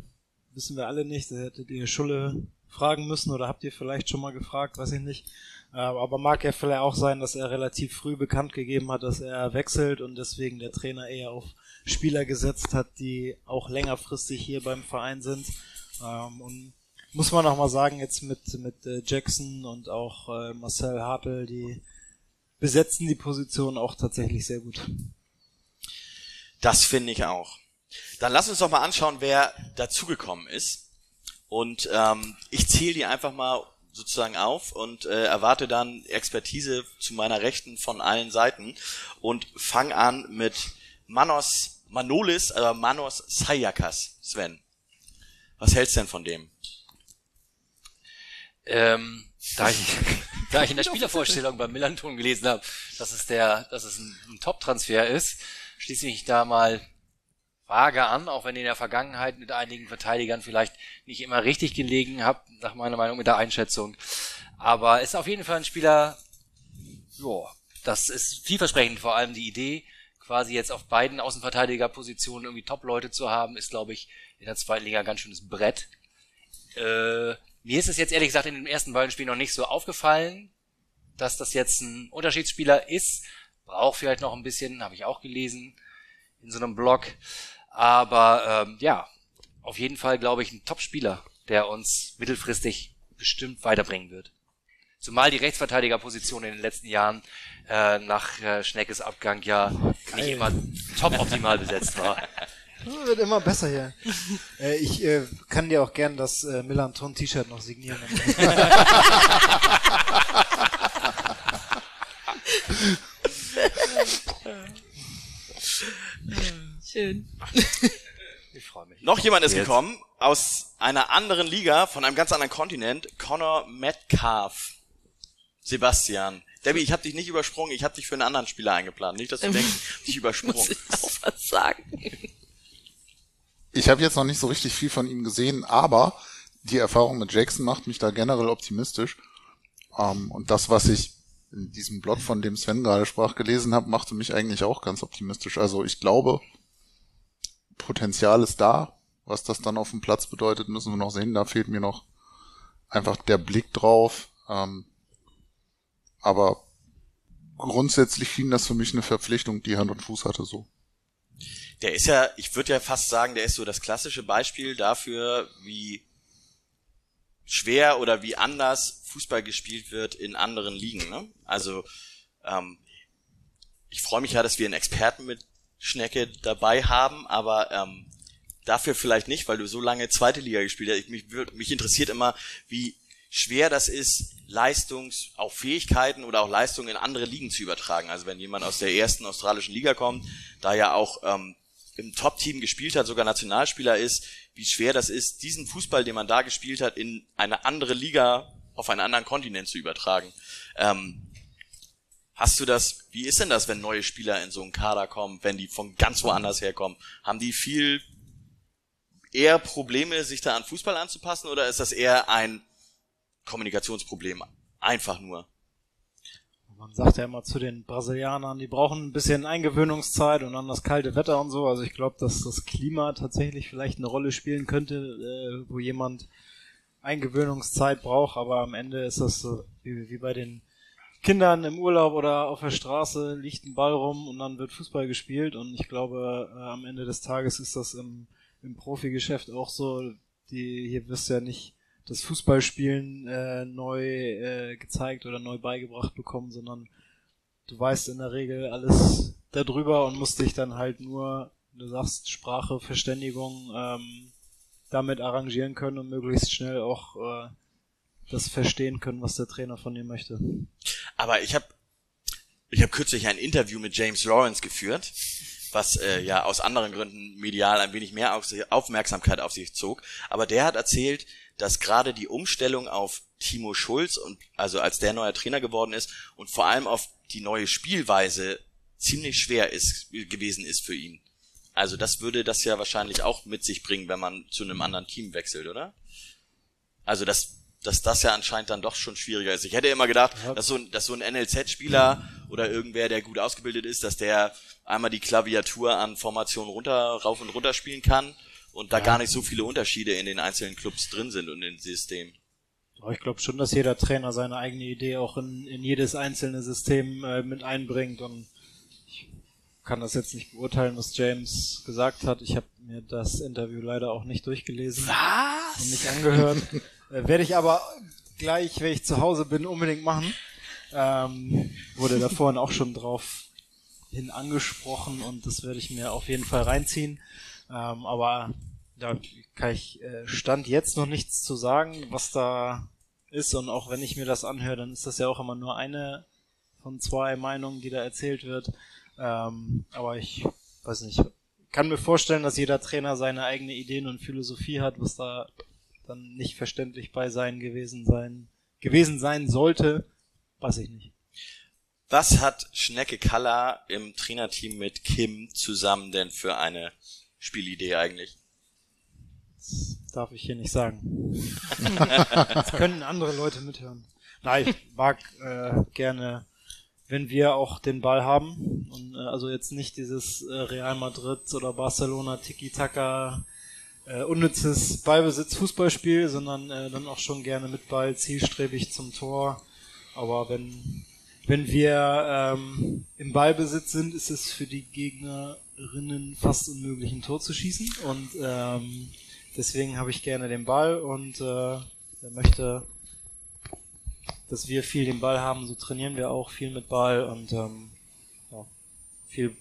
wissen wir alle nicht. Da hättet ihr Schulle fragen müssen oder habt ihr vielleicht schon mal gefragt, weiß ich nicht. Äh, aber mag ja vielleicht auch sein, dass er relativ früh bekannt gegeben hat, dass er wechselt und deswegen der Trainer eher auf Spieler gesetzt hat, die auch längerfristig hier beim Verein sind. Ähm, und muss man auch mal sagen, jetzt mit, mit äh, Jackson und auch äh, Marcel Hartl, die besetzen die Position auch tatsächlich sehr gut. Das finde ich auch. Dann lass uns doch mal anschauen, wer dazugekommen ist. Und ähm, ich zähle die einfach mal sozusagen auf und äh, erwarte dann Expertise zu meiner Rechten von allen Seiten und fang an mit Manos Manolis, äh, Manos Sayakas, Sven. Was hältst du denn von dem? Ähm, da ich, [LAUGHS] da ich in der Spielervorstellung beim Millanton gelesen habe, dass es der, dass es ein, ein Top-Transfer ist, schließe ich da mal vage an, auch wenn in der Vergangenheit mit einigen Verteidigern vielleicht nicht immer richtig gelegen habe, nach meiner Meinung mit der Einschätzung. Aber ist auf jeden Fall ein Spieler, ja, das ist vielversprechend, vor allem die Idee, quasi jetzt auf beiden Außenverteidigerpositionen irgendwie Top-Leute zu haben, ist, glaube ich, in der zweiten Liga ein ganz schönes Brett. Äh, mir ist es jetzt ehrlich gesagt in den ersten beiden Spielen noch nicht so aufgefallen, dass das jetzt ein Unterschiedsspieler ist. Braucht vielleicht noch ein bisschen, habe ich auch gelesen in so einem Blog. Aber ähm, ja, auf jeden Fall glaube ich ein Top-Spieler, der uns mittelfristig bestimmt weiterbringen wird. Zumal die Rechtsverteidigerposition in den letzten Jahren äh, nach äh, Schneckes Abgang ja nicht immer top optimal besetzt war. Ja, wird immer besser hier. äh, ich äh, kann dir auch gern das äh, Millanton T-Shirt noch signieren. [LAUGHS] [LAUGHS] Schön. [LAUGHS] Ich freue mich. Noch jemand ist Jetzt. gekommen aus einer anderen Liga, von einem ganz anderen Kontinent, Connor Metcalf. Sebastian. Debbie, ich habe dich nicht übersprungen, ich habe dich für einen anderen Spieler eingeplant. Nicht, dass du denkst, ich hab dich Muss übersprungen. ich auch was sagen. Ich habe jetzt noch nicht so richtig viel von ihm gesehen, aber die Erfahrung mit Jackson macht mich da generell optimistisch. Ähm, und das, was ich in diesem Blog, von dem Sven gerade sprach, gelesen habe, machte mich eigentlich auch ganz optimistisch. Also ich glaube, Potenzial ist da. Was das dann auf dem Platz bedeutet, müssen wir noch sehen. Da fehlt mir noch einfach der Blick drauf. Ähm, aber grundsätzlich schien das für mich eine Verpflichtung, die Hand und Fuß hatte so. Der ist ja, ich würde ja fast sagen, der ist so das klassische Beispiel dafür, wie schwer oder wie anders Fußball gespielt wird in anderen Ligen. Ne? Also ähm, ich freue mich ja, dass wir einen Experten mit Schnecke dabei haben, aber ähm, dafür vielleicht nicht, weil du so lange zweite Liga gespielt hast. Ich, mich, mich interessiert immer, wie schwer das ist, Leistungs, auch Fähigkeiten oder auch Leistungen in andere Ligen zu übertragen. Also wenn jemand aus der ersten australischen Liga kommt, da ja auch ähm, im Top-Team gespielt hat, sogar Nationalspieler ist, wie schwer das ist, diesen Fußball, den man da gespielt hat, in eine andere Liga auf einen anderen Kontinent zu übertragen. Ähm, hast du das, wie ist denn das, wenn neue Spieler in so einen Kader kommen, wenn die von ganz woanders herkommen? Haben die viel eher Probleme, sich da an Fußball anzupassen oder ist das eher ein Kommunikationsproblem? Einfach nur. Man sagt ja immer zu den Brasilianern, die brauchen ein bisschen Eingewöhnungszeit und dann das kalte Wetter und so. Also ich glaube, dass das Klima tatsächlich vielleicht eine Rolle spielen könnte, äh, wo jemand Eingewöhnungszeit braucht, aber am Ende ist das so wie, wie bei den Kindern im Urlaub oder auf der Straße liegt ein Ball rum und dann wird Fußball gespielt und ich glaube, äh, am Ende des Tages ist das im, im Profigeschäft auch so. Die, hier wirst du ja nicht das Fußballspielen äh, neu äh, gezeigt oder neu beigebracht bekommen, sondern du weißt in der Regel alles darüber und musst dich dann halt nur, du sagst Sprache, Verständigung, ähm, damit arrangieren können und möglichst schnell auch äh, das verstehen können, was der Trainer von dir möchte. Aber ich habe ich hab kürzlich ein Interview mit James Lawrence geführt, was äh, ja aus anderen Gründen medial ein wenig mehr auf Aufmerksamkeit auf sich zog. Aber der hat erzählt, dass gerade die Umstellung auf Timo Schulz und also als der neuer Trainer geworden ist und vor allem auf die neue Spielweise ziemlich schwer ist gewesen ist für ihn. Also das würde das ja wahrscheinlich auch mit sich bringen, wenn man zu einem anderen Team wechselt, oder? Also das dass das ja anscheinend dann doch schon schwieriger ist. Ich hätte immer gedacht, dass so ein, dass so ein NLZ-Spieler oder irgendwer, der gut ausgebildet ist, dass der einmal die Klaviatur an Formationen runter, rauf und runter spielen kann und da gar nicht so viele Unterschiede in den einzelnen Clubs drin sind und Systemen. Aber ich glaube schon, dass jeder Trainer seine eigene Idee auch in, in jedes einzelne System äh, mit einbringt und ich kann das jetzt nicht beurteilen, was James gesagt hat. Ich habe mir das Interview leider auch nicht durchgelesen und nicht angehört. [LAUGHS] äh, Werde ich aber gleich, wenn ich zu Hause bin, unbedingt machen. Ähm, wurde da vorhin auch schon drauf hin angesprochen und das werde ich mir auf jeden Fall reinziehen. Ähm, aber da kann ich äh, Stand jetzt noch nichts zu sagen, was da ist. Und auch wenn ich mir das anhöre, dann ist das ja auch immer nur eine von zwei Meinungen, die da erzählt wird. Ähm, aber ich weiß nicht, kann mir vorstellen, dass jeder Trainer seine eigene Ideen und Philosophie hat, was da dann nicht verständlich bei sein gewesen sein gewesen sein sollte, weiß ich nicht. Was hat Schnecke Kalla im Trainerteam mit Kim zusammen denn für eine Spielidee eigentlich? Das darf ich hier nicht sagen. [LAUGHS] das können andere Leute mithören. Nein, ich mag äh, gerne, wenn wir auch den Ball haben. Und, äh, also jetzt nicht dieses äh, Real Madrid oder Barcelona Tiki-Taka äh, unnützes Ballbesitz-Fußballspiel, sondern äh, dann auch schon gerne mit Ball zielstrebig zum Tor. Aber wenn wenn wir ähm, im Ballbesitz sind, ist es für die Gegnerinnen fast unmöglich, ein Tor zu schießen. Und ähm, deswegen habe ich gerne den Ball und äh, möchte, dass wir viel den Ball haben. So trainieren wir auch viel mit Ball und ähm, ja, viel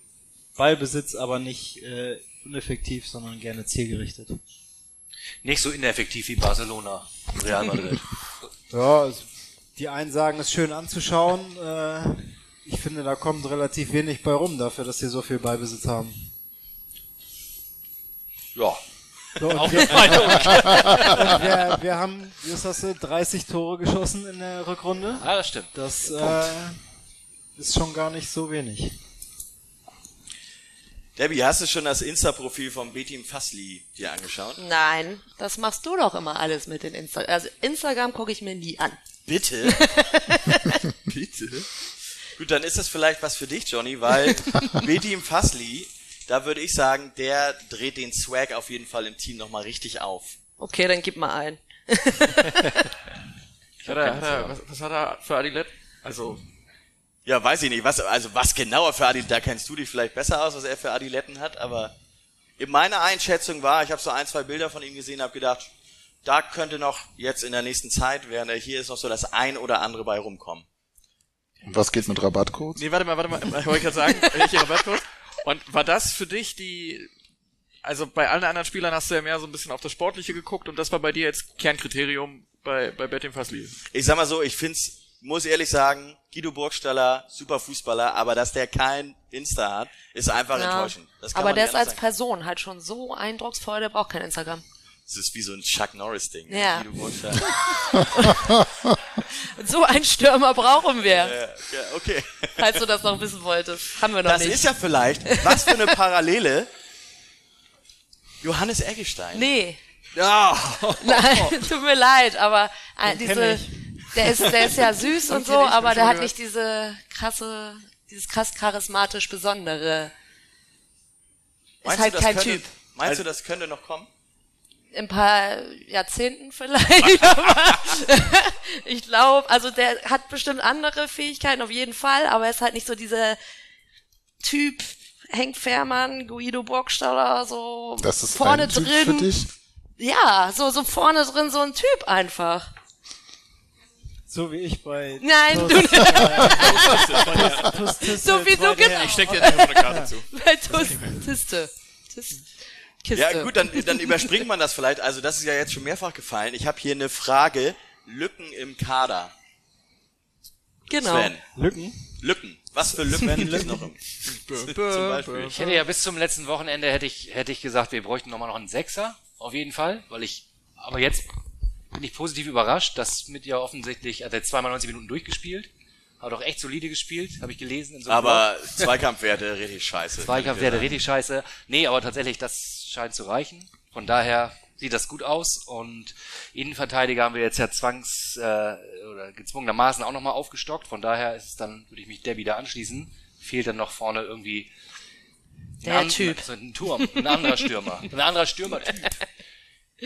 Ballbesitz, aber nicht äh, ineffektiv, sondern gerne zielgerichtet. Nicht so ineffektiv wie Barcelona, Real Madrid. [LAUGHS] Ja, also die einen sagen, es ist schön anzuschauen. Äh, ich finde, da kommt relativ wenig bei rum dafür, dass sie so viel Ballbesitz haben. Ja. So, und wir, [LAUGHS] und wir, wir haben, wie ist das, 30 Tore geschossen in der Rückrunde. ah, das stimmt. Das äh, ist schon gar nicht so wenig. Debbie, hast du schon das Insta-Profil von Betim Fassli dir angeschaut? Nein, das machst du doch immer alles mit den Insta. Also Instagram gucke ich mir nie an. Bitte? [LAUGHS] Bitte? Gut, dann ist das vielleicht was für dich, Johnny, weil [LAUGHS] Betim Fassli, da würde ich sagen, der dreht den Swag auf jeden Fall im Team nochmal richtig auf. Okay, dann gib mal ein. [LAUGHS] Hat er, hat er, was, was hat er für Adiletten? Also, Ja, weiß ich nicht, was, also was genauer für Adiletten, da kennst du dich vielleicht besser aus, was er für Adiletten hat, aber in meiner Einschätzung war, ich habe so ein, zwei Bilder von ihm gesehen, habe gedacht, da könnte noch jetzt in der nächsten Zeit, während er hier ist, noch so das ein oder andere bei rumkommen. Und was geht mit Rabattcodes? nee, warte mal, warte mal, [LAUGHS] ich wollte gerade sagen, welche Rabattcode? Und war das für dich die, also bei allen anderen Spielern hast du ja mehr so ein bisschen auf das Sportliche geguckt und das war bei dir jetzt Kernkriterium bei, bei Betting Fasli. Ich sag mal so, ich find's, muss ehrlich sagen, Guido Burgstaller, super Fußballer, aber dass der kein Insta hat, ist einfach Ja. enttäuschend. Das kann Aber man der ist als sagen. Person halt schon so eindrucksvoll, der braucht kein Instagram. Das ist wie so ein Chuck Norris-Ding. ne? Ja. Guido Burgstaller. [LAUGHS] So einen Stürmer brauchen wir, ja, ja, okay. falls du das noch wissen wolltest. Haben wir noch Das nicht. ist ja vielleicht, was für eine Parallele. Johannes Eggestein. nee, Ja. nein, tut mir leid, aber äh, kenn diese, der ist, der ist ja [LAUGHS] süß und so, aber der hat nicht diese krasse, dieses krass charismatisch Besondere. Ist Meinst halt du, das kein könnte, Typ. Meinst du, das könnte noch kommen? In ein paar Jahrzehnten vielleicht, [LAUGHS] aber ich glaube, also der hat bestimmt andere Fähigkeiten auf jeden Fall, aber er ist halt nicht so dieser Typ Henk Fährmann, Guido Burgstaller, so Das ist vorne ein Typ drin. für dich? Ja, so, so vorne drin so ein Typ einfach. So wie ich bei Nein, du Tus- nicht. [LAUGHS] Tus- So wie du genau. Ich steck dir jetzt noch eine Karte zu. Bei Tus, Tiste. Tis, Kiste. Ja, gut, dann, dann überspringt man das vielleicht. Also, das ist ja jetzt schon mehrfach gefallen. Ich habe hier eine Frage. Lücken im Kader. Genau. Sven. Lücken. Lücken. Was für Lücken gibt es noch im Zum Beispiel. Ich hätte ja bis zum letzten Wochenende hätte ich, hätte ich gesagt, wir bräuchten nochmal noch einen Sechser. Auf jeden Fall. Weil ich, aber jetzt bin ich positiv überrascht, dass mit ja offensichtlich, also er zweimal 90 Minuten durchgespielt. Hat auch echt solide gespielt, habe ich gelesen in so einem Blog. Aber Zweikampfwerte richtig scheiße. Zweikampf wäre richtig scheiße. Nee, aber tatsächlich, das scheint zu reichen. Von daher sieht das gut aus und Innenverteidiger haben wir jetzt ja zwangs äh, oder gezwungenermaßen auch nochmal aufgestockt. Von daher ist es dann, würde ich mich der wieder anschließen. Fehlt dann noch vorne irgendwie ein Der an- Typ. so ein Turm, ein anderer Stürmer, ein anderer Stürmertyp, [LAUGHS]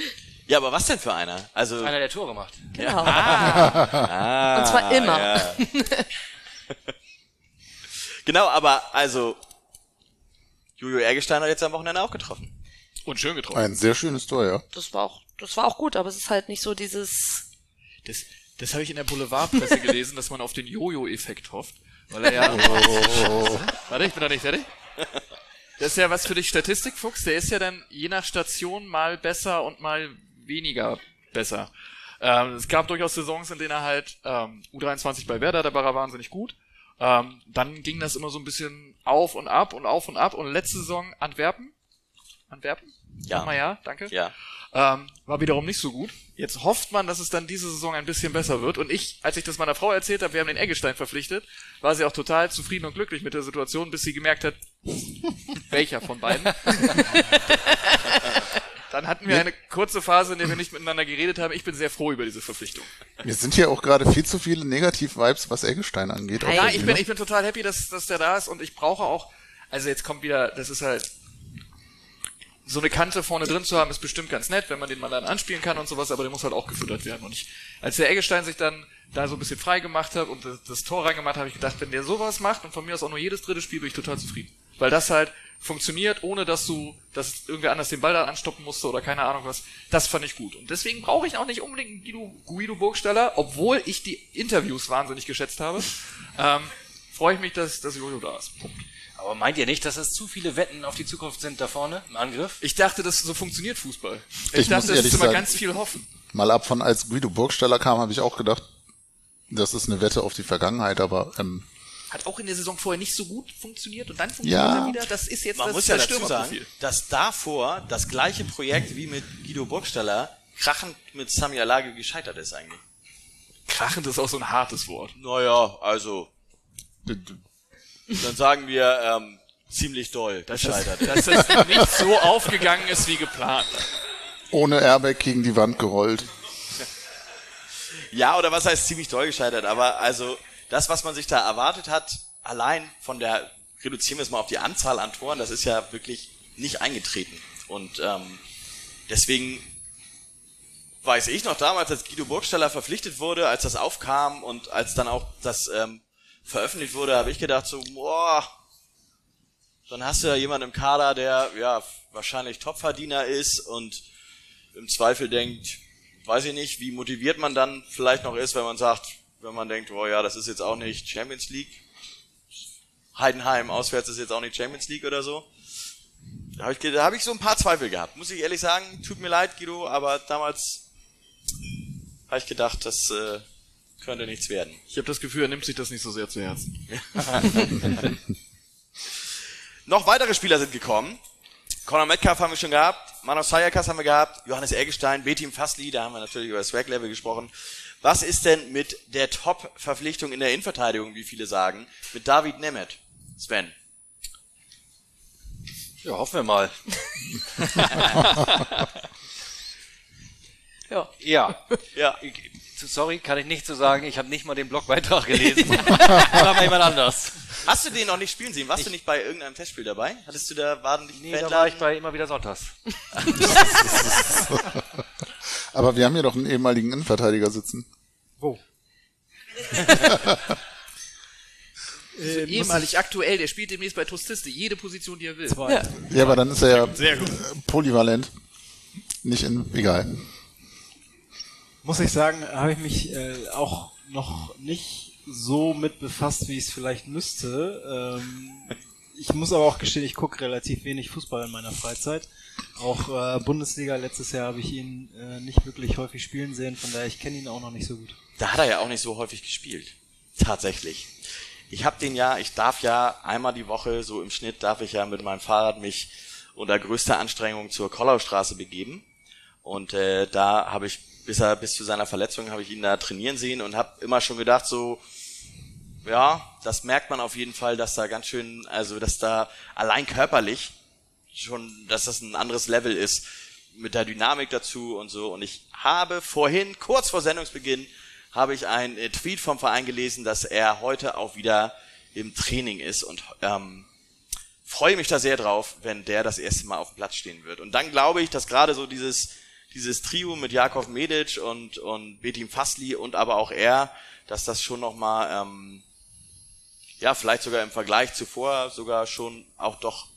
Ja, aber was denn für einer? Also, einer der Tore macht. Genau. ah, Und zwar immer. Ja. [LAUGHS] genau, aber also, Jojo Ergestein hat jetzt am Wochenende auch getroffen. Und schön getroffen. Ein sehr schönes Tor, ja. Das war auch, das war auch gut, aber es ist halt nicht so dieses, Das, das habe ich in der Boulevardpresse gelesen, dass man auf den Jojo-Effekt hofft. Weil er ja. Warte, ich bin noch nicht fertig. Das ist ja was für dich Statistikfuchs. Der ist ja dann je nach Station mal besser und mal weniger besser. Ähm, es gab durchaus Saisons, in denen er halt ähm, U23 bei Werder, da war er wahnsinnig gut. Ähm, dann ging das immer so ein bisschen auf und ab und auf und ab. Und letzte Saison Antwerpen. Antwerpen? Ja. Mal ja, danke. Ja. Ähm, war wiederum nicht so gut. Jetzt hofft man, dass es dann diese Saison ein bisschen besser wird. Und ich, als ich das meiner Frau erzählt habe, wir haben den Eggestein verpflichtet, war sie auch total zufrieden und glücklich mit der Situation, bis sie gemerkt hat, welcher von beiden. [LAUGHS] dann hatten wir eine kurze Phase, in der wir nicht miteinander geredet haben. Ich bin sehr froh über diese Verpflichtung. Mir sind hier auch gerade viel zu viele Negativ-Vibes, was Eggestein angeht. Ja, ich bin, ich bin total happy, dass, dass der da ist und ich brauche auch, also jetzt kommt wieder, das ist halt, so eine Kante vorne drin zu haben, ist bestimmt ganz nett, wenn man den mal dann anspielen kann und sowas, aber der muss halt auch gefüttert werden. Und ich, als der Eggestein sich dann da so ein bisschen frei gemacht hat und das, das Tor reingemacht, habe ich gedacht, wenn der sowas macht und von mir aus auch nur jedes dritte Spiel, bin ich total zufrieden. Weil das halt funktioniert, ohne dass du, dass irgendwer anders den Ball da anstoppen musste oder keine Ahnung was. Das fand ich gut. Und deswegen brauche ich auch nicht unbedingt einen Guido, Guido Burgstaller, obwohl ich die Interviews wahnsinnig geschätzt habe. Ähm, freue ich mich, dass, dass Jojo da ist. Punkt. Aber meint ihr nicht, dass es zu viele Wetten auf die Zukunft sind da vorne im Angriff? Ich dachte, dass so funktioniert Fußball. Ich, Ich muss dachte, das ehrlich ist immer sagen- ganz viel hoffen. Mal ab von als Guido Burgstaller kam, habe ich auch gedacht, das ist eine Wette auf die Vergangenheit, aber ähm, Hat auch in der Saison vorher nicht so gut funktioniert und dann funktioniert Ja. er wieder. Das ist jetzt Man das, muss ja dazu sagen, dass davor das gleiche Projekt wie mit Guido Burgstaller krachend mit Sami Alage gescheitert ist eigentlich. Krachend ist auch so ein hartes Wort. Naja, also, dann sagen wir, ähm, ziemlich doll gescheitert. [LAUGHS] Dass es nicht so aufgegangen ist wie geplant. ohne Airbag gegen die Wand gerollt. Ja, oder was heißt ziemlich doll gescheitert, aber also das, was man sich da erwartet hat, allein von der, reduzieren wir es mal auf die Anzahl an Toren, das ist ja wirklich nicht eingetreten. Und ähm, deswegen weiß ich noch damals, als Guido Burgstaller verpflichtet wurde, als das aufkam und als dann auch das ähm, veröffentlicht wurde, habe ich gedacht so, boah, dann hast du ja jemanden im Kader, der ja wahrscheinlich Topverdiener ist und im Zweifel denkt, weiß ich nicht, wie motiviert man dann vielleicht noch ist, wenn man sagt, wenn man denkt, oh ja, das ist jetzt auch nicht Champions League. Heidenheim auswärts ist jetzt auch nicht Champions League oder so. Da habe ich, da hab ich so ein paar Zweifel gehabt, muss ich ehrlich sagen. Tut mir leid, Guido, aber damals habe ich gedacht, das äh, könnte nichts werden. Ich habe das Gefühl, er nimmt sich das nicht so sehr zu Herzen. [LAUGHS] Noch weitere Spieler sind gekommen. Conor Metcalf haben wir schon gehabt, Manos Sayakas haben wir gehabt, Johannes Eggestein, Betim Fasli, da haben wir natürlich über das Swag-Level gesprochen. Was ist denn mit der Top-Verpflichtung in der Innenverteidigung, wie viele sagen, mit David Nemeth? Sven. Ja, hoffen wir mal. [LAUGHS] ja. Ja. Ja. Ich- Sorry, kann ich nicht so sagen. Ich habe nicht mal den Blogbeitrag gelesen. [LAUGHS] War mal jemand anders. Hast du den noch nicht spielen sehen? Warst du nicht bei irgendeinem Testspiel dabei? Hattest du da, waren nicht Nee, da war ich bei immer wieder Sonntags. [LAUGHS] Aber wir haben hier doch einen ehemaligen Innenverteidiger sitzen. Wo? [LAUGHS] Äh, muss Ehemalig aktuell, der spielt demnächst bei Tostiste, jede Position, die er will. Zwei. Ja, aber dann ist er ja Sehr gut. äh, polyvalent. Nicht in, egal. muss ich sagen, habe ich mich äh, auch noch nicht so mit befasst, wie ich es vielleicht müsste. Ähm, ich muss aber auch gestehen, ich gucke relativ wenig Fußball in meiner Freizeit. Auch äh, Bundesliga letztes Jahr habe ich ihn äh, nicht wirklich häufig spielen sehen, von daher ich kenne ihn auch noch nicht so gut. Da hat er ja auch nicht so häufig gespielt. Tatsächlich. Ich habe den ja, ich darf ja einmal die Woche, so im Schnitt, darf ich ja mit meinem Fahrrad mich unter größter Anstrengung zur Kollaustraße begeben. Und äh, da habe ich, bis er bis zu seiner Verletzung, habe ich ihn da trainieren sehen und habe immer schon gedacht, so, ja, das merkt man auf jeden Fall, dass da ganz schön, also dass da allein körperlich schon, dass das ein anderes Level ist. mit der Dynamik dazu und so. Und ich habe vorhin, kurz vor Sendungsbeginn, habe ich einen äh, Tweet vom Verein gelesen, dass er heute auch wieder im Training ist und ähm, freue mich da sehr drauf, wenn der das erste Mal auf dem Platz stehen wird. Und dann glaube ich, dass gerade so dieses dieses Trio mit Jakov Medic und und Betim Fasli und aber auch er, dass das schon noch mal ähm, ja vielleicht sogar im Vergleich zuvor sogar schon auch doch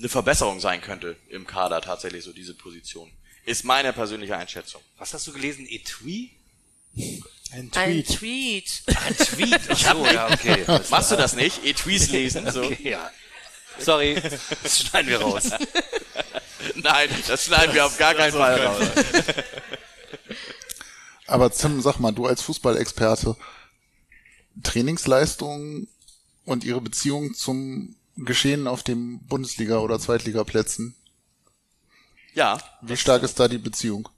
eine Verbesserung sein könnte im Kader tatsächlich so diese Position. Ist meine persönliche Einschätzung. Was hast du gelesen? Etui? Ein Ein Tweet. Tweet. Ein Tweet? Ach so, ja, okay. [LAUGHS] Machst du das nicht? Etweets lesen so? Okay, ja. Sorry, das schneiden wir raus. [LAUGHS] Nein, das schneiden wir auf gar keinen Fall raus. [LAUGHS] Aber Tim, sag mal, du als Fußballexperte, Trainingsleistungen und ihre Beziehung zum Geschehen auf dem Bundesliga- oder Zweitligaplätzen, Ja, wie stark ist da die Beziehung?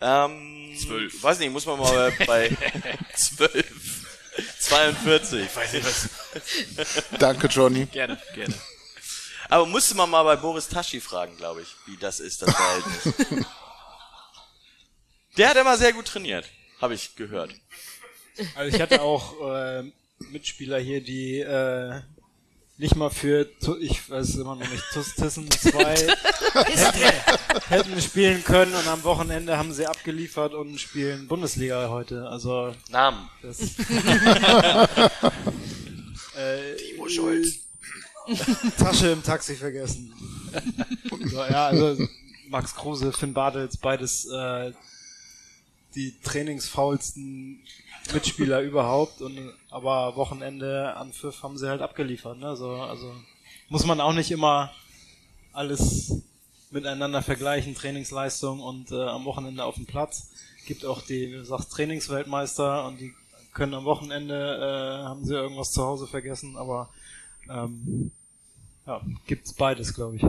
ähm, zwölf. Weiß nicht, muss man mal bei [LAUGHS] zwölf. 42. Weiß nicht, was. Danke, Johnny. Gerne, gerne. Aber musste man mal bei Boris Taschi fragen, glaube ich, wie das ist, das Verhältnis. [LAUGHS] Der hat immer sehr gut trainiert, habe ich gehört. Also ich hatte auch äh, Mitspieler hier, die äh, nicht mal für, Tu- ich weiß immer noch nicht, Tus Tissen 2 hätten spielen können und am Wochenende haben sie abgeliefert und spielen Bundesliga heute. Also Namen. das. [LAUGHS] äh, Timo Schulz. [LAUGHS] Tasche im Taxi vergessen. so, ja, also Max Kruse, Finn Bartels, beides äh, die trainingsfaulsten Mitspieler überhaupt und aber Wochenende an Pfiff haben sie halt abgeliefert, ne? So, also muss man auch nicht immer alles miteinander vergleichen, Trainingsleistung und äh, am Wochenende auf dem Platz. Gibt auch die, wie du sagst, Trainingsweltmeister und die können am Wochenende, äh, haben sie irgendwas zu Hause vergessen, aber ähm, ja, gibt's beides, glaube ich.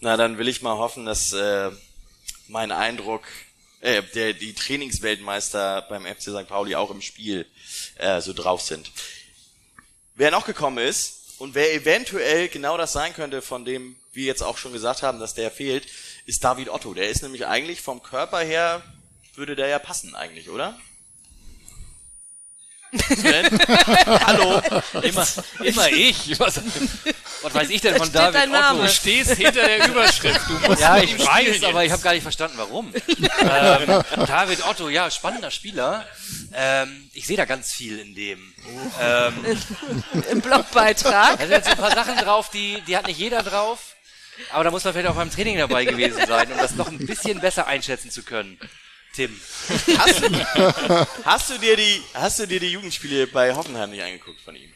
Na, dann will ich mal hoffen, dass äh, mein Eindruck, äh, der, die Trainingsweltmeister beim FC St. Pauli auch im Spiel äh, so drauf sind. Wer noch gekommen ist und wer eventuell genau das sein könnte, von dem wir jetzt auch schon gesagt haben, dass der fehlt, ist David Otto. Der ist nämlich eigentlich vom Körper her, würde der ja passen eigentlich, oder? [LAUGHS] Hallo? Immer, immer ich. Was, weiß ich denn von steht David. Otto? Du stehst hinter der Überschrift. Du musst Ja, ich weiß, spielen aber ich jetzt. habe gar nicht verstanden, warum. [LAUGHS] ähm, David Otto, ja, spannender Spieler. Ähm, ich sehe da ganz viel in dem. Ähm, Im Blogbeitrag. da sind jetzt so ein paar Sachen drauf, die, die hat nicht jeder drauf. Aber da muss man vielleicht auch beim Training dabei gewesen sein, um das noch ein bisschen besser einschätzen zu können. Tim. Hast du, hast du dir die, hast du dir die Jugendspiele bei Hoffenheim nicht angeguckt von ihm?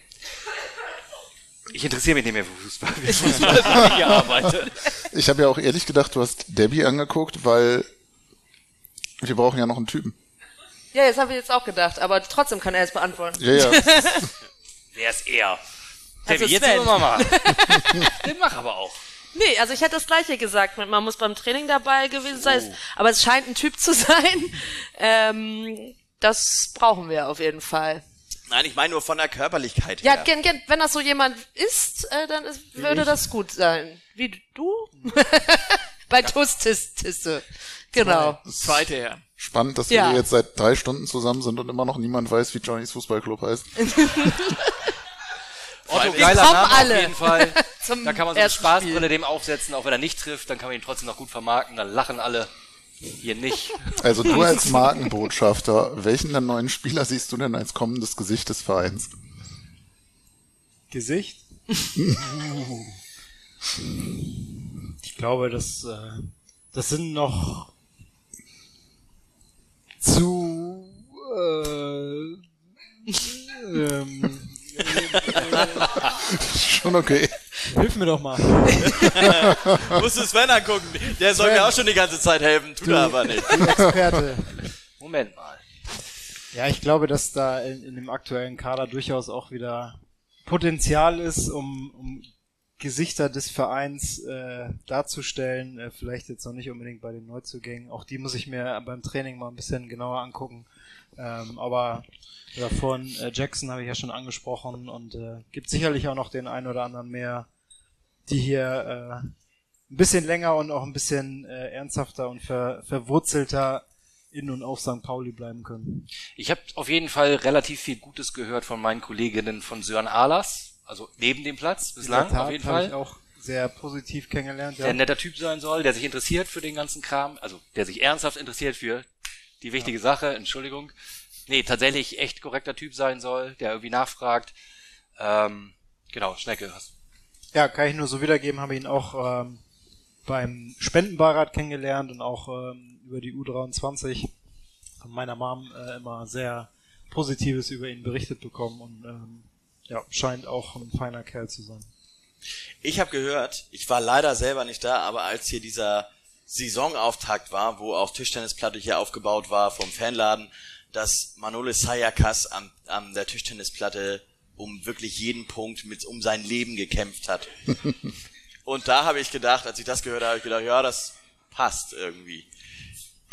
Ich interessiere mich nicht mehr für Fußball. Für Fußball habe ich gearbeitet. Ich habe ja auch ehrlich gedacht, du hast Debbie angeguckt, weil wir brauchen ja noch einen Typen. Ja, das habe ich jetzt auch gedacht, aber trotzdem kann er es beantworten. Ja, ja. [LAUGHS] Wer ist er? Also Timmy, jetzt sehen wir mal. [LAUGHS] Den mach aber auch. Nee, also ich hätte das gleiche gesagt. Man muss beim Training dabei gewesen sein. Oh. Aber es scheint ein Typ zu [LAUGHS] sein. Ähm, das brauchen wir auf jeden Fall. Nein, ich meine nur von der Körperlichkeit Ja, her. gen, gen, wenn das so jemand ist, äh, dann ist, würde das gut sein. Wie du? [LAUGHS] Bei Tustiste. Genau. Zweite Herren. Spannend, dass Ja. wir jetzt seit drei Stunden zusammen sind und immer noch niemand weiß, wie Johnnys Fußballclub heißt. [LAUGHS] Otto, geiler Name alle auf jeden Fall. [LAUGHS] zum Da kann man so eine Spaßbrille dem aufsetzen, auch wenn er nicht trifft, dann kann man ihn trotzdem noch gut vermarkten, dann lachen alle. Hier nicht. Also du [LAUGHS] als Markenbotschafter, welchen der neuen Spieler siehst du denn als kommendes Gesicht des Vereins? Gesicht? ich glaube, das, äh, das sind noch zu äh, [LAUGHS] ähm, [LAUGHS] Schon okay. Hilf mir doch mal. [LAUGHS] Musst du Sven angucken. Der soll mir auch schon die ganze Zeit helfen, tut er aber nicht. Experte. Moment mal. Ja, ich glaube, dass da in, in dem aktuellen Kader durchaus auch wieder Potenzial ist, um, um Gesichter des Vereins äh, darzustellen. Äh, vielleicht jetzt noch nicht unbedingt bei den Neuzugängen. Auch die muss ich mir beim Training mal ein bisschen genauer angucken. Ähm, aber davon äh, Jackson habe ich ja schon angesprochen und äh, gibt sicherlich auch noch den einen oder anderen mehr, die hier äh, ein bisschen länger und auch ein bisschen äh, ernsthafter und ver, verwurzelter in und auf St. Pauli bleiben können. Ich habe auf jeden Fall relativ viel Gutes gehört von meinen Kolleginnen von Sören Ahlers, also neben dem Platz bislang Tat auf jeden Fall. Ich auch sehr positiv kennengelernt. Ja. Der ein netter Typ sein soll, der sich interessiert für den ganzen Kram, also der sich ernsthaft interessiert für die wichtige Sache, Entschuldigung. Nee, tatsächlich echt korrekter Typ sein soll, der irgendwie nachfragt. Ähm, genau, Schnecke. hast- Ja, kann ich nur so wiedergeben, habe ihn auch ähm, beim Spendenbeirat kennengelernt und auch ähm, über die U23 von meiner Mom äh, immer sehr Positives über ihn berichtet bekommen und ähm, ja, scheint auch ein feiner Kerl zu sein. Ich habe gehört, ich war leider selber nicht da, aber als hier dieser Saisonauftakt war, wo auch Tischtennisplatte hier aufgebaut war vom Fanladen, dass Manole Sayakas am, an der Tischtennisplatte um wirklich jeden Punkt mit um sein Leben gekämpft hat. [LAUGHS] Und da habe ich gedacht, als ich das gehört habe, habe ich gedacht, ja, das passt irgendwie.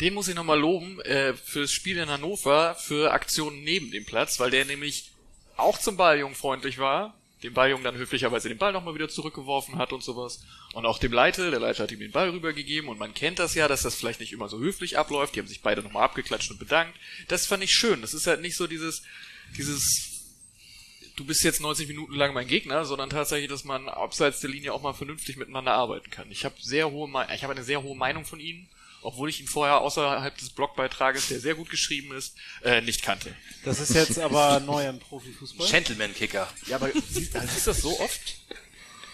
Den muss ich nochmal loben äh, fürs Spiel in Hannover für Aktionen neben dem Platz, weil der nämlich auch zum Balljungen freundlich war, dem Balljungen dann höflicherweise den Ball nochmal wieder zurückgeworfen hat und sowas. Und auch dem Leiter, der Leiter hat ihm den Ball rübergegeben und man kennt das ja, dass das vielleicht nicht immer so höflich abläuft. Die haben sich beide nochmal abgeklatscht und bedankt. Das fand ich schön. Das ist halt nicht so dieses, dieses du bist jetzt 90 Minuten lang mein Gegner, sondern tatsächlich, dass man abseits der Linie auch mal vernünftig miteinander arbeiten kann. Ich habe sehr hohe, Me- ich habe eine sehr hohe Meinung von ihnen, obwohl ich ihn vorher außerhalb des Blogbeitrages, der sehr gut geschrieben ist, äh, nicht kannte. Das ist jetzt aber neu im Profifußball. Gentleman-Kicker. Ja, aber siehst, [LAUGHS] ist das so oft?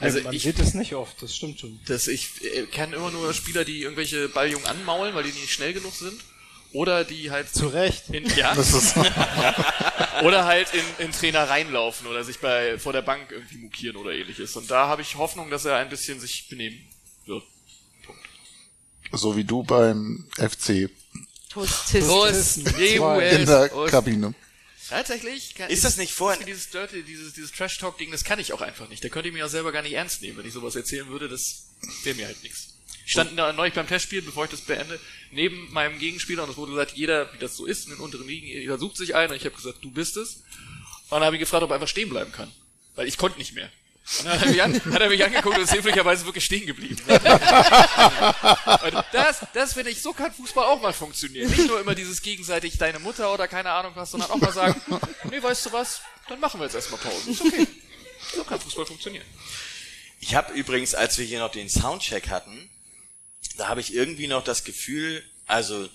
Also Also man ich, sieht es nicht oft, das stimmt schon. dass ich äh, kenne immer nur Spieler, die irgendwelche Balljungen anmaulen, weil die nicht schnell genug sind. Oder die halt Zu Recht. in, ja, [LAUGHS] [LAUGHS] oder halt in, in Trainer reinlaufen oder sich bei vor der Bank irgendwie mukieren oder ähnliches. Und da habe ich Hoffnung, dass er ein bisschen sich benehmen wird. so wie du beim FC Toastisten. [LAUGHS] in der Kabine. Tatsächlich? Kann, Ist das nicht vorhin- Dieses Dirty, dieses, dieses Trash-Talk-Ding, das kann ich auch einfach nicht. Da könnte ich mir ja selber gar nicht ernst nehmen, wenn ich sowas erzählen würde. Das wäre mir halt nichts. Ich stand da neulich beim Testspiel, bevor ich das beende, neben meinem Gegenspieler und es wurde gesagt, jeder, wie das so ist, in den unteren Ligen, jeder sucht sich einen und ich habe gesagt, du bist es. Und dann habe ich gefragt, ob er einfach stehen bleiben kann. Weil ich konnte nicht mehr. Und dann hat er mich, an, hat er mich angeguckt und ist hilflicherweise wirklich stehen geblieben. [LAUGHS] Und das, das finde ich, so kann Fußball auch mal funktionieren. Nicht nur immer dieses gegenseitig deine Mutter oder keine Ahnung was, sondern auch mal sagen, [LAUGHS] nee, weißt du was, dann machen wir jetzt erstmal Pause. Ist okay. So kann Fußball funktionieren. Ich habe übrigens, als wir hier noch den Soundcheck hatten, da habe ich irgendwie noch das Gefühl, also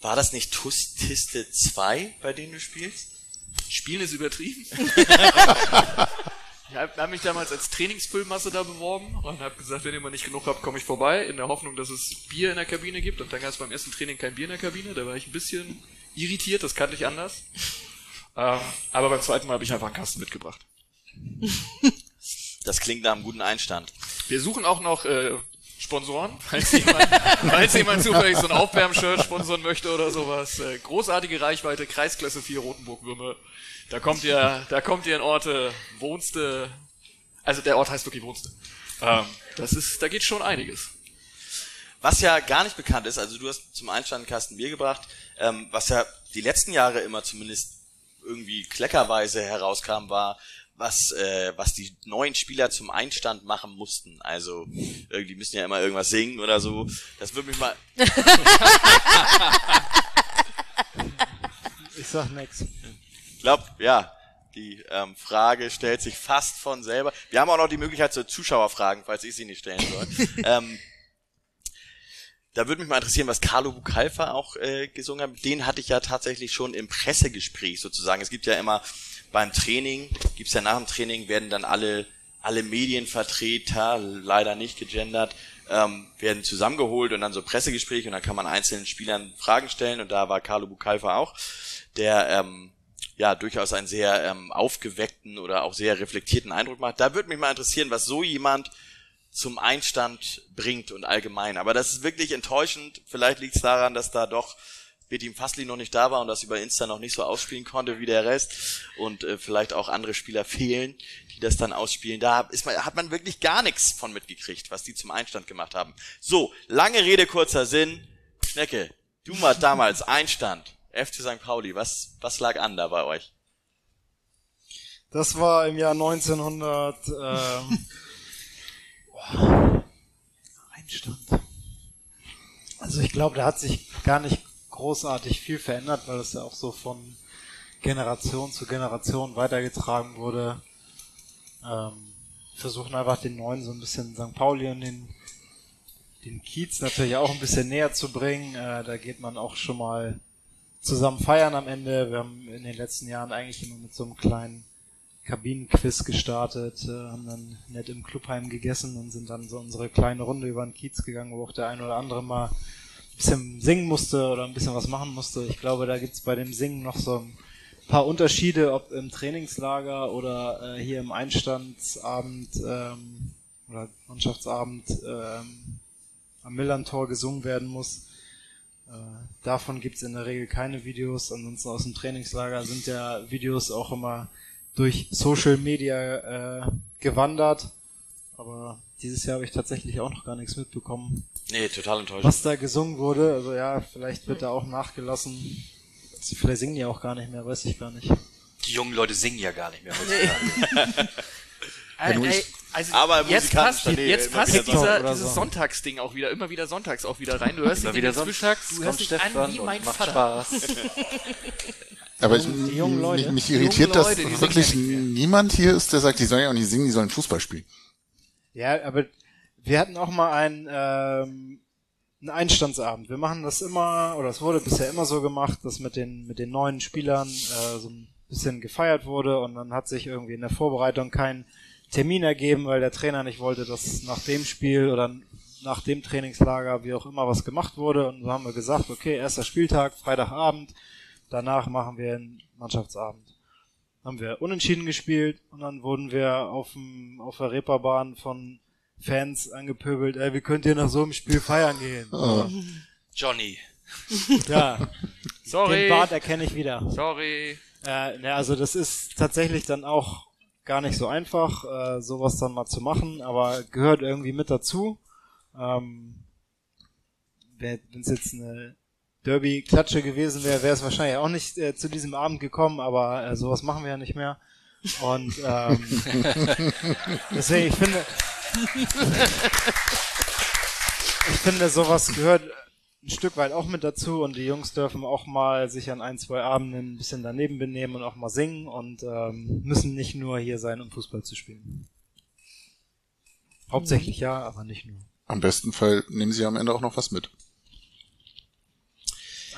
war das nicht Tustiste 2, bei denen du spielst? Spielen ist übertrieben. [LAUGHS] Ich habe hab mich damals als Trainingsfüllmasse da beworben und habe gesagt, wenn ihr mal nicht genug habt, komme ich vorbei, in der Hoffnung, dass es Bier in der Kabine gibt. Und dann gab es beim ersten Training kein Bier in der Kabine. Da war ich ein bisschen irritiert, das kannte ich anders. Ähm, aber beim zweiten Mal habe ich einfach einen Kasten mitgebracht. Das klingt nach einem guten Einstand. Wir suchen auch noch äh, Sponsoren, [LAUGHS] falls jemand, falls jemand zufällig so ein Aufwärmshirt sponsoren möchte oder sowas. Äh, großartige Reichweite, Kreisklasse 4 Rotenburg-Würme. Da kommt ihr, da kommt ihr in Orte, wohnste, also der Ort heißt wirklich wohnste. Ähm, das ist, da geht schon einiges. Was ja gar nicht bekannt ist, also du hast zum Einstand Kasten Bier gebracht, ähm, was ja die letzten Jahre immer zumindest irgendwie kleckerweise herauskam, war, was, äh, was die neuen Spieler zum Einstand machen mussten. Also irgendwie müssen ja immer irgendwas singen oder so. Das würde mich mal. [LAUGHS] Ich sag nix. Ich glaube, ja, die ähm, Frage stellt sich fast von selber. Wir haben auch noch die Möglichkeit zur Zuschauerfragen, falls ich sie nicht stellen soll. [LAUGHS] ähm, da würde mich mal interessieren, was Carlo Bucalfa auch äh, gesungen hat. Den hatte ich ja tatsächlich schon im Pressegespräch sozusagen. Es gibt ja immer beim Training, gibt's ja nach dem Training, werden dann alle, alle Medienvertreter, leider nicht gegendert, ähm, werden zusammengeholt und dann so Pressegespräche und dann kann man einzelnen Spielern Fragen stellen und da war Carlo Bucalfa auch, der ähm, ja durchaus einen sehr ähm, aufgeweckten oder auch sehr reflektierten Eindruck macht. Da würde mich mal interessieren, was so jemand zum Einstand bringt und allgemein. Aber das ist wirklich enttäuschend. Vielleicht liegt es daran, dass da doch Betim Fassli noch nicht da war und das über Insta noch nicht so ausspielen konnte wie der Rest und äh, vielleicht auch andere Spieler fehlen, die das dann ausspielen. Da ist man, hat man wirklich gar nichts von mitgekriegt, was die zum Einstand gemacht haben. So, lange Rede, kurzer Sinn. Schnecke, du war damals [LAUGHS] Einstand. FC St. Pauli, was, was lag an da bei euch? Das war im Jahr 1900. Ähm, [LAUGHS] Einstand. Also ich glaube, da hat sich gar nicht großartig viel verändert, weil es ja auch so von Generation zu Generation weitergetragen wurde. Ähm, versuchen einfach den neuen so ein bisschen St. Pauli und den, den Kiez natürlich auch ein bisschen näher zu bringen. Äh, da geht man auch schon mal zusammen feiern am Ende. Wir haben in den letzten Jahren eigentlich immer mit so einem kleinen Kabinenquiz gestartet, äh, haben dann nett im Clubheim gegessen und sind dann so unsere kleine Runde über den Kiez gegangen, wo auch der ein oder andere mal bisschen singen musste oder ein bisschen was machen musste. Ich glaube, da gibt's bei dem Singen noch so ein paar Unterschiede, ob im Trainingslager oder äh, hier im Einstandsabend ähm, oder Mannschaftsabend ähm, am Millantor gesungen werden muss. Äh, davon gibt's in der Regel keine Videos. Ansonsten aus dem Trainingslager sind ja Videos auch immer durch Social Media äh, gewandert. Aber dieses Jahr habe ich tatsächlich auch noch gar nichts mitbekommen, Nee, total enttäuschend. was da gesungen wurde. Also ja, vielleicht wird da auch nachgelassen. Vielleicht singen die auch gar nicht mehr, weiß ich gar nicht. Die jungen Leute singen ja gar nicht mehr heutzutage. [LAUGHS] Ey, also Aber jetzt passt, stehen jetzt passt dieser, dieses so. Sonntagsding auch wieder, immer wieder sonntags auch wieder rein. Du hörst Immer dich wieder sonntags du kommt hörst dich an Stefan wie mein macht Vater. Spaß. [LAUGHS] Aber ich, Die jungen Leute. mich, mich Die jungen irritiert, Leute, dass wirklich niemand hier ist, der sagt, die sollen ja auch nicht singen, die sollen Fußball spielen. Ja, aber wir hatten auch mal einen, ähm, einen Einstandsabend. Wir machen das immer, oder es wurde bisher immer so gemacht, dass mit den, mit den neuen Spielern äh, so ein bisschen gefeiert wurde und dann hat sich irgendwie in der Vorbereitung kein Termin ergeben, weil der Trainer nicht wollte, dass nach dem Spiel oder nach dem Trainingslager, wie auch immer, was gemacht wurde. Und so haben wir gesagt, okay, erster Spieltag, Freitagabend, danach machen wir einen Mannschaftsabend. Haben wir unentschieden gespielt und dann wurden wir auf, dem, auf der Reeperbahn von Fans angepöbelt, ey, wie könnt ihr nach so einem Spiel feiern gehen? Oh. Johnny. [LAUGHS] Ja, Sorry. den Bart erkenne ich wieder. Sorry. Äh, ne, also das ist tatsächlich dann auch gar nicht so einfach, äh, sowas dann mal zu machen, aber gehört irgendwie mit dazu. Ähm, Wenn es jetzt eine Derby-Klatsche gewesen wäre, wäre es wahrscheinlich auch nicht äh, zu diesem Abend gekommen, aber äh, sowas machen wir ja nicht mehr. Und ähm, [LAUGHS] deswegen, ich finde, ich finde, sowas gehört ein Stück weit auch mit dazu und die Jungs dürfen auch mal sich an ein, zwei Abenden ein bisschen daneben benehmen und auch mal singen und ähm, müssen nicht nur hier sein, um Fußball zu spielen. Hauptsächlich ja, aber nicht nur. Am besten Fall nehmen sie am Ende auch noch was mit.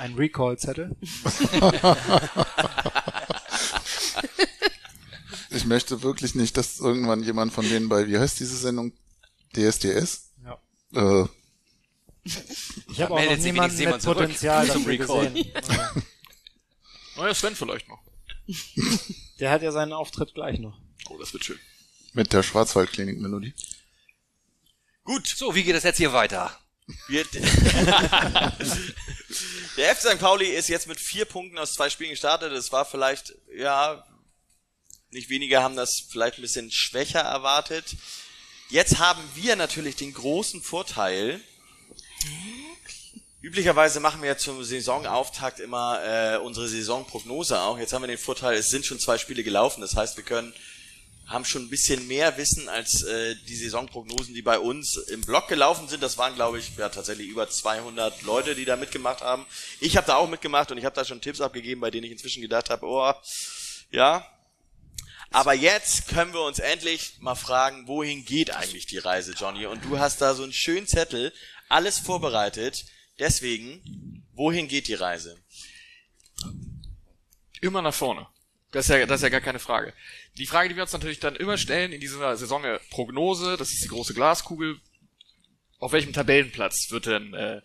Ein Recall-Zettel. [LAUGHS] Ich möchte wirklich nicht, dass irgendwann jemand von denen bei, wie heißt diese Sendung? DSDS? Ja. Äh, Ich habe auch noch niemanden mit zurück Potenzial zum Recall. gesehen. [LAUGHS] Neuer Sven vielleicht noch. [LAUGHS] Der hat ja seinen Auftritt gleich noch. Oh, das wird schön. mit der Schwarzwaldklinik-Melodie. Gut, So, wie geht es jetzt hier weiter? [LAUGHS] der FC St. Pauli ist jetzt mit vier Punkten aus zwei Spielen gestartet. Es war vielleicht, ja, nicht wenige haben das vielleicht ein bisschen schwächer erwartet. Jetzt haben wir natürlich den großen Vorteil. Üblicherweise machen wir ja zum Saisonauftakt immer äh, unsere Saisonprognose auch. Jetzt haben wir den Vorteil, es sind schon zwei Spiele gelaufen. Das heißt, wir können haben schon ein bisschen mehr Wissen als äh, die Saisonprognosen, die bei uns im Blog gelaufen sind. Das waren, glaube ich, ja, tatsächlich über 200 Leute, die da mitgemacht haben. Ich habe da auch mitgemacht und ich habe da schon Tipps abgegeben, bei denen ich inzwischen gedacht habe, oh, ja. Aber jetzt können wir uns endlich mal fragen, wohin geht eigentlich die Reise, Johnny? Und du hast da so einen schönen Zettel, alles vorbereitet. Deswegen, wohin geht die Reise? Immer nach vorne. Das ist ja, das ist ja gar keine Frage. Die Frage, die wir uns natürlich dann immer stellen in dieser Saison Prognose, das ist die große Glaskugel. Auf welchem Tabellenplatz wird denn äh,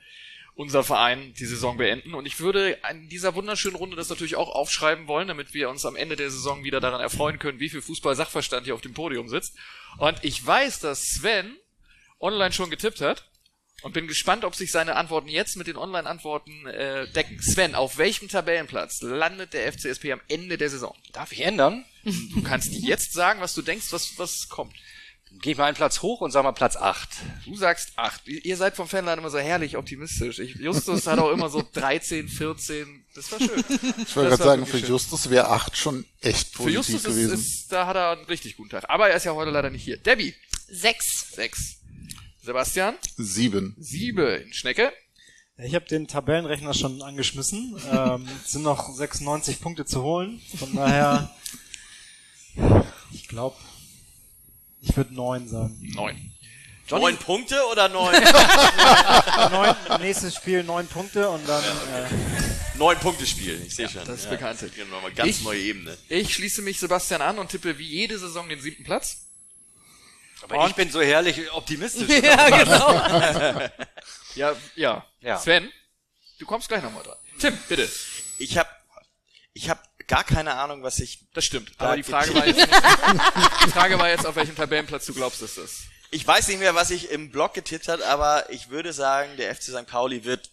unser Verein die Saison beenden? Und ich würde in dieser wunderschönen Runde das natürlich auch aufschreiben wollen, damit wir uns am Ende der Saison wieder daran erfreuen können, wie viel Fußball-Sachverstand hier auf dem Podium sitzt. Und ich weiß, dass Sven online schon getippt hat. Und bin gespannt, ob sich seine Antworten jetzt mit den Online-Antworten äh, decken. Sven, auf welchem Tabellenplatz landet der FCSP am Ende der Saison? Darf ich ändern? Du kannst jetzt sagen, was du denkst, was, was kommt. Ich mal einen Platz hoch und sag mal Platz 8. Du sagst 8. Ihr seid vom Fanladen immer so herrlich optimistisch. Ich, Justus hat auch immer so 13, 14. Das war schön. Ich wollte gerade sagen, für schön. Justus wäre acht schon echt Für positiv Justus ist, gewesen. ist, da hat er einen richtig guten Tag. Aber er ist ja heute leider nicht hier. Debbie, Sechs. 6. Sebastian, Sieben. 7. Schnecke, Ich habe den Tabellenrechner schon angeschmissen. Ähm, es sind noch 96 Punkte zu holen. Von daher, glaube, ich würde neun sagen. Neun. Neun Punkte oder neun? [LAUGHS] Neun, nächstes Spiel neun Punkte und dann äh, neun Punkte Spiel, ich sehe schon. das ist ja. bekannt. Hier nochmal ganz Ich- neue Ebene. Ich schließe mich Sebastian an und tippe wie jede Saison den siebten Platz. Aber ich bin so herrlich optimistisch. [LAUGHS] ja, genau. Ja, [LAUGHS] ja. Ja. Sven, du kommst gleich nochmal dran. Tim, bitte. Ich habe ich hab gar keine Ahnung, was ich Das stimmt. Da Aber die Frage war jetzt, [LAUGHS] nicht, die Frage war jetzt, auf welchem Tabellenplatz du glaubst, dass das ist. Ich weiß nicht mehr, was ich im Blog getippt hat, aber ich würde sagen, der FC St. Pauli wird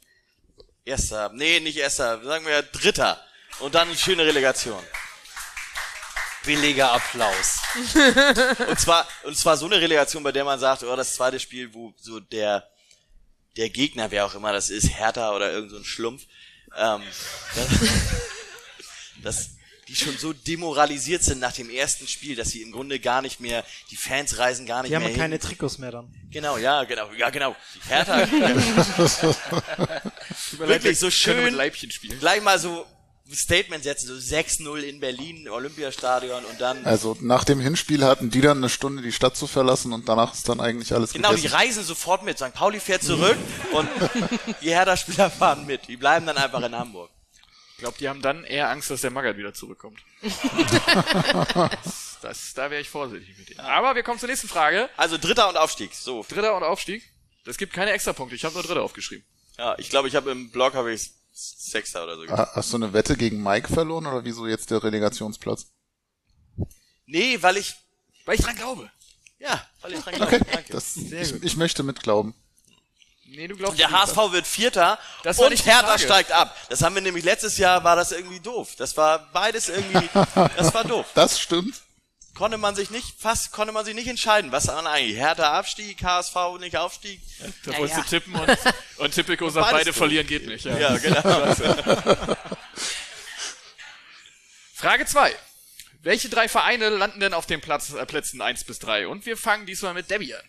Erster. Nee, nicht Erster. Sagen wir Dritter. Und dann eine schöne Relegation. Billiger Applaus. [LAUGHS] Und zwar, und zwar so eine Relegation, bei der man sagt, oh, das zweite Spiel, wo so der, der Gegner, wer auch immer das ist, Hertha oder irgend so ein Schlumpf, ähm, [LAUGHS] das, das, die schon so demoralisiert sind nach dem ersten Spiel, dass sie im Grunde gar nicht mehr, die Fans reisen gar nicht die mehr haben hin. keine Trikots mehr dann. Genau, ja, genau, ja, genau. Die Hertha, [LAUGHS] [LAUGHS] wirklich so mit schön, Leibchen spielen. gleich mal so ein Statement setzen, so 6-0 in Berlin, Olympiastadion und dann, Also nach dem Hinspiel hatten die dann eine Stunde die Stadt zu verlassen und danach ist dann eigentlich alles genau, die gegessen. reisen sofort mit. St. Pauli fährt zurück [LAUGHS] und die Hertha-Spieler fahren mit. Die bleiben dann einfach in Hamburg. Ich glaube, die haben dann eher Angst, dass der Magath wieder zurückkommt. [LAUGHS] das, da wäre ich vorsichtig mit denen. Aber wir kommen zur nächsten Frage. Also Dritter und Aufstieg, so. Dritter und Aufstieg. Das gibt keine Extrapunkte. Ich habe nur Dritter aufgeschrieben. Ja, ich glaube, ich habe im Blog habe ich Sechster oder so. Ha- Hast du eine Wette gegen Mike verloren oder wieso jetzt der Relegationsplatz? Nee, weil ich, Weil ich dran glaube. ja, weil ich dran glaube. Danke. Das, ich, ich möchte mitglauben. Nee, du glaubst Der nicht. HSV wird Vierter Das und Hertha Frage. steigt ab. Das haben wir nämlich letztes Jahr, war das irgendwie doof. Das war beides irgendwie, das war doof. [LAUGHS] Das stimmt. Konnte man sich nicht, fast konnte man sich nicht entscheiden. Was war eigentlich? Hertha Abstieg, HSV nicht Aufstieg? Da Ja, wolltest ja. du tippen und, [LAUGHS] und Tipico sagt, beide doof. verlieren geht nicht. Ja. Ja, genau. [LAUGHS] Frage 2. Welche drei Vereine landen denn auf den Platz, äh, Plätzen 1 bis 3? Und wir fangen diesmal mit Debbie an.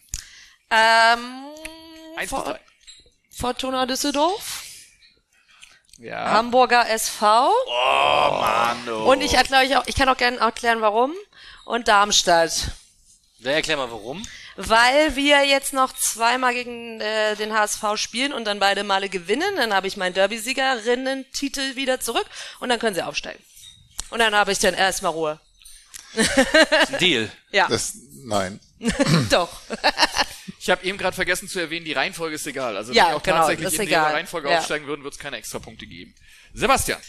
ähm, 1 bis For 3. Fortuna Düsseldorf, Ja. Hamburger SV Oh, Mann, oh. und ich erkläre euch auch, ich kann auch gerne erklären, warum. Und Darmstadt. Ja, erklär mal warum. Weil wir jetzt noch zweimal gegen äh, den HSV spielen und dann beide Male gewinnen, dann habe ich meinen Derby-Siegerinnen-Titel wieder zurück und dann können sie aufsteigen. Und dann habe ich dann erstmal Ruhe. Deal. [LAUGHS] Ja, Das, nein. [LAUGHS] doch. [LAUGHS] Ich habe eben gerade vergessen zu erwähnen, die Reihenfolge ist egal. Also Ja, wenn wir auch genau, tatsächlich in egal. der Reihenfolge Ja. aufsteigen würden, wird es keine Extrapunkte geben. Sebastian,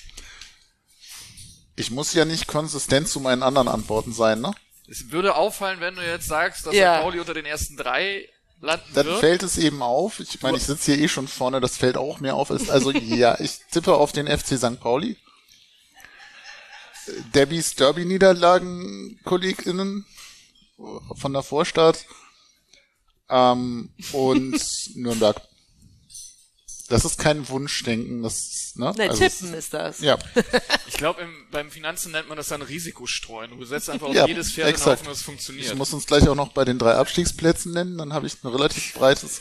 Ich muss ja nicht konsistent zu meinen anderen Antworten sein, ne? es würde auffallen, wenn du jetzt sagst, dass Ja. St. Pauli unter den ersten drei landen Dann wird. fällt es eben auf. Ich meine, ich sitze hier eh schon vorne, das fällt auch mir auf. Also [LAUGHS] ja, ich tippe auf den FC St. Pauli. Äh, Debbys Derby-Niederlagen, KollegInnen von der Vorstadt ähm, und Nürnberg. Das ist kein Wunschdenken, das ist, ne? Ne, Also Tippen ist das. Ja, [LAUGHS] Ich glaube, beim Finanzen nennt man das dann Risikostreuen. Du setzt einfach auf Ja, jedes Pferd exakt. Hoffnung, dass es funktioniert. ich muss uns gleich auch noch bei den drei Abstiegsplätzen nennen, dann habe ich ein relativ breites.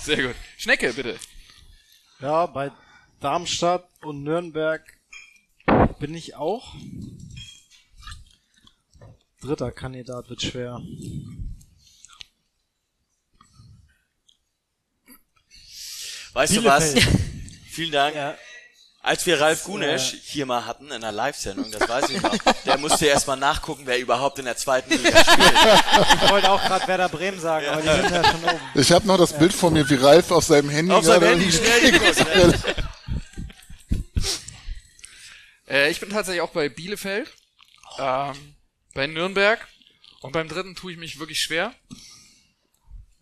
Sehr gut. Schnecke, bitte. Ja, bei Darmstadt und Nürnberg bin ich auch. Dritter Kandidat wird schwer. Weißt du was? Bielefeld. [LAUGHS] Vielen Dank. Ja, Als wir Ralf Gunesch hier mal hatten in einer Live-Sendung, das weiß ich noch, der musste erst mal nachgucken, wer überhaupt in der zweiten Liga spielt. ich wollte auch gerade Werder Bremen sagen, aber die sind ja schon oben. Ich habe noch das Bild vor mir, wie Ralf auf seinem Handy Auf seinem Handy schnell geguckt. ne? [LAUGHS] Äh, ich bin tatsächlich auch bei Bielefeld, ähm, bei Nürnberg und beim dritten tue ich mich wirklich schwer.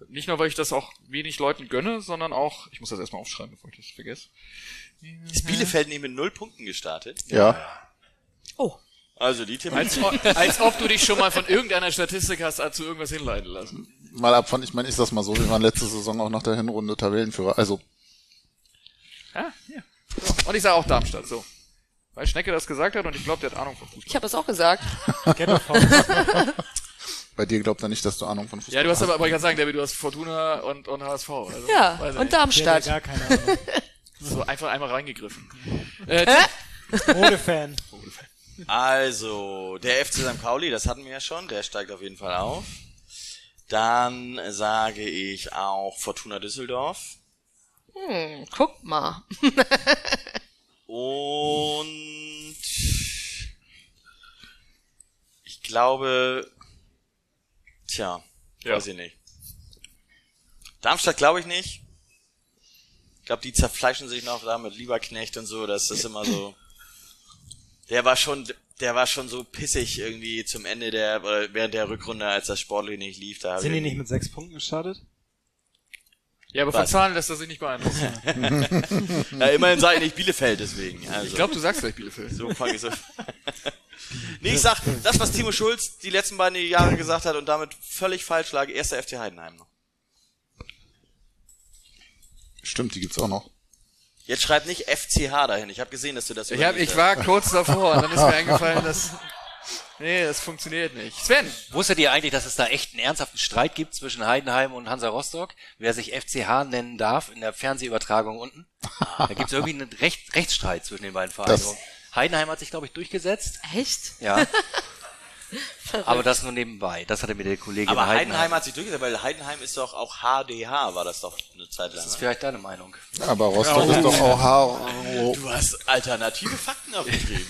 Nicht nur, weil ich das auch wenig Leuten gönne, sondern auch, ich muss das erstmal aufschreiben, bevor ich das vergesse. Ist Bielefeld nicht mit null Punkten gestartet? Ja, Oh, Also die tippen. Als, als ob du dich schon mal von irgendeiner Statistik hast zu irgendwas hinleiten lassen. mal ab von, ich meine, ich sag's mal so, wir waren letzte Saison auch nach der Hinrunde Tabellenführer. Also, Ja, ja. So. Und ich sage auch Darmstadt, so. Weil Schnecke das gesagt hat und ich glaube, der hat Ahnung von Fußball. ich habe das auch gesagt. [LAUGHS] Bei dir glaubt er nicht, dass du Ahnung von Fußball Ja, du hast aber, aber ich kann sagen, David, du hast Fortuna und, und HSV. Also, Ja, und nicht. Darmstadt. gar keine Ahnung. [LAUGHS] So einfach einmal reingegriffen. Äh, Modefan. Also, der FC St. Pauli, das hatten wir ja schon, der steigt auf jeden Fall auf. Dann sage ich auch Fortuna Düsseldorf. Hm, guck mal. Und ich glaube, tja, Ja. weiß ich nicht. Darmstadt glaube ich nicht. Ich glaube, die zerfleischen sich noch da mit Lieberknecht und so, das ist immer so. Der war schon, der war schon so pissig irgendwie zum Ende der, oder während der Rückrunde, als das sportlich nicht lief. Da Sind die nicht mit sechs Punkten gestartet? Ja, aber von? Zahlen lässt er sich nicht beeinflussen. [LAUGHS] ja, immerhin sage ich nicht Bielefeld deswegen. Also. Ich glaube, du sagst gleich Bielefeld. So fange ich so. nee, ich sag, das, was Timo Schulz die letzten beiden Jahre gesagt hat und damit völlig falsch lag, erster FC Heidenheim noch. Stimmt, die gibt's auch noch. Jetzt schreib nicht FCH dahin. Ich habe gesehen, dass du das Ich, hab, ich war kurz davor und dann ist mir eingefallen, dass... [LAUGHS] Nee, das funktioniert nicht. Sven, Wusstet ihr eigentlich, dass es da echt einen ernsthaften Streit gibt zwischen Heidenheim und Hansa Rostock, wer sich FCH nennen darf in der Fernsehübertragung unten? [LAUGHS] Da gibt es irgendwie einen Recht, Rechtsstreit zwischen den beiden Vereinen. Das- Heidenheim hat sich, glaube ich, durchgesetzt. Echt? Ja. [LAUGHS] Aber das nur nebenbei. Das hatte mir der Kollege Aber in Heidenheim hat sich durchgesetzt, weil Heidenheim ist doch auch HDH, war das doch eine Zeit lang. Das ist Ne? vielleicht deine Meinung. Aber Rostock ist doch auch H. Du hast alternative Fakten aufgeschrieben.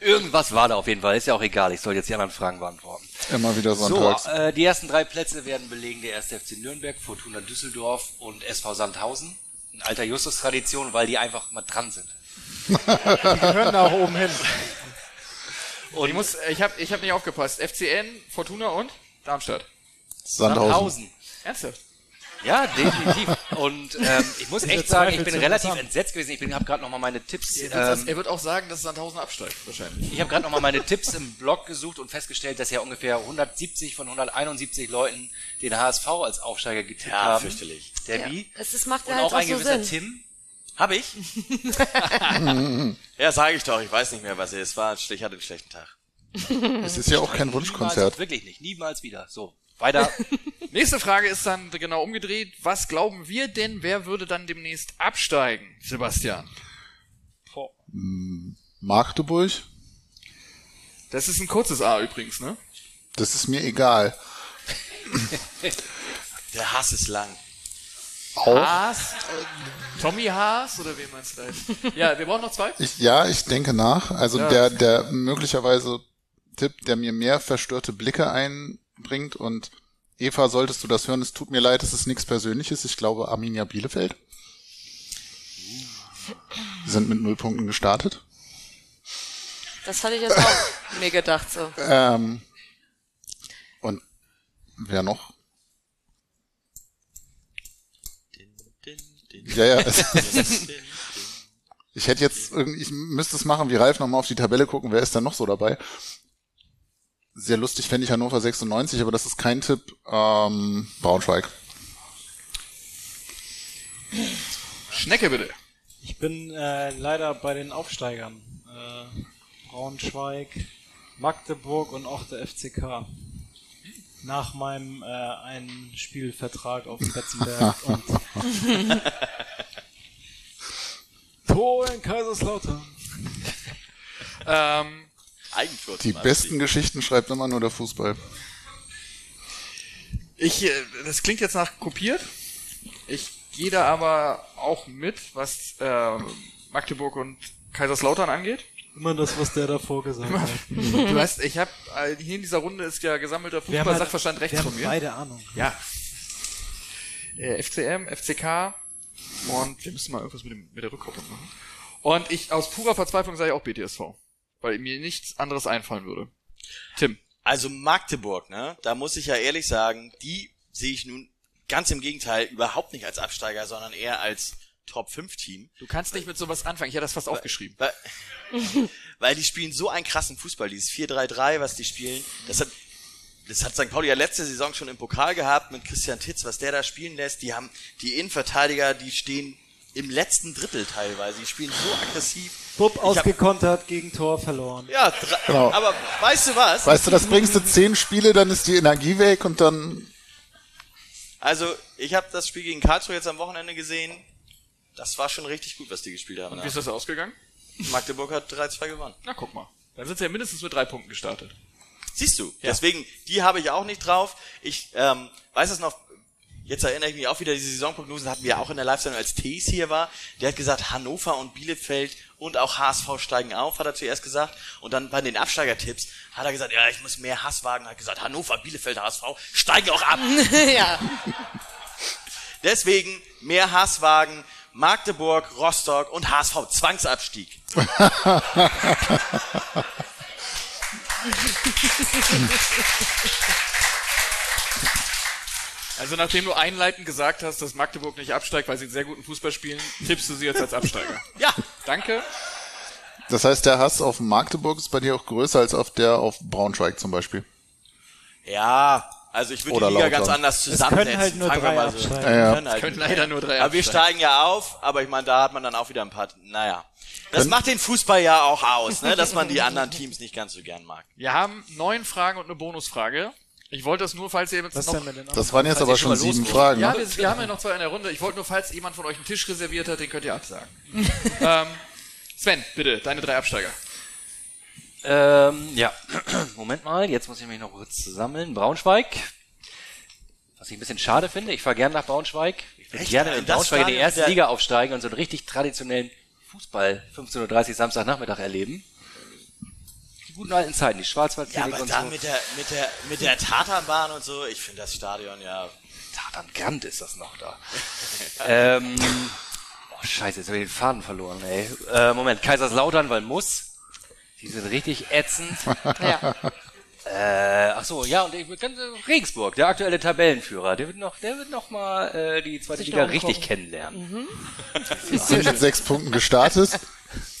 Irgendwas war da auf jeden Fall. Ist ja auch egal. Ich soll jetzt die anderen Fragen beantworten. Immer wieder So, sonntags. äh, die ersten drei Plätze werden belegen der 1. FC Nürnberg, Fortuna Düsseldorf und SV Sandhausen. Eine alter Justus-Tradition, weil die einfach mal dran sind. Die gehören da auch oben hin. ich muss, ich habe ich hab nicht aufgepasst. FCN, Fortuna und Darmstadt. Sandhausen. Ernsthaft? Ja, definitiv. Und ähm, ich muss echt sagen, ich bin relativ entsetzt gewesen. Ich bin, habe gerade noch mal meine Tipps. Er wird, Ähm, er wird auch sagen, dass Sandhausen absteigt, wahrscheinlich. ich habe gerade noch mal meine Tipps im Blog gesucht und festgestellt, dass ja ungefähr 170 von 171 Leuten den HSV als Aufsteiger getippt Ja, haben. fürchterlich. Der Ja. Wie? Es ist, macht ja Und halt auch auch ein so gewisser Sinn. Tim. Hab ich? [LAUGHS] ja, sage ich doch. Ich weiß nicht mehr, was es war. Ich hatte einen schlechten Tag. [LAUGHS] Es ist ja auch kein Niemals, Wunschkonzert. wirklich nicht. Niemals wieder. So, weiter. [LAUGHS] Nächste Frage ist dann genau umgedreht. Was glauben wir denn, wer würde dann demnächst absteigen, Sebastian? Magdeburg? Das ist ein kurzes A übrigens, ne? Das ist mir egal. [LAUGHS] Der Hass ist lang. Auch? Haas? Tommy Haas? Oder wen meinst du da? Ja, wir brauchen noch zwei. Ich, ja, ich denke nach. Also Ja. der, der möglicherweise Tipp, der mir mehr verstörte Blicke einbringt und Eva, solltest du das hören, es tut mir leid, es ist nichts Persönliches. Ich glaube Arminia Bielefeld. Die sind mit null Punkten gestartet. Das hatte ich jetzt auch [LAUGHS] mir gedacht so. Ähm, und wer noch? Ja, ja. [LAUGHS] Ich hätte jetzt irgendwie, ich müsste es machen, wie Ralf nochmal auf die Tabelle gucken, wer ist da noch so dabei? Sehr lustig fände ich Hannover 96, aber das ist kein Tipp. Ähm, Braunschweig. Schnecke bitte. Ich bin äh, leider bei den Aufsteigern. Äh, Braunschweig, Magdeburg und auch der FCK. Nach meinem äh, einen Spielvertrag auf Betzenberg [LAUGHS] und Tor in Kaiserslautern. Ähm, Eigentor. Die besten. Geschichten schreibt immer nur der Fußball. ich, äh, das klingt jetzt nach kopiert. Ich gehe da aber auch mit, was äh, Magdeburg und Kaiserslautern angeht. Immer das, was der davor gesagt hat. Du hast, ich habe hier in dieser Runde ist ja gesammelter halt- Fußball-Sachverstand rechts wir von mir. beide Ahnung. Ja. Äh, FCM, FCK und wir müssen mal irgendwas mit, dem, mit der Rückkopplung machen. Und ich aus purer Verzweiflung sage ich auch BTSV, weil mir nichts anderes einfallen würde. Tim. Also Magdeburg, ne? Da muss ich ja ehrlich sagen, die sehe ich nun ganz im Gegenteil überhaupt nicht als Absteiger, sondern eher als Top 5 Team. Du kannst nicht mit sowas anfangen. Ich hätte das fast aufgeschrieben. Weil, [LAUGHS] weil die spielen so einen krassen Fußball, dieses 4-3-3, was die spielen. Das hat, das hat St. Pauli ja letzte Saison schon im Pokal gehabt mit Christian Titz, was der da spielen lässt. Die haben die Innenverteidiger, die stehen im letzten Drittel teilweise. Die spielen so aggressiv. Bub hab- ausgekontert, Gegentor verloren. Ja, Genau. aber weißt du was? Weißt du, das bringst du zehn Spiele, dann ist die Energie weg und dann Also, ich habe das Spiel gegen Karlsruhe jetzt am Wochenende gesehen. Das war schon richtig gut, was die gespielt haben. Wie ist das ausgegangen? Magdeburg hat 3-2 gewonnen. Na, guck mal. Dann sind sie ja mindestens mit drei Punkten gestartet. Siehst du, deswegen, die habe ich auch nicht drauf. Ich ähm, weiß es noch, jetzt erinnere ich mich auch wieder, diese Saisonprognosen hatten wir auch in der Live-Sendung, als Tees hier war. Der hat gesagt, Hannover und Bielefeld und auch HSV steigen auf, hat er zuerst gesagt. Und dann bei den Absteigertipps hat er gesagt, ja, ich muss mehr Hass wagen. Hat gesagt, Hannover, Bielefeld, HSV steigen auch ab. [LAUGHS] ja. [LAUGHS] Deswegen mehr Hass wagen. Magdeburg, Rostock und HSV Zwangsabstieg. [LAUGHS] Also nachdem du einleitend gesagt hast, dass Magdeburg nicht absteigt, weil sie einen sehr guten Fußball spielen, tippst du sie jetzt als Absteiger. Ja, Danke. Das heißt, der Hass auf Magdeburg ist bei dir auch größer als auf der auf Braunschweig zum Beispiel. Ja, also ich würde Oder die Liga ganz anders können zusammensetzen. halt nur Fangen wir drei mal so. Ja, ja. Können halt Können nur leider nur drei Aber wir steigen ja auf, aber ich meine, da hat man dann auch wieder ein paar, naja. Das macht den Fußball ja auch aus, ne, dass man die anderen Teams nicht ganz so gern mag. Wir haben neun Fragen und eine Bonusfrage. Ich wollte das nur, falls ihr jetzt Was noch... Das waren jetzt aber schon sieben Fragen. Ja, ne? wir, wir haben ja noch zwei in der Runde. Ich wollte nur, falls jemand von euch einen Tisch reserviert hat, den könnt ihr absagen. ähm, Sven, bitte, deine drei Absteiger. Ähm, ja, [CLEARS THROAT] Moment mal, jetzt muss ich mich noch kurz zusammeln. Braunschweig, was ich ein bisschen schade finde, ich fahre gerne nach Braunschweig. Ich würde gerne In Braunschweig in die erste Liga aufsteigen und so einen richtig traditionellen Fußball 15.30 Uhr Samstagnachmittag erleben. Die guten alten Zeiten, die Ja, Schwarzwaldklinik aber und da so. mit der, mit der, mit der Tatanbahn und so, ich finde das Stadion ja, Tatan Grant ist das noch da. [LAUGHS] ähm, oh, scheiße, jetzt habe ich den Faden verloren, ey. Äh, Moment, Kaiserslautern, weil muss. Die sind richtig ätzend. [LAUGHS] ja. Äh, ach so, ja, und ich, ganz, äh, Regensburg, der aktuelle Tabellenführer, der wird noch, der wird noch mal äh, die zweite Sich Liga richtig kennenlernen. [LAUGHS] Sind mit sechs Punkten gestartet.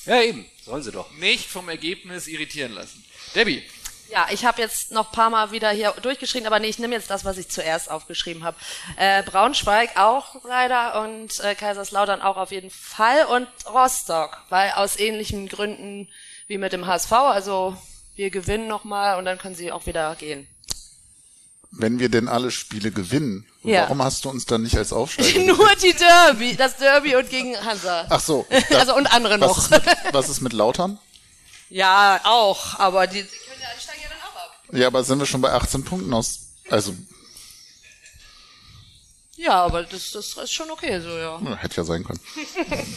Ja, eben, sollen sie doch. Nicht vom Ergebnis irritieren lassen. Debbie, Ja, ich habe jetzt noch paar Mal wieder hier durchgeschrieben, aber nee, ich nehme jetzt das, was ich zuerst aufgeschrieben habe. Äh, Braunschweig auch leider und äh, Kaiserslautern auch auf jeden Fall und Rostock, weil aus ähnlichen Gründen wie mit dem HSV, also wir gewinnen nochmal und dann können sie auch wieder gehen. Wenn wir denn alle Spiele gewinnen, Ja. warum hast du uns dann nicht als Aufsteiger? [LAUGHS] Nur die Derby, das Derby und gegen Hansa. Ach so. da- [LAUGHS] also und andere was, noch. ist mit, was ist mit Lautern? ja, auch, aber die, die können ja, die steigen ja dann auch ab. Ja, aber sind wir schon bei 18 Punkten aus? Also, Ja, aber das, das ist schon okay so, ja. ja, hätte ja sein können. [LAUGHS]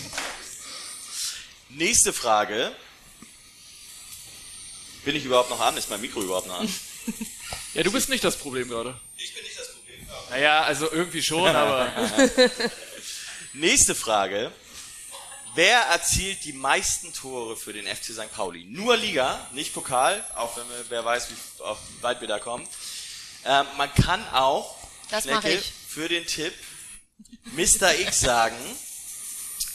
Nächste Frage. Bin ich überhaupt noch an? Ist mein Mikro überhaupt noch an? Ja, du bist nicht das Problem gerade. Ich bin nicht das Problem. Naja, also irgendwie schon, [LAUGHS] aber Nächste Frage. Wer erzielt die meisten Tore für den FC St. Pauli? Nur Liga, nicht Pokal, auch wenn wir, wer weiß, wie weit wir da kommen. Ähm, man kann auch Das Schnecke, ich. für den Tipp Mr. X sagen,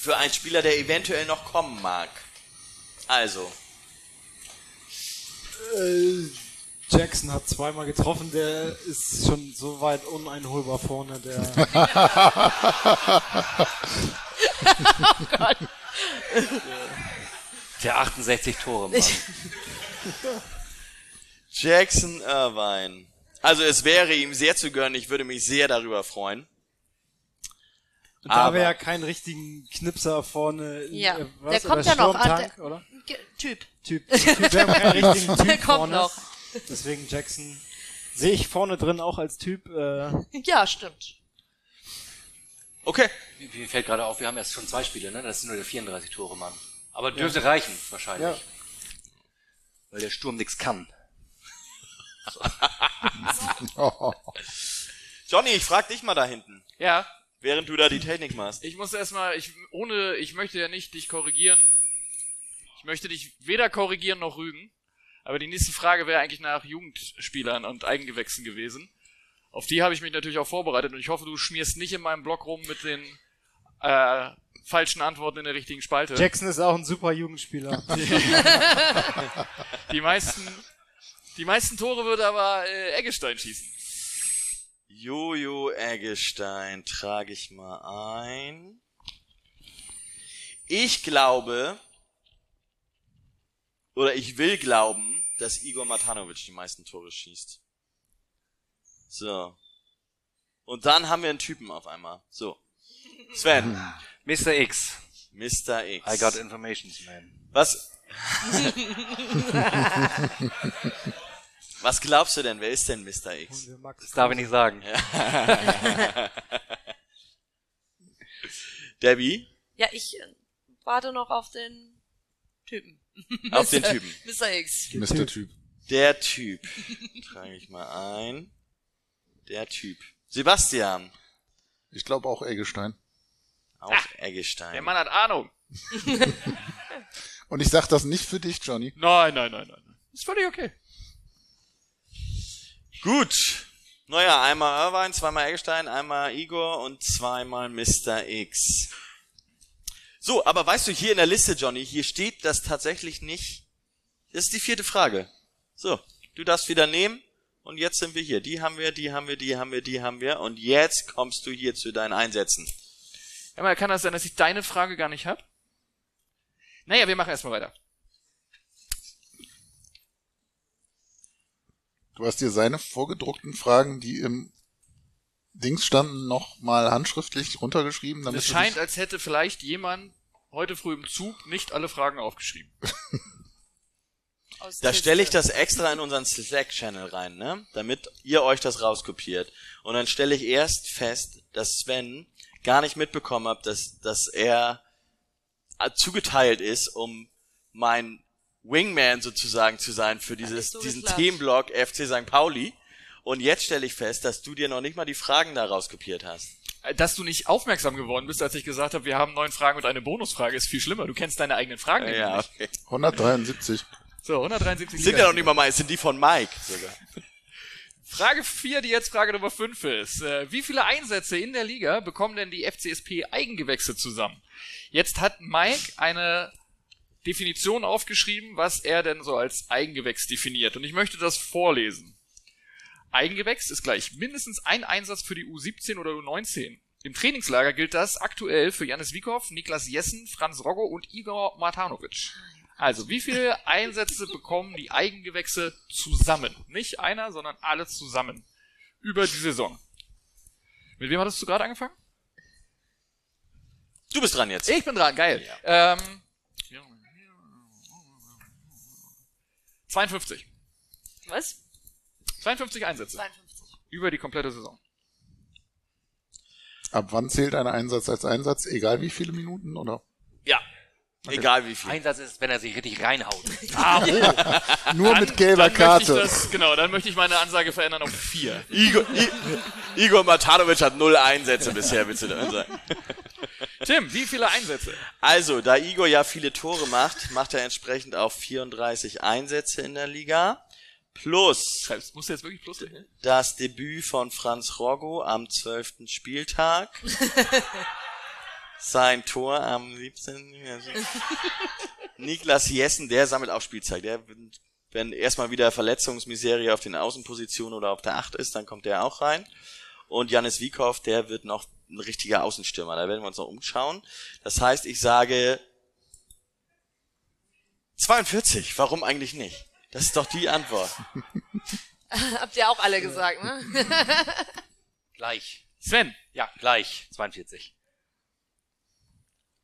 für einen Spieler, der eventuell noch kommen mag. Also, Jackson hat zweimal getroffen, der ist schon so weit uneinholbar vorne, der [LAUGHS] Der 68 Tore macht. Jackson Irvine. Also es wäre ihm sehr zu gönnen, ich würde mich sehr darüber freuen. Und da Aber- wir ja keinen richtigen Knipser vorne, Ja, äh, der was, kommt oder ja noch. Der- oder? Typ. Typ. typ wir haben keinen [LAUGHS] richtigen Typ Der kommt vorne. noch. Deswegen Jackson sehe ich vorne drin auch als Typ. Äh, [LAUGHS] Ja, stimmt. Okay. Mir fällt gerade auf, wir haben erst schon zwei Spiele, ne? Das ist nur der 34 Tore Mann. Aber dürfte reichen, wahrscheinlich. Ja. Weil der Sturm nix kann. [LAUGHS] Johnny, ich frag dich mal da hinten, ja, während du da die Technik machst. ich muss erstmal, ich, ohne, ich möchte ja nicht dich korrigieren. Ich möchte dich weder korrigieren noch rügen. Aber die nächste Frage wäre eigentlich nach Jugendspielern und Eigengewächsen gewesen. Auf die habe ich mich natürlich auch vorbereitet und ich hoffe, du schmierst nicht in meinem Blog rum mit den äh, falschen Antworten in der richtigen Spalte. Jackson ist auch ein super Jugendspieler. [LAUGHS] Die meisten, die meisten Tore wird aber äh, Eggestein schießen. Jojo Eggestein trage ich mal ein. Ich glaube, oder ich will glauben, dass Igor Matanovic die meisten Tore schießt. So. Und dann haben wir einen Typen auf einmal. So. Sven, [LAUGHS] Mr. X. Mr. X. I got informations, man. Was? [LAUGHS] Was glaubst du denn? Wer ist denn Mr. X? Das darf ich nicht sagen. [LAUGHS] Debbie? Ja, ich äh, warte noch auf den Typen. [LAUGHS] Auf den Typen. Mr. X. Mr. Typ. Der Typ. Trage ich mal ein. Der Typ. Sebastian. Ich glaube auch Eggestein. Auch Eggestein. Der Mann hat Ahnung. [LAUGHS] Und ich sag das nicht für dich, Johnny. Nein, nein, nein, nein. Ist völlig okay. Gut. Naja, einmal Irvine, zweimal Eggestein, einmal Igor und zweimal Mr. X. So, aber weißt du, hier in der Liste, Johnny, hier steht das tatsächlich nicht. Das ist die vierte Frage. So, du darfst wieder nehmen und jetzt sind wir hier. Die haben wir, die haben wir, die haben wir, die haben wir und jetzt kommst du hier zu deinen Einsätzen. Ja, mal kann das sein, dass ich deine Frage gar nicht hab? Naja, wir machen erstmal weiter. Du hast dir seine vorgedruckten Fragen, die im Dings standen, noch mal handschriftlich runtergeschrieben. Damit Es scheint, als hätte vielleicht jemand heute früh im Zug nicht alle Fragen aufgeschrieben. [LAUGHS] Da stelle ich das extra in unseren Slack-Channel rein, ne? Damit ihr euch das rauskopiert. Und dann stelle ich erst fest, dass Sven gar nicht mitbekommen hat, dass, dass er äh, zugeteilt ist, um mein Wingman sozusagen zu sein für dieses, diesen. Themenblock FC St. Pauli. Und jetzt stelle ich fest, dass du dir noch nicht mal die Fragen da rauskopiert hast. Äh, Dass du nicht aufmerksam geworden bist, als ich gesagt habe, wir haben neun Fragen und eine Bonusfrage, ist viel schlimmer. Du kennst deine eigenen Fragen nämlich Ja, nicht. okay. 173. So, 173 Sind ja noch nicht mal meine, sind die von Mike sogar. [LAUGHS] Frage 4, die jetzt Frage Nummer 5 ist. Äh, wie viele Einsätze in der Liga bekommen denn die FCSP Eigengewächse zusammen? Jetzt hat Mike eine Definition aufgeschrieben, was er denn so als Eigengewächs definiert. Und ich möchte das vorlesen. Eigengewächs ist gleich mindestens ein Einsatz für die U17 oder U19. Im Trainingslager gilt das aktuell für Janis Wiekow, Niklas Jessen, Franz Roggo und Igor Matanovic. Also, wie viele Einsätze bekommen die Eigengewächse zusammen? Nicht einer, sondern alle zusammen. Über die Saison. Mit wem hattest du gerade angefangen? Du bist dran jetzt. Ich bin dran, geil. Ähm, 52. Was? 52 Einsätze. 52. Über die komplette Saison. Ab wann zählt ein Einsatz als Einsatz? Egal wie viele Minuten, oder? Ja. Egal wie viel. Einsatz ist, wenn er sich richtig reinhaut. [LAUGHS] [LAUGHS] Nur mit gelber dann Karte. Möchte ich das, genau, dann möchte ich meine Ansage verändern auf 4. Igor, I, Igor Matanovic hat null Einsätze bisher, willst du da sagen? Tim, wie viele Einsätze? Also, da Igor ja viele Tore macht, macht er entsprechend auch 34 Einsätze in der Liga. Plus du jetzt wirklich plus rechnen? das Debüt von Franz Roggo am 12. Spieltag. [LAUGHS] Sein Tor am 17. Niklas Jessen, der sammelt auch Spielzeit. Der, wenn erstmal wieder Verletzungsmiserie auf den Außenpositionen oder auf der Acht ist, dann kommt der auch rein. Und Janis Wiekow, der wird noch ein richtiger Außenstürmer. Da werden wir uns noch umschauen. Das heißt, ich sage 42. Warum eigentlich nicht? Das ist doch die Antwort. [LAUGHS] Habt ihr auch alle gesagt, ne? [LAUGHS] Gleich. Sven, Ja, gleich. 42.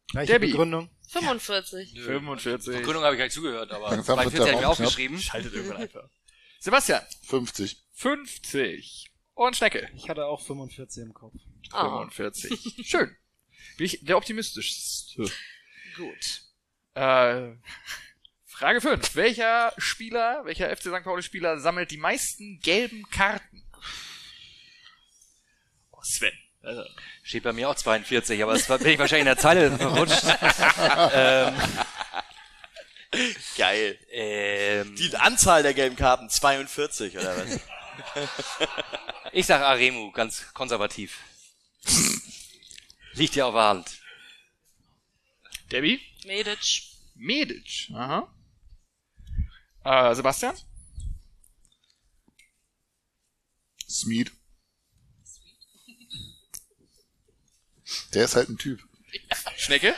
Gleiche Debbie. Begründung. 45. 45. Begründung habe ich gar nicht zugehört, aber Langsam wird 42 der habe ich Raum aufgeschrieben. Schaltet irgendwann einfach. [LAUGHS] Sebastian, 50. 50. Und Schnecke, Ich hatte auch 45 im Kopf. Ah, 45. Schön. Bin ich der optimistischste. gut. Äh, Frage 5. Welcher Spieler, welcher FC St. Pauli-Spieler sammelt die meisten gelben Karten? Oh, Sven. Also, Steht bei mir auch 42, aber das war- bin ich wahrscheinlich in der Zeile verrutscht. [LAUGHS] Geil. ähm, Die Anzahl der gelben Karten, 42 oder was? [LAUGHS] ich sag Aremu, ganz konservativ. Liegt ja auf der Hand. Debbie? Medic. Medic. Aha. Äh, Sebastian? Smeed. Der ist halt ein Typ. Schnecke?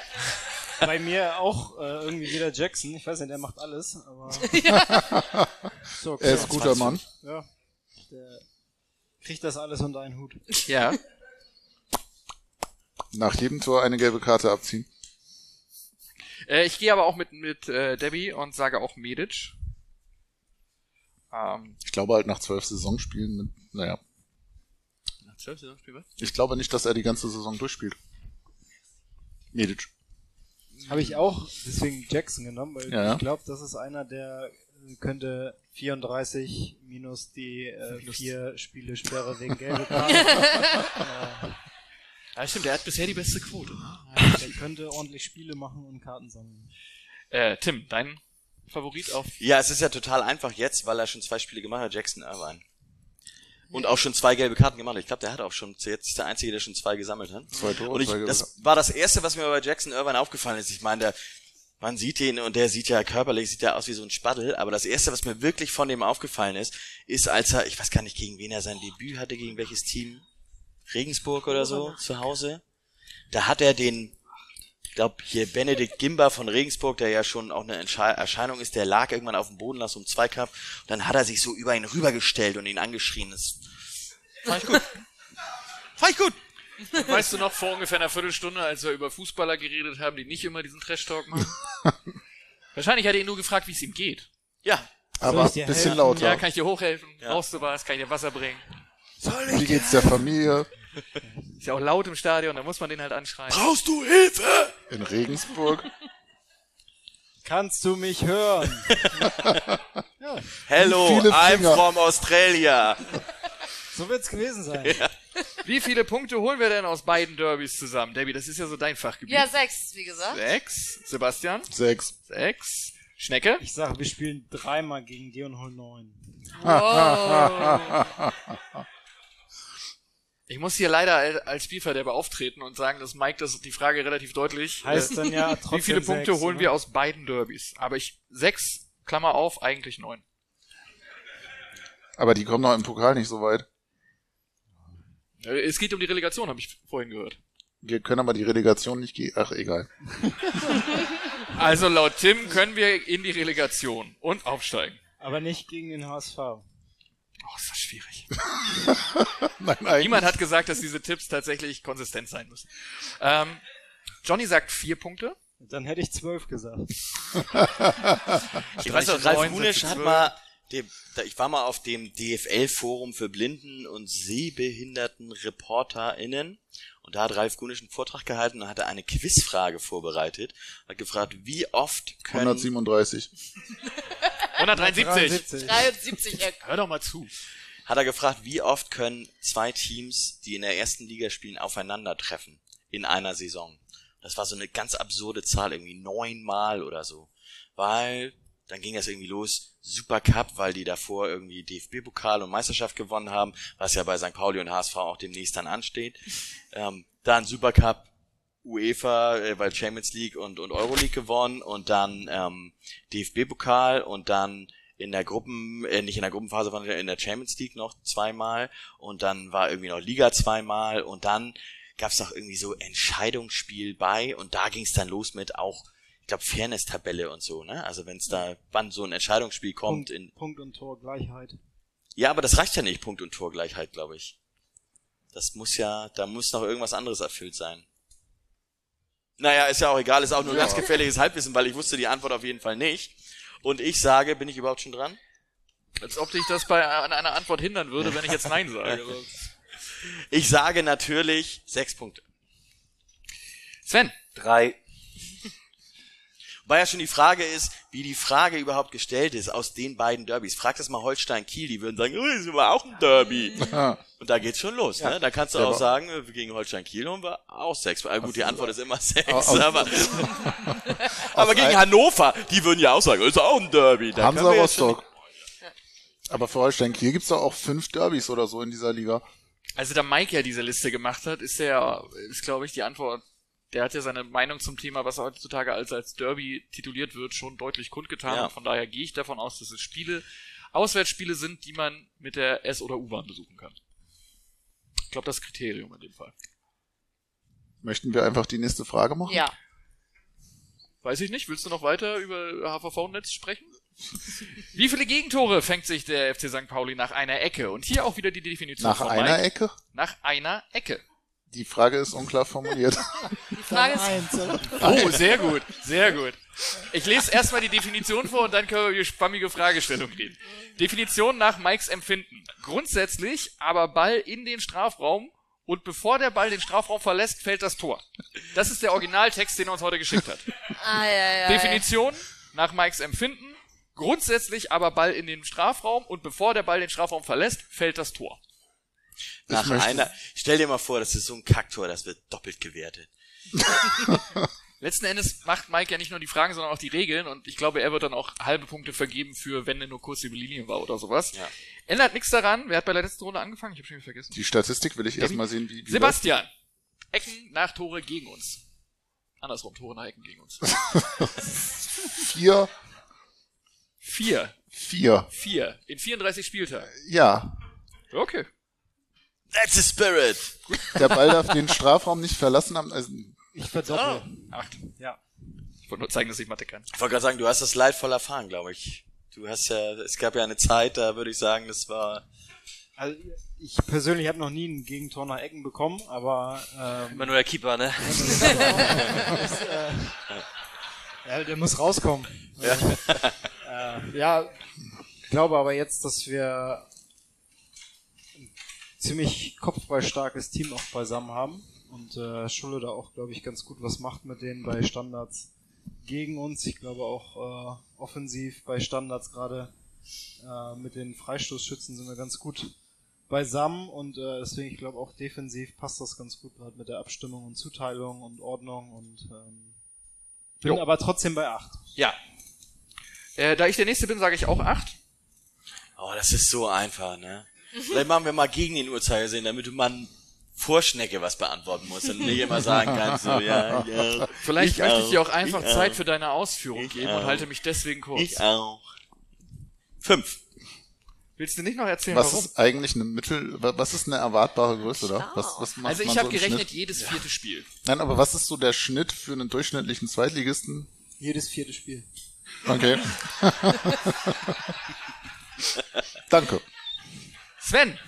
Bei mir auch äh, irgendwie wieder Jackson. Ich weiß nicht, der macht alles, aber [LAUGHS] so, okay. Er ist guter Mann. Ja, der kriegt das alles unter einen Hut. Ja. Nach jedem Tor eine gelbe Karte abziehen. Äh, ich gehe aber auch mit, mit äh, Debbie und sage auch Medic. Ähm, Ich glaube halt nach zwölf Saisonspielen mit, naja. nach zwölf Saisonspielen, was? Ich glaube nicht, dass er die ganze Saison durchspielt. Medic. Habe ich auch deswegen Jackson genommen, weil Ja, ja. ich glaube, das ist einer, der äh, könnte 34 minus die äh, vier Spiele Sperre wegen gelbe [LAUGHS] Karte. Ja, stimmt, der hat bisher die beste Quote. der könnte ordentlich Spiele machen und Karten sammeln. Äh, Tim, dein Favorit auf Ja, es ist ja total einfach jetzt, weil er schon zwei Spiele gemacht hat, Jackson Irvine. Und auch schon zwei gelbe Karten gemacht. hat. Ich glaube, der hat auch schon, jetzt ist der Einzige, der schon zwei gesammelt hat. Zwei Tore, Und ich, zwei gelbe das war das Erste, was mir bei Jackson Irvine aufgefallen ist. Ich meine, der, man sieht ihn und der sieht ja körperlich, sieht ja aus wie so ein Spaddel. Aber das Erste, was mir wirklich von dem aufgefallen ist, ist, als er, ich weiß gar nicht, gegen wen er sein Debüt hatte, gegen welches Team? Regensburg oder so, zu Hause. Da hat er den, glaube hier Benedikt Gimba von Regensburg, der ja schon auch eine Erscheinung ist, der lag irgendwann auf dem Boden, las um Zweikampf. Und dann hat er sich so über ihn rübergestellt und ihn angeschrien. Das fand ich gut. fand ich gut. Weißt du noch, vor ungefähr einer Viertelstunde, als wir über Fußballer geredet haben, die nicht immer diesen Trash-Talk machen? [LAUGHS] Wahrscheinlich hat er ihn nur gefragt, wie es ihm geht. Ja, Aber ich ein bisschen helfen? lauter. Ja, kann ich dir hochhelfen? Brauchst du was? Kann ich dir Wasser bringen? Wie geht's der Familie Ist ja auch laut im Stadion, da muss man den halt anschreien. brauchst du Hilfe? in Regensburg? Kannst du mich hören? [LAUGHS] Hello, Wie viele I'm from Australia. So wird's gewesen sein. Wie viele Punkte holen wir denn aus beiden Derbys zusammen? Debbie, das ist ja so dein Fachgebiet. Ja, sechs, wie gesagt. Sechs. Sebastian? Sechs. Sechs. Schnecke? Ich sage, wir spielen dreimal gegen die und holen neun. [LAUGHS] Ich muss hier leider al- als Spielverderber auftreten und sagen, dass Mike das die Frage relativ deutlich. Heißt äh, dann ja [LAUGHS] trotzdem wie viele Punkte sechs, holen ne? wir aus beiden Derbys? Aber ich sechs, Klammer auf, eigentlich neun. Aber die kommen noch im Pokal nicht so weit. Es geht um die Relegation, habe ich vorhin gehört. Wir können aber die Relegation nicht gehen. Ach, egal. [LAUGHS] Also laut Tim können wir in die Relegation und aufsteigen. Aber nicht gegen den HSV. Oh, ist das schwierig. [LAUGHS] Nein, eigentlich. Niemand hat gesagt, dass diese Tipps tatsächlich konsistent sein müssen. Ähm, Johnny sagt vier Punkte. Dann hätte ich zwölf gesagt. [LAUGHS] Ich weiß noch, Ralf sechs, hat mal, dem, da, ich war mal auf dem DFL-Forum für Blinden und sehbehinderten ReporterInnen und da hat Ralf Gunisch einen Vortrag gehalten und hatte eine Quizfrage vorbereitet. Hat gefragt, wie oft können, 137. 173. 73 Eck. Hör doch mal zu. hat er gefragt, wie oft können zwei Teams, die in der ersten Liga spielen, aufeinandertreffen in einer Saison. Das war so eine ganz absurde Zahl, irgendwie neunmal oder so. Weil, dann ging das irgendwie los, Supercup, weil die davor irgendwie DFB-Pokal und Meisterschaft gewonnen haben, was ja bei St. Pauli und HSV auch demnächst dann ansteht. [LAUGHS] Ähm, dann Supercup, UEFA, äh, weil Champions League und, und Euroleague gewonnen und dann ähm, DFB-Pokal und dann in der Gruppen, äh, nicht in der Gruppenphase, sondern in der Champions League noch zweimal und dann war irgendwie noch Liga zweimal und dann gab's noch irgendwie so Entscheidungsspiel bei und da ging's dann los mit auch, ich glaube, Fairness-Tabelle und so, ne? Also wenn's da, wann so ein Entscheidungsspiel kommt Punkt, in. Punkt und Tor Gleichheit. Ja, aber das reicht ja nicht, Punkt und Torgleichheit, glaube ich. Das muss ja, da muss noch irgendwas anderes erfüllt sein. Naja, ist ja auch egal, ist auch nur ganz gefährliches Halbwissen, weil ich wusste die Antwort auf jeden Fall nicht. Und ich sage, bin ich überhaupt schon dran? Als ob dich das bei an einer Antwort hindern würde, wenn ich jetzt Nein sage. [LAUGHS] Ich sage natürlich sechs Punkte. Sven, Drei. Weil ja schon die Frage ist, wie die Frage überhaupt gestellt ist aus den beiden Derbys. Frag das mal Holstein-Kiel, die würden sagen, oh, das ist aber auch ein Derby. Und da geht's schon los, ne? Da kannst du Ja, auch aber- sagen, äh, gegen Holstein-Kiel haben wir auch sechs. Ah, gut, die Antwort ist immer sechs, Aus- aber, [LAUGHS] [LAUGHS] aber gegen Hannover, die würden ja auch sagen, das ist auch ein Derby. Da Hansa Rostock. Aber für Holstein Kiel gibt's doch auch fünf Derbys oder so in dieser Liga. also da Mike ja diese Liste gemacht hat, ist der, ist glaube ich die Antwort, der hat ja seine Meinung zum Thema, was heutzutage als als Derby tituliert wird, schon deutlich kundgetan. Ja. Und von daher gehe ich davon aus, dass es Spiele, Auswärtsspiele sind, die man mit der S- oder U-Bahn besuchen kann. Ich glaube, das Kriterium in dem Fall. Möchten wir einfach die nächste Frage machen? Ja. Weiß ich nicht. Willst du noch weiter über HVV-Netz sprechen? [LAUGHS] Wie viele Gegentore fängt sich der FC St. Pauli nach einer Ecke? Und hier auch wieder die Definition Nach von einer Mike. Ecke? Nach einer Ecke. Die Frage ist unklar formuliert. [LAUGHS] Die Frage ist? Oh, sehr gut, sehr gut. Ich lese erstmal die Definition vor und dann können wir über die spammige Fragestellung reden. Definition nach Mikes Empfinden. Grundsätzlich aber Ball in den Strafraum und bevor der Ball den Strafraum verlässt, fällt das Tor. Das ist der Originaltext, den er uns heute geschickt hat. ah, ja, ja, Definition nach Mikes Empfinden. Grundsätzlich aber Ball in den Strafraum und bevor der Ball den Strafraum verlässt, fällt das Tor. Nach einer, stell dir mal vor, das ist so ein Kacktor, das wird doppelt gewertet. [LAUGHS] Letzten Endes macht Mike ja nicht nur die Fragen, sondern auch die Regeln und ich glaube, er wird dann auch halbe Punkte vergeben für, wenn er nur kurz über die Linie war oder sowas. Ja. Ändert nichts daran. Wer hat bei der letzten Runde angefangen? Ich habe schon wieder vergessen. Die Statistik will ich erstmal sehen, wie, wie Sebastian. Ecken nach Tore gegen uns. Andersrum, Tore nach Ecken gegen uns. [LAUGHS] Vier, Vier. vier. Vier. In 34 Spieltagen. Ja. Okay. That's the spirit. Der Ball darf den Strafraum nicht verlassen haben. Also, Ich verdoppel. Acht. Ja. Ich wollte nur zeigen, dass ich Mathe kann. Ich wollte gerade sagen, du hast das leidvoll erfahren, glaube ich. Du hast ja, es gab ja eine Zeit, da würde ich sagen, das war, Also ich persönlich habe noch nie ein Gegentor nach Ecken bekommen, aber ähm, Immer nur der Keeper, ne? [LAUGHS] ja, der muss rauskommen. Ja. Äh, ja, ich glaube aber jetzt, dass wir ziemlich kopfballstarkes Team auch beisammen haben und äh, Schulle da auch, glaube ich, ganz gut was macht mit denen bei Standards gegen uns. Ich glaube auch äh, offensiv bei Standards gerade äh, mit den Freistoßschützen sind wir ganz gut beisammen und äh, deswegen, ich glaube auch defensiv passt das ganz gut gerade mit der Abstimmung und Zuteilung und Ordnung und ähm, bin Jo. aber trotzdem bei acht. Ja. Äh, da ich der Nächste bin, sage ich auch acht. oh, das ist so einfach, ne? [LAUGHS] Vielleicht machen wir mal gegen den Uhrzeigersinn, damit du mal vor Schnecke was beantworten musst und nicht immer sagen kannst, so, ja, [LAUGHS] ja. Vielleicht Ich möchte ich dir auch auch. einfach Ich Zeit auch. für deine Ausführung Ich geben auch. und halte mich deswegen kurz. Ich auch. Fünf. Willst du nicht noch erzählen, was warum? ist eigentlich eine Mittel, wa- was ist eine erwartbare Größe da? Was, was macht Also ich so habe im gerechnet, Schnitt? jedes vierte Spiel. Nein, aber was ist so der Schnitt für einen durchschnittlichen Zweitligisten? Jedes vierte Spiel. Okay. [LAUGHS] Danke. Sven,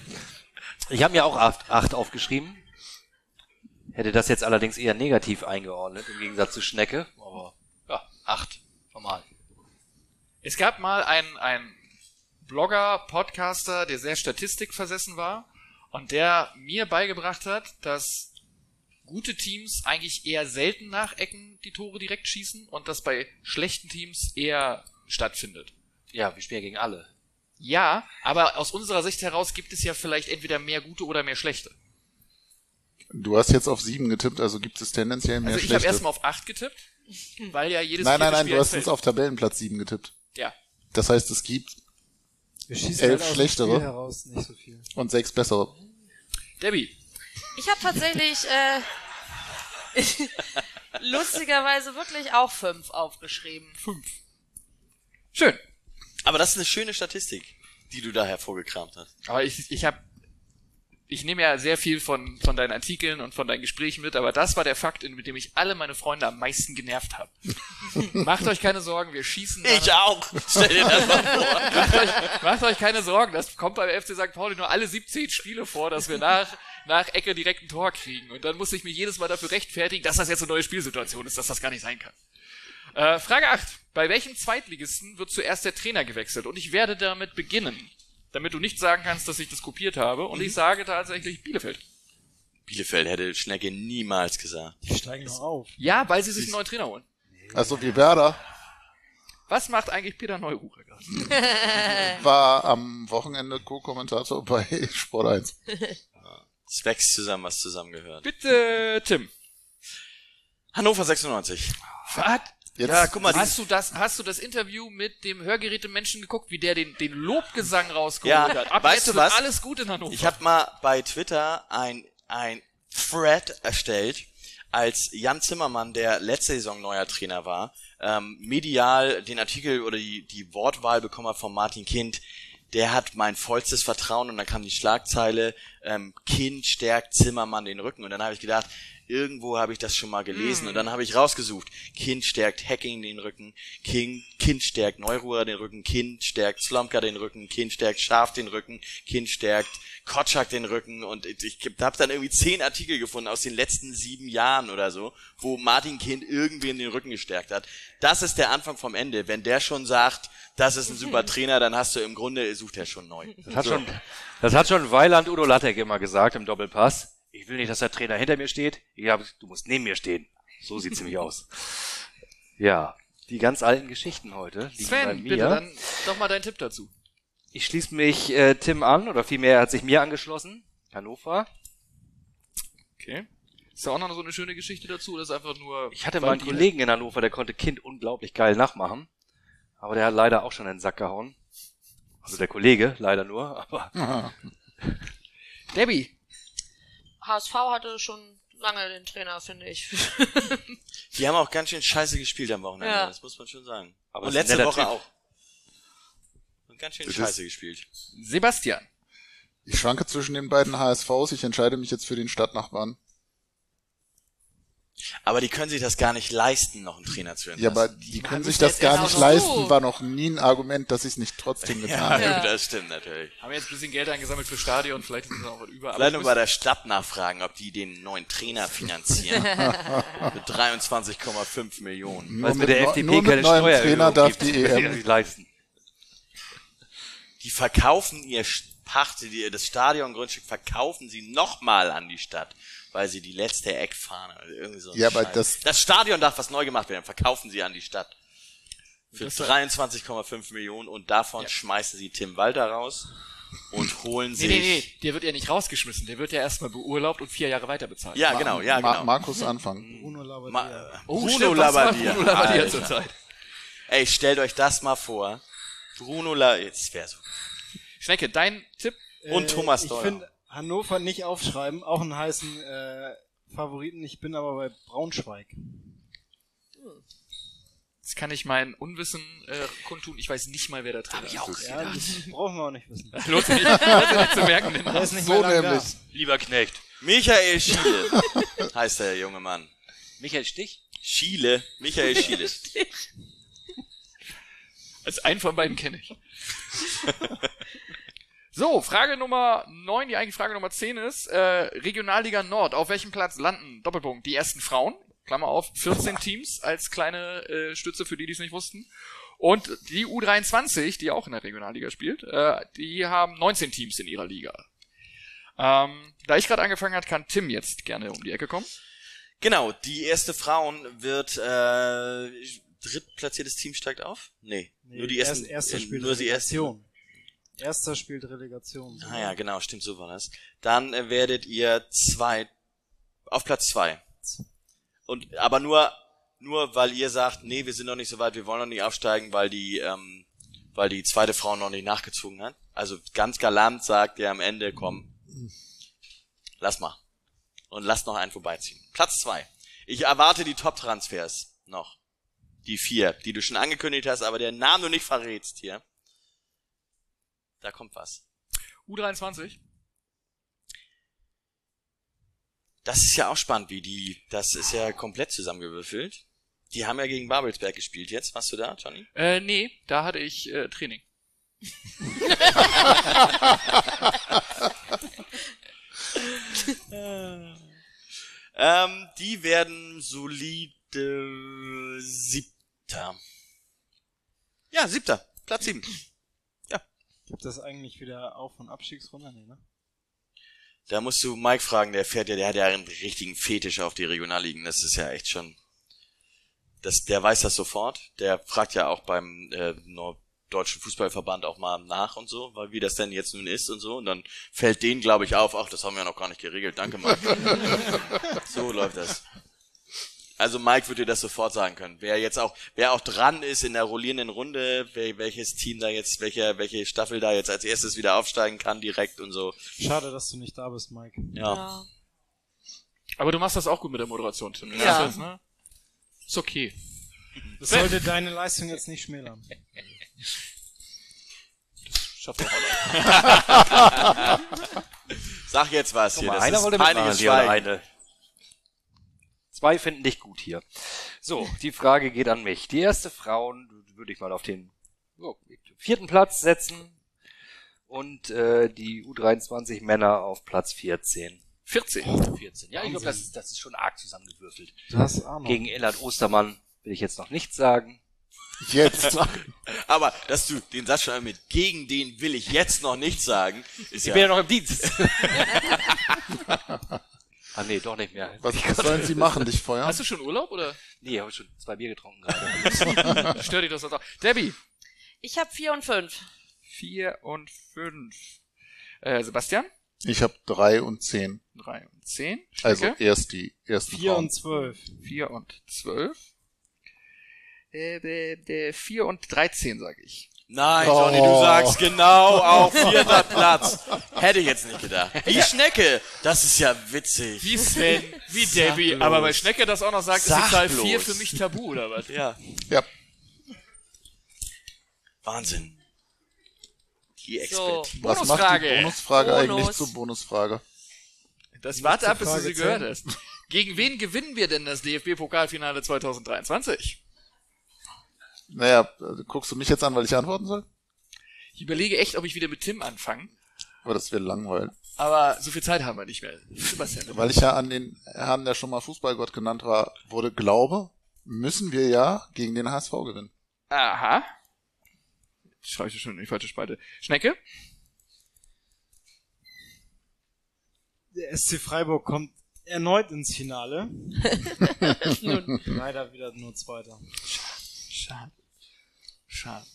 Ich habe mir auch acht, acht aufgeschrieben. Hätte das jetzt allerdings eher negativ eingeordnet, im Gegensatz zu Schnecke. Aber ja, acht. Normal. es gab mal einen, einen Blogger, Podcaster, der sehr statistikversessen war und der mir beigebracht hat, dass gute Teams eigentlich eher selten nach Ecken die Tore direkt schießen und das bei schlechten Teams eher stattfindet. Ja, wir spielen gegen alle. Ja, aber aus unserer Sicht heraus gibt es ja vielleicht entweder mehr gute oder mehr schlechte. Du hast jetzt auf sieben getippt, also gibt es tendenziell mehr Also ich habe schlechte. erstmal auf acht getippt, weil ja jedes nein, nein, nein, Spiel du hast uns auf Tabellenplatz sieben getippt. Ja. Das heißt, es gibt Elf halt schlechtere. Heraus nicht so viel. und sechs bessere. Debbie, ich habe tatsächlich äh, [LAUGHS] lustigerweise wirklich auch fünf aufgeschrieben. fünf. Schön. Aber das ist eine schöne Statistik, die du da hervorgekramt hast. Aber ich, ich habe, ich nehme ja sehr viel von, von deinen Artikeln und von deinen Gesprächen mit, aber das war der Fakt, mit dem ich alle meine Freunde am meisten genervt habe. [LAUGHS] Macht euch keine Sorgen, wir schießen. Ich auch. Stell dir das mal vor. [LAUGHS] macht, euch, macht euch keine Sorgen, das kommt beim FC St. Pauli nur alle 17 Spiele vor, dass wir nach, nach Ecke direkt ein Tor kriegen. Und dann muss ich mich jedes Mal dafür rechtfertigen, dass das jetzt eine neue Spielsituation ist, dass das gar nicht sein kann. Äh, Frage 8. Bei welchem Zweitligisten wird zuerst der Trainer gewechselt? Und ich werde damit beginnen, damit du nicht sagen kannst, dass ich das kopiert habe. Und ich sage tatsächlich Bielefeld. Bielefeld hätte Schnecke niemals gesagt. Die steigen noch auf. Ja, weil sie sich einen neuen Trainer holen. Also wie Werder Was macht eigentlich Peter Neururer gerade? [LAUGHS] war am Wochenende Co-Kommentator bei [LAUGHS] Sport 1. Es wächst zusammen, was zusammengehört. Bitte, Tim. Hannover 96. Was? Jetzt Ja, guck mal, Hast du das, hast du das Interview mit dem Hörgerätemenschen geguckt, wie der den, den Lobgesang rausgeholt Ja, hat? Ab weißt du was? alles gut in Hannover. ich habe mal bei Twitter ein, ein Thread erstellt, als Jan Zimmermann, der letzte Saison neuer Trainer war, ähm, medial den Artikel oder die, die Wortwahl bekommen hat von Martin Kind, der hat mein vollstes Vertrauen und dann kam die Schlagzeile, ähm, Kind stärkt Zimmermann den Rücken. Und dann habe ich gedacht, irgendwo habe ich das schon mal gelesen. Und dann habe ich rausgesucht, Kind stärkt Hacking den Rücken, kind, kind stärkt Neuruhr den Rücken, Kind stärkt Slomka den Rücken, Kind stärkt Schaf den Rücken, Kind stärkt Kotschak den Rücken. Und ich habe dann irgendwie zehn Artikel gefunden aus den letzten sieben Jahren oder so, wo Martin Kind irgendwen den Rücken gestärkt hat. Das ist der Anfang vom Ende. Wenn der schon sagt, das ist ein super Trainer, dann hast du im Grunde, sucht er schon neu. Das hat schon, das hat schon Weiland Udo Lattek immer gesagt im Doppelpass. Ich will nicht, dass der Trainer hinter mir steht. Ich hab, du musst neben mir stehen. So sieht's [LAUGHS] nämlich aus. Ja, die ganz alten Geschichten heute Sven, mir. bitte, dann doch mal dein Tipp dazu. Ich schließe mich äh, Tim an, oder vielmehr er hat sich mir angeschlossen. Hannover. Okay. Ist da auch noch so eine schöne Geschichte dazu oder ist einfach nur. Ich hatte mal einen Kollegen in Hannover, der konnte Kind unglaublich geil nachmachen. Aber der hat leider auch schon in den Sack gehauen. Also der Kollege, leider nur. Aber [LAUGHS] Debbie. HSV hatte schon lange den Trainer, finde ich. [LAUGHS] Die haben auch ganz schön scheiße gespielt am Wochenende, Ja. das muss man schon sagen. Aber Und letzte Woche Typ. auch. Und ganz schön Das scheiße gespielt. Sebastian. Ich schwanke zwischen den beiden HSVs. Ich entscheide mich jetzt für den Stadtnachbarn. Aber die können sich das gar nicht leisten, noch einen Trainer zu entlassen. Ja, aber die können sich das gar nicht leisten, so. war noch nie ein Argument, dass ich es nicht trotzdem [LAUGHS] getan ja, habe. Ja. das stimmt natürlich. Haben wir jetzt ein bisschen Geld eingesammelt für Stadion, vielleicht ist es auch was über. aber Vielleicht ich nur bei der Stadt nachfragen, ob die den neuen Trainer finanzieren. [LAUGHS] Mit 23,5 Millionen. Nur weil mit mit der FDP nur mit keine neuem Steuererhöhung Trainer darf gibt, die können EM. nicht leisten. Die verkaufen ihr Pacht, die, das Stadiongrundstück verkaufen sie nochmal an die Stadt, weil sie die letzte Eckfahne oder irgendwie so. Ja, aber das- das Stadion darf was neu gemacht werden, verkaufen sie an die Stadt. Für Das- 23,5 Millionen und davon schmeißen sie Tim Walter raus und holen Nee, sich. nee, nee, der wird ja nicht rausgeschmissen, der wird ja erstmal beurlaubt und vier Jahre weiter bezahlt. Ja, genau, ja, Ma genau. Markus anfangen. Bruno Labbadia. Ma äh, Oh, Bruno stimmt, Labbadia. Bruno Labbadia zurzeit. Ey, stellt euch das mal vor. Bruno Labbadia, jetzt wäre so. Schnecke, dein Tipp? Und Thomas Ich Doller. finde Hannover nicht aufschreiben, auch einen heißen äh, Favoriten. Ich bin aber bei Braunschweig. Jetzt kann ich mein Unwissen äh, kundtun. Ich weiß nicht mal, wer der Trainer ist. Ja, das brauchen wir auch nicht wissen. [LAUGHS] Lohnt sich nicht, nicht zu merken. Den ist nicht So nämlich. Lieber Knecht. Michael Schiele [LAUGHS] heißt der junge Mann. Michael Stich? Schiele, Michael Schiele. Also einen von beiden kenne ich. [LAUGHS] so, Frage Nummer 9, die eigentlich Frage Nummer 10 ist, äh, Regionalliga Nord, auf welchem Platz landen, Doppelpunkt, die ersten Frauen, Klammer auf, 14 [LAUGHS] Teams als kleine äh, Stütze für die, die es nicht wussten. Und die U23, die auch in der Regionalliga spielt, äh, die haben 19 Teams in ihrer Liga. Ähm, da ich gerade angefangen hat, kann Tim jetzt gerne um die Ecke kommen. Genau, die erste Frauen wird äh, drittplatziertes Team steigt auf? Nee, nur die ersten, erst, erster äh, spielt nur die ersten. Erster spielt Relegation. Ah ja, genau, stimmt, so war das. Dann äh, werdet ihr zwei auf Platz zwei. Und aber nur nur weil ihr sagt, nee, wir sind noch nicht so weit, wir wollen noch nicht aufsteigen, weil die ähm, weil die zweite Frau noch nicht nachgezogen hat. Also ganz galant sagt ihr am Ende, komm, lass mal und lasst noch einen vorbeiziehen. Platz zwei. Ich erwarte die Top-Transfers noch. Die vier, die du schon angekündigt hast, aber der Namen du nicht verrätst hier. Da kommt was. U23. Das ist ja auch spannend, wie die, das ist ja komplett zusammengewürfelt. Die haben ja gegen Babelsberg gespielt jetzt. Warst du da, Johnny? Äh, nee, da hatte ich äh, Training. [LAUGHS] Ähm, die werden solide siebter. Ja, siebter. Platz sieben. Gibt das eigentlich wieder Auf- und Abstiegsrunde? Nee, ne? Da musst du Mike fragen, der fährt ja, der hat ja einen richtigen Fetisch auf die Regionalligen. Das ist ja echt schon, das, der weiß das sofort. Der fragt ja auch beim äh, Norddeutschen Fußballverband auch mal nach und so, weil wie das denn jetzt nun ist und so. Und dann fällt denen, glaube ich, auf, ach, das haben wir noch gar nicht geregelt. Danke, Mike. [LAUGHS] so läuft das. Also Mike würde dir das sofort sagen können. Wer jetzt auch, wer auch dran ist in der rollierenden Runde, wer, welches Team da jetzt, welche, welche Staffel da jetzt als erstes wieder aufsteigen kann direkt und so. Schade, dass du nicht da bist, Mike. Ja. Ja. Aber du machst das auch gut mit der Moderation, Tim. Ja. Das ist, ne? ist okay. Das sollte deine Leistung jetzt nicht schmälern. Schafft auch alle. [LAUGHS] Sag jetzt was Guck hier. mal, Das einer ist wollte mitmachen eine. Zwei finden dich gut hier. So, die Frage geht an mich. Die erste Frauen würde ich mal auf den so, vierten Platz setzen und äh, die U23 Männer auf Platz 14. 14. 14. Ja, ich glaube, das ist, das ist schon arg zusammengewürfelt. Hast Ahnung. Gegen Ellert Ostermann will ich jetzt noch nichts sagen. Jetzt. [LAUGHS] Aber, dass du den Satz schon mit gegen den will ich jetzt noch nicht sagen, ist Ich ja, bin ja noch im Dienst. [LAUGHS] ah nee, doch nicht mehr. [LAUGHS] Was, was sollen sie machen? Dich feuern? Hast du schon Urlaub oder Nee, ich habe schon zwei Bier getrunken gerade. [LAUGHS] stört dich das auch? Debbie. Ich habe vier und fünf. Vier und fünf. Äh, Sebastian. Ich habe drei und zehn. Drei und zehn. Also Schnecke. erst die ersten Vier Frauen. und zwölf. Vier und zwölf. Äh, äh, äh, vier und dreizehn, sage ich. Nein, Oh. Johnny, du sagst genau auf [LAUGHS] vierter Platz. Hätte ich jetzt nicht gedacht. Wie Schnecke. Das ist ja witzig. Wie Sven, wie Debbie. bloß. Aber weil Schnecke das auch noch sagt, ist Sag die Zahl bloß. vier für mich tabu, oder was? Ja. Ja. Wahnsinn. Die So. Expertise. Was macht die Bonusfrage. Bonusfrage Bonus. eigentlich zur Bonusfrage? Das warte ab, bis du sie gehört hast. Gegen wen gewinnen wir denn das DFB-Pokalfinale 2023? Naja, äh, guckst du mich jetzt an, weil ich antworten soll? Ich überlege echt, ob ich wieder mit Tim anfange. Aber das wäre langweilig. Aber so viel Zeit haben wir nicht mehr. Sebastian. Weil ich ja an den Herrn, der schon mal Fußballgott genannt war, wurde, glaube, müssen wir ja gegen den HSV gewinnen. Aha. Schreibe ich schon in die falsche Spalte. Schnecke? Der SC Freiburg kommt erneut ins Finale. [LAUGHS] Leider wieder nur Zweiter. Schade. Schade.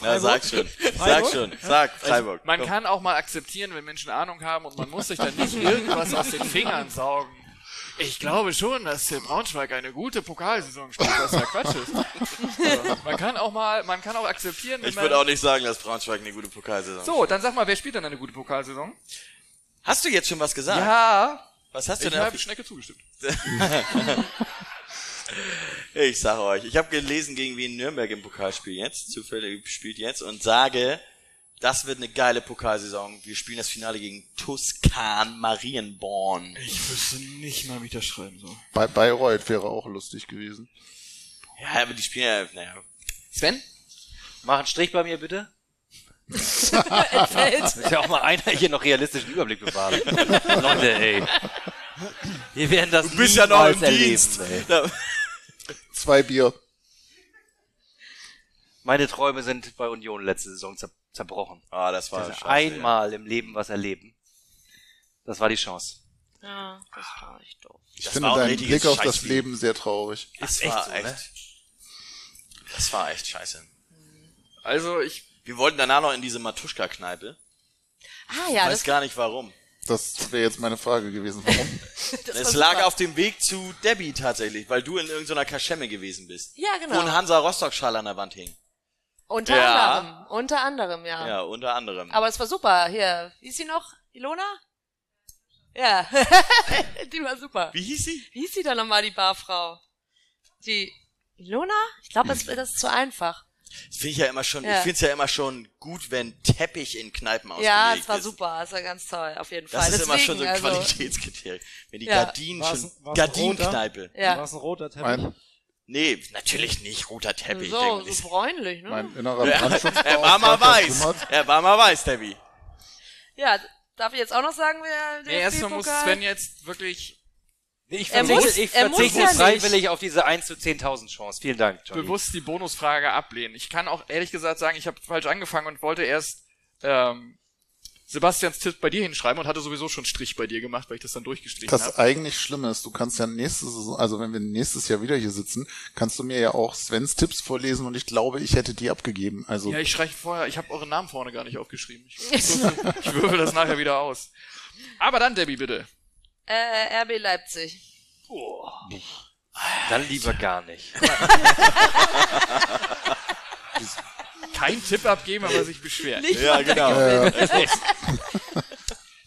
Na, [LAUGHS] sag schon. Sag schon. Sag Freiburg. Man kann auch mal akzeptieren, wenn Menschen Ahnung haben und man muss sich dann nicht irgendwas aus den Fingern saugen. Ich glaube schon, dass der Braunschweig eine gute Pokalsaison spielt, was ja Quatsch ist. Also, [LAUGHS] man kann auch mal, man kann auch akzeptieren, wenn Ich würde auch nicht sagen, dass Braunschweig eine gute Pokalsaison so, dann sag mal, wer spielt denn eine gute Pokalsaison? Hast du jetzt schon was gesagt? Ja, Was hast du ich denn? habe Schnecke zugestimmt. [LAUGHS] Ich sage euch, ich habe gelesen, gegen wen Nürnberg im Pokalspiel jetzt, zufällig spielt jetzt, und sage, das wird eine geile Pokalsaison. Wir spielen das Finale gegen Tuscan Marienborn. Ich wüsste nicht mal, wie ich das schreiben soll. Bei Bayreuth wäre auch lustig gewesen. Ja, aber die spielen ja, naja. Sven? Mach einen Strich bei mir bitte. [LAUGHS] Entfällt. Muss ja auch mal einer hier noch realistischen Überblick bewahren. [LAUGHS] Leute, ey. Wir werden das Du bist ja noch im erleben, Dienst. ey. Ja. Zwei Bier. Meine Träume sind bei Union letzte Saison zer zerbrochen. Ah, das war Das scheiße, einmal im Leben was erleben. Das war die Chance. Ja, das war echt doof. Ich Das finde deinen Blick auf das. Leben sehr traurig. Ja. Das echt war so, echt. ne? Das war echt scheiße. Also, ich, Wir wollten danach noch in diese Matuschka-Kneipe. Ah Ich ja, weiß das, gar nicht warum. Das wäre jetzt meine Frage gewesen. Warum? [LAUGHS] Es lag super. auf dem Weg zu Debbie tatsächlich, weil du in irgendeiner Kaschemme gewesen bist. Ja, Wo genau. ein Hansa Rostock-Schal an der Wand hing. Unter Ja. anderem. Unter anderem, ja. Ja, unter anderem. Aber es war super. Hier, wie ist sie noch? Ilona? Ja. [LAUGHS] die war super. Wie hieß sie? Wie hieß sie da nochmal, die Barfrau? Die Ilona? Ich glaube, das, das ist zu einfach. Das finde ich ja immer schon, Ja. ich finde es ja immer schon gut, wenn Teppich in Kneipen ausgelegt Ja, es war ist. super. Es war ganz toll, auf jeden Das Fall. ist immer schon so ein Deswegen, also, Qualitätskriterium. Wenn die Ja. Gardinen War's- schon, war's Gardinenkneipe. War Ja. es ein roter Teppich? Mein, Nee, natürlich nicht roter Teppich. So, denke so ich. bräunlich, ne? mein innerer Ja, er war mal weiß. Er war mal weiß, Debbie. Ja, darf ich jetzt auch noch sagen, wer der nee, erstmal muss? Sven jetzt wirklich Ich Er verzichte, muss- ich er verzichte ja nicht. freiwillig auf diese 1 zu 10.000 Chance. Vielen Dank, Johnny. bewusst die Bonusfrage ablehnen. Ich kann auch ehrlich gesagt sagen, ich habe falsch angefangen und wollte erst ähm, Sebastians Tipp bei dir hinschreiben und hatte sowieso schon Strich bei dir gemacht, weil ich das dann durchgestrichen Das habe. eigentlich Schlimme ist, du kannst ja nächste Saison, also wenn wir nächstes Jahr wieder hier sitzen, kannst du mir ja auch Svens Tipps vorlesen und ich glaube, ich hätte die abgegeben. Also Ja, ich schreibe vorher, ich habe euren Namen vorne gar nicht aufgeschrieben. Ich, [LAUGHS] ich würfel das nachher wieder aus. Aber dann, Debbie, bitte. Äh, RB Leipzig. Dann lieber gar nicht. [LAUGHS] Kein Tipp abgeben, aber sich beschweren. Nicht Ja, genau. [LAUGHS]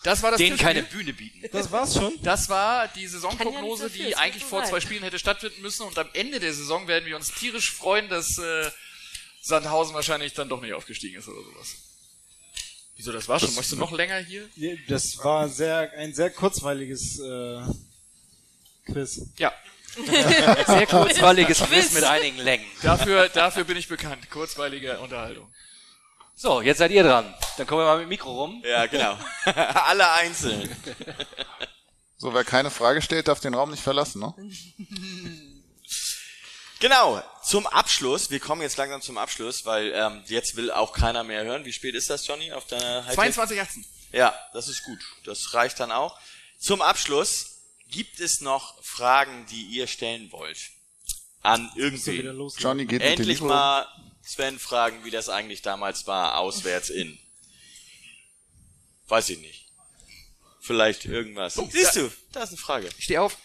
Das war das Denen Tippspiel. keine Bühne bieten. Das war's schon? Das war die ja Saisonprognose, so viel, die eigentlich vor zwei. Spielen hätte stattfinden müssen und am Ende der Saison werden wir uns tierisch freuen, dass äh, Sandhausen wahrscheinlich dann doch nicht aufgestiegen ist oder sowas. Wieso, das war schon? Möchtest du noch länger hier? Das war sehr, ein sehr kurzweiliges äh, Quiz. Ja, [LAUGHS] Sehr kurzweiliges Quiz mit einigen Längen. dafür, dafür bin ich bekannt. Kurzweilige Unterhaltung. So, jetzt seid ihr dran. Dann kommen wir mal mit dem Mikro rum. Ja, genau. [LAUGHS] Alle einzeln. So, wer keine Frage stellt, darf den Raum nicht verlassen, ne? [LAUGHS] Genau, zum Abschluss. Wir kommen jetzt langsam zum Abschluss, weil ähm, jetzt will auch keiner mehr hören. Wie spät ist das, Johnny, auf deiner Hightech? 22 Atzen. Ja, das ist gut. Das reicht dann auch. Zum Abschluss gibt es noch Fragen, die ihr stellen wollt an los. Johnny geht Endlich mal Sven fragen, wie das eigentlich damals war, auswärts in. Weiß ich nicht. Vielleicht irgendwas. Siehst du, da ist eine Frage. Ich steh auf.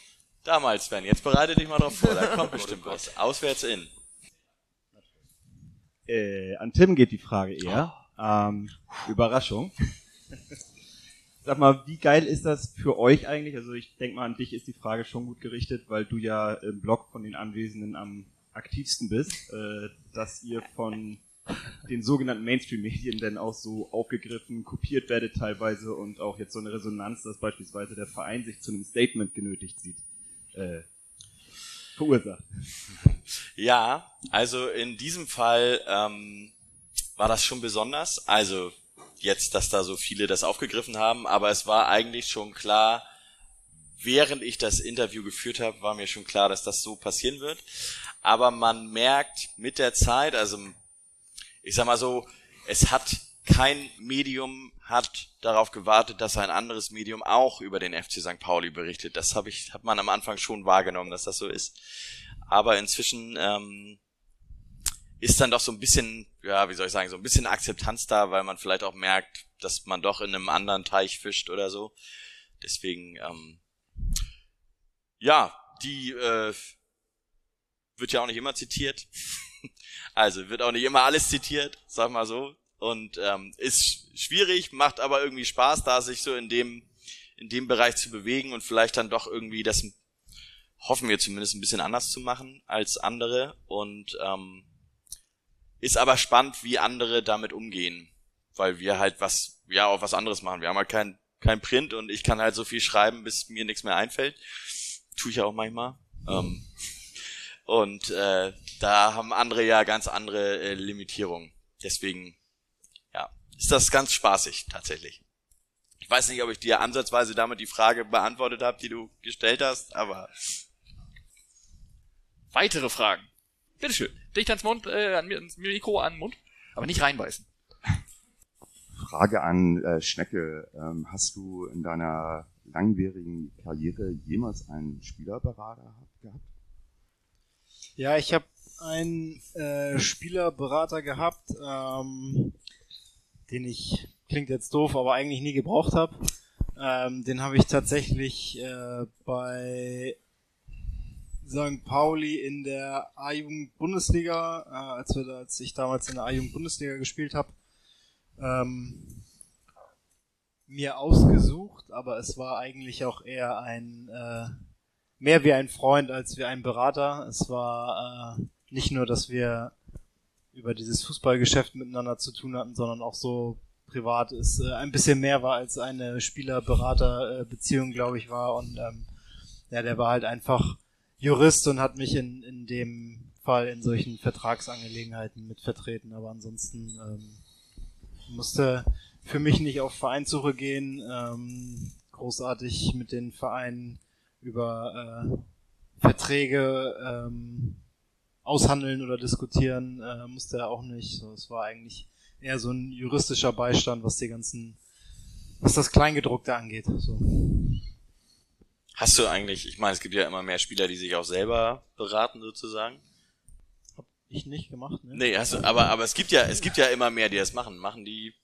Damals, Sven, jetzt bereite dich mal drauf vor, da kommt [LAUGHS] bestimmt was. Auswärts in. Äh, an Tim geht die Frage eher. Ähm, Überraschung. [LAUGHS] Sag mal, wie geil ist das für euch eigentlich? Also ich denke mal, an dich ist die Frage schon gut gerichtet, weil du ja im Blog von den Anwesenden am aktivsten bist, äh, dass ihr von den sogenannten Mainstream-Medien denn auch so aufgegriffen, kopiert werdet teilweise und auch jetzt so eine Resonanz, dass beispielsweise der Verein sich zu einem Statement genötigt sieht, äh, verursacht. [LAUGHS] Ja, also in diesem Fall ähm, war das schon besonders. Also jetzt, dass da so viele das aufgegriffen haben, aber es war eigentlich schon klar, während ich das Interview geführt habe, war mir schon klar, dass das so passieren wird. Aber man merkt mit der Zeit, also ich sag mal so, es hat kein Medium hat darauf gewartet, dass ein anderes Medium auch über den FC St. Pauli berichtet. Das habe ich, hat man am Anfang schon wahrgenommen, dass das so ist. Aber inzwischen ähm, ist dann doch so ein bisschen, ja, wie soll ich sagen, so ein bisschen Akzeptanz da, weil man vielleicht auch merkt, dass man doch in einem anderen Teich fischt oder so. Deswegen, ähm, ja, die äh, wird ja auch nicht immer zitiert. [LAUGHS] Also wird auch nicht immer alles zitiert, sag mal so. Und ähm, ist schwierig, macht aber irgendwie Spaß, da sich so in dem in dem Bereich zu bewegen und vielleicht dann doch irgendwie das hoffen wir zumindest ein bisschen anders zu machen als andere und ähm, ist aber spannend, wie andere damit umgehen, weil wir halt was ja auch was anderes machen. Wir haben halt kein kein Print und ich kann halt so viel schreiben, bis mir nichts mehr einfällt. Tue ich ja auch manchmal. Ähm, und äh, da haben andere ja ganz andere äh, Limitierungen. Deswegen, ist das ganz spaßig tatsächlich. Ich weiß nicht, ob ich dir ansatzweise damit die Frage beantwortet habe, die du gestellt hast, aber Weitere Fragen. Bitteschön. Dicht ans Mund, äh, an, mir- ans Mikro an den Mund. Aber nicht reinbeißen. Frage an äh, Schnecke. Ähm, hast du in deiner langwierigen Karriere jemals einen Spielerberater gehabt? Ja, ich habe einen äh, Spielerberater gehabt, ähm, den ich, klingt jetzt doof, aber eigentlich nie gebraucht habe. Ähm, den habe ich tatsächlich äh, bei St. Pauli in der A-Jugend-Bundesliga, äh, als, als ich damals in der A-Jugend-Bundesliga gespielt habe, ähm, mir ausgesucht, aber es war eigentlich auch eher ein äh, mehr wie ein Freund als wie ein Berater. Es war äh, nicht nur, dass wir über dieses Fußballgeschäft miteinander zu tun hatten, sondern auch so privat es äh, ein bisschen mehr war als eine Spieler-Berater-Beziehung, glaube ich, war. Und ähm, ja, der war halt einfach Jurist und hat mich in, in dem Fall in solchen Vertragsangelegenheiten mitvertreten. Aber ansonsten ähm, musste für mich nicht auf Vereinssuche gehen, ähm, großartig mit den Vereinen über äh, Verträge ähm, aushandeln oder diskutieren, äh, musste er auch nicht. So, es war eigentlich eher so ein juristischer Beistand, was die ganzen, was das Kleingedruckte angeht. So. hast du eigentlich, ich meine, es gibt ja immer mehr Spieler, die sich auch selber beraten sozusagen. Ich nicht gemacht, ne? Nee, hast du, aber, aber es gibt ja, es gibt ja immer mehr, die das machen. Machen die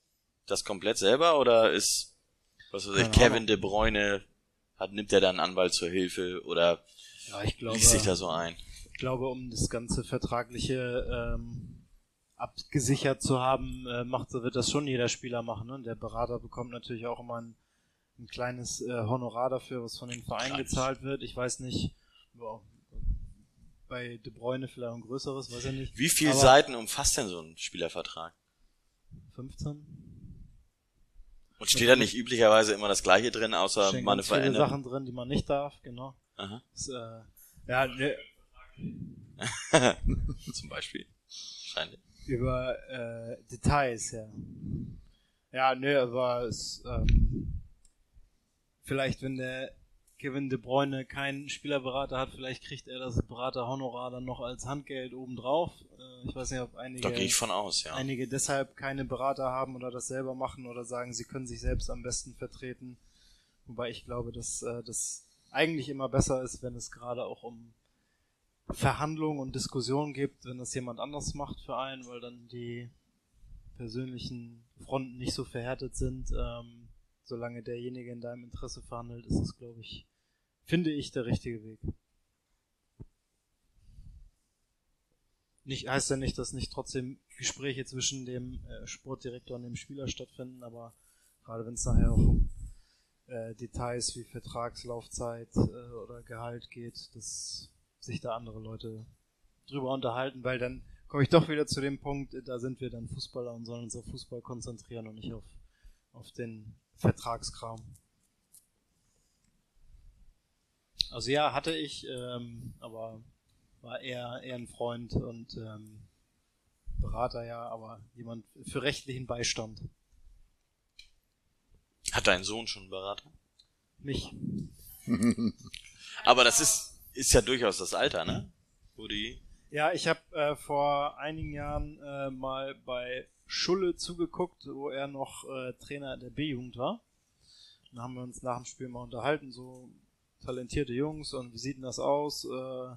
das komplett selber oder ist, was weiß ich, Keine Kevin. De Bruyne, hat, nimmt er dann einen Anwalt zur Hilfe oder Ja, ich glaube, liest sich da so ein? Ich glaube, um das ganze Vertragliche ähm, abgesichert zu haben, äh, macht, wird das schon jeder Spieler machen. Ne? Der Berater bekommt natürlich auch immer ein, ein kleines äh, Honorar dafür, was von den Vereinen gezahlt wird. Ich weiß nicht, ja, bei De Bruyne vielleicht ein größeres, weiß ich nicht. Wie viele Seiten umfasst denn so ein Spielervertrag? 15? Und steht da nicht üblicherweise immer das Gleiche drin, außer Stehen mal eine Veränderung? Sachen drin, die man nicht darf, genau. Aha. Das, äh, ja, ne, [LAUGHS] Zum Beispiel. Wahrscheinlich. über äh, Details, ja. Ja, nö, aber es, ähm, vielleicht, wenn der Kevin De Bruyne keinen Spielerberater hat, vielleicht kriegt er das Beraterhonorar dann noch als Handgeld obendrauf. Äh, ich weiß nicht, ob einige, Da gehe ich von aus, ja. einige deshalb keine Berater haben oder das selber machen oder sagen, sie können sich selbst am besten vertreten. Wobei ich glaube, dass äh, das eigentlich immer besser ist, wenn es gerade auch um Verhandlungen und Diskussionen gibt, wenn das jemand anders macht für einen, weil dann die persönlichen Fronten nicht so verhärtet sind. Ähm, solange derjenige in deinem Interesse verhandelt, ist es, glaube ich, finde ich, der richtige Weg. Nicht, heißt ja nicht, dass nicht trotzdem Gespräche zwischen dem äh, Sportdirektor und dem Spieler stattfinden, aber gerade wenn es nachher auch um äh, Details wie Vertragslaufzeit äh, oder Gehalt geht, dass sich da andere Leute drüber unterhalten, weil dann komme ich doch wieder zu dem Punkt, äh, da sind wir dann Fußballer und sollen uns auf Fußball konzentrieren und nicht auf, auf den Vertragskram. Also ja, hatte ich, ähm, aber war eher, eher ein Freund und ähm, Berater ja, aber jemand für rechtlichen Beistand. Hat dein Sohn schon einen Berater? Mich. Aber das ist, ist ja durchaus das Alter, ne? Wo die, Ja, ich habe äh, vor einigen Jahren äh, mal bei Schulle zugeguckt, wo er noch äh, Trainer der B-Jugend war. Dann haben wir uns nach dem Spiel mal unterhalten, so talentierte Jungs und wie sieht denn das aus? Äh,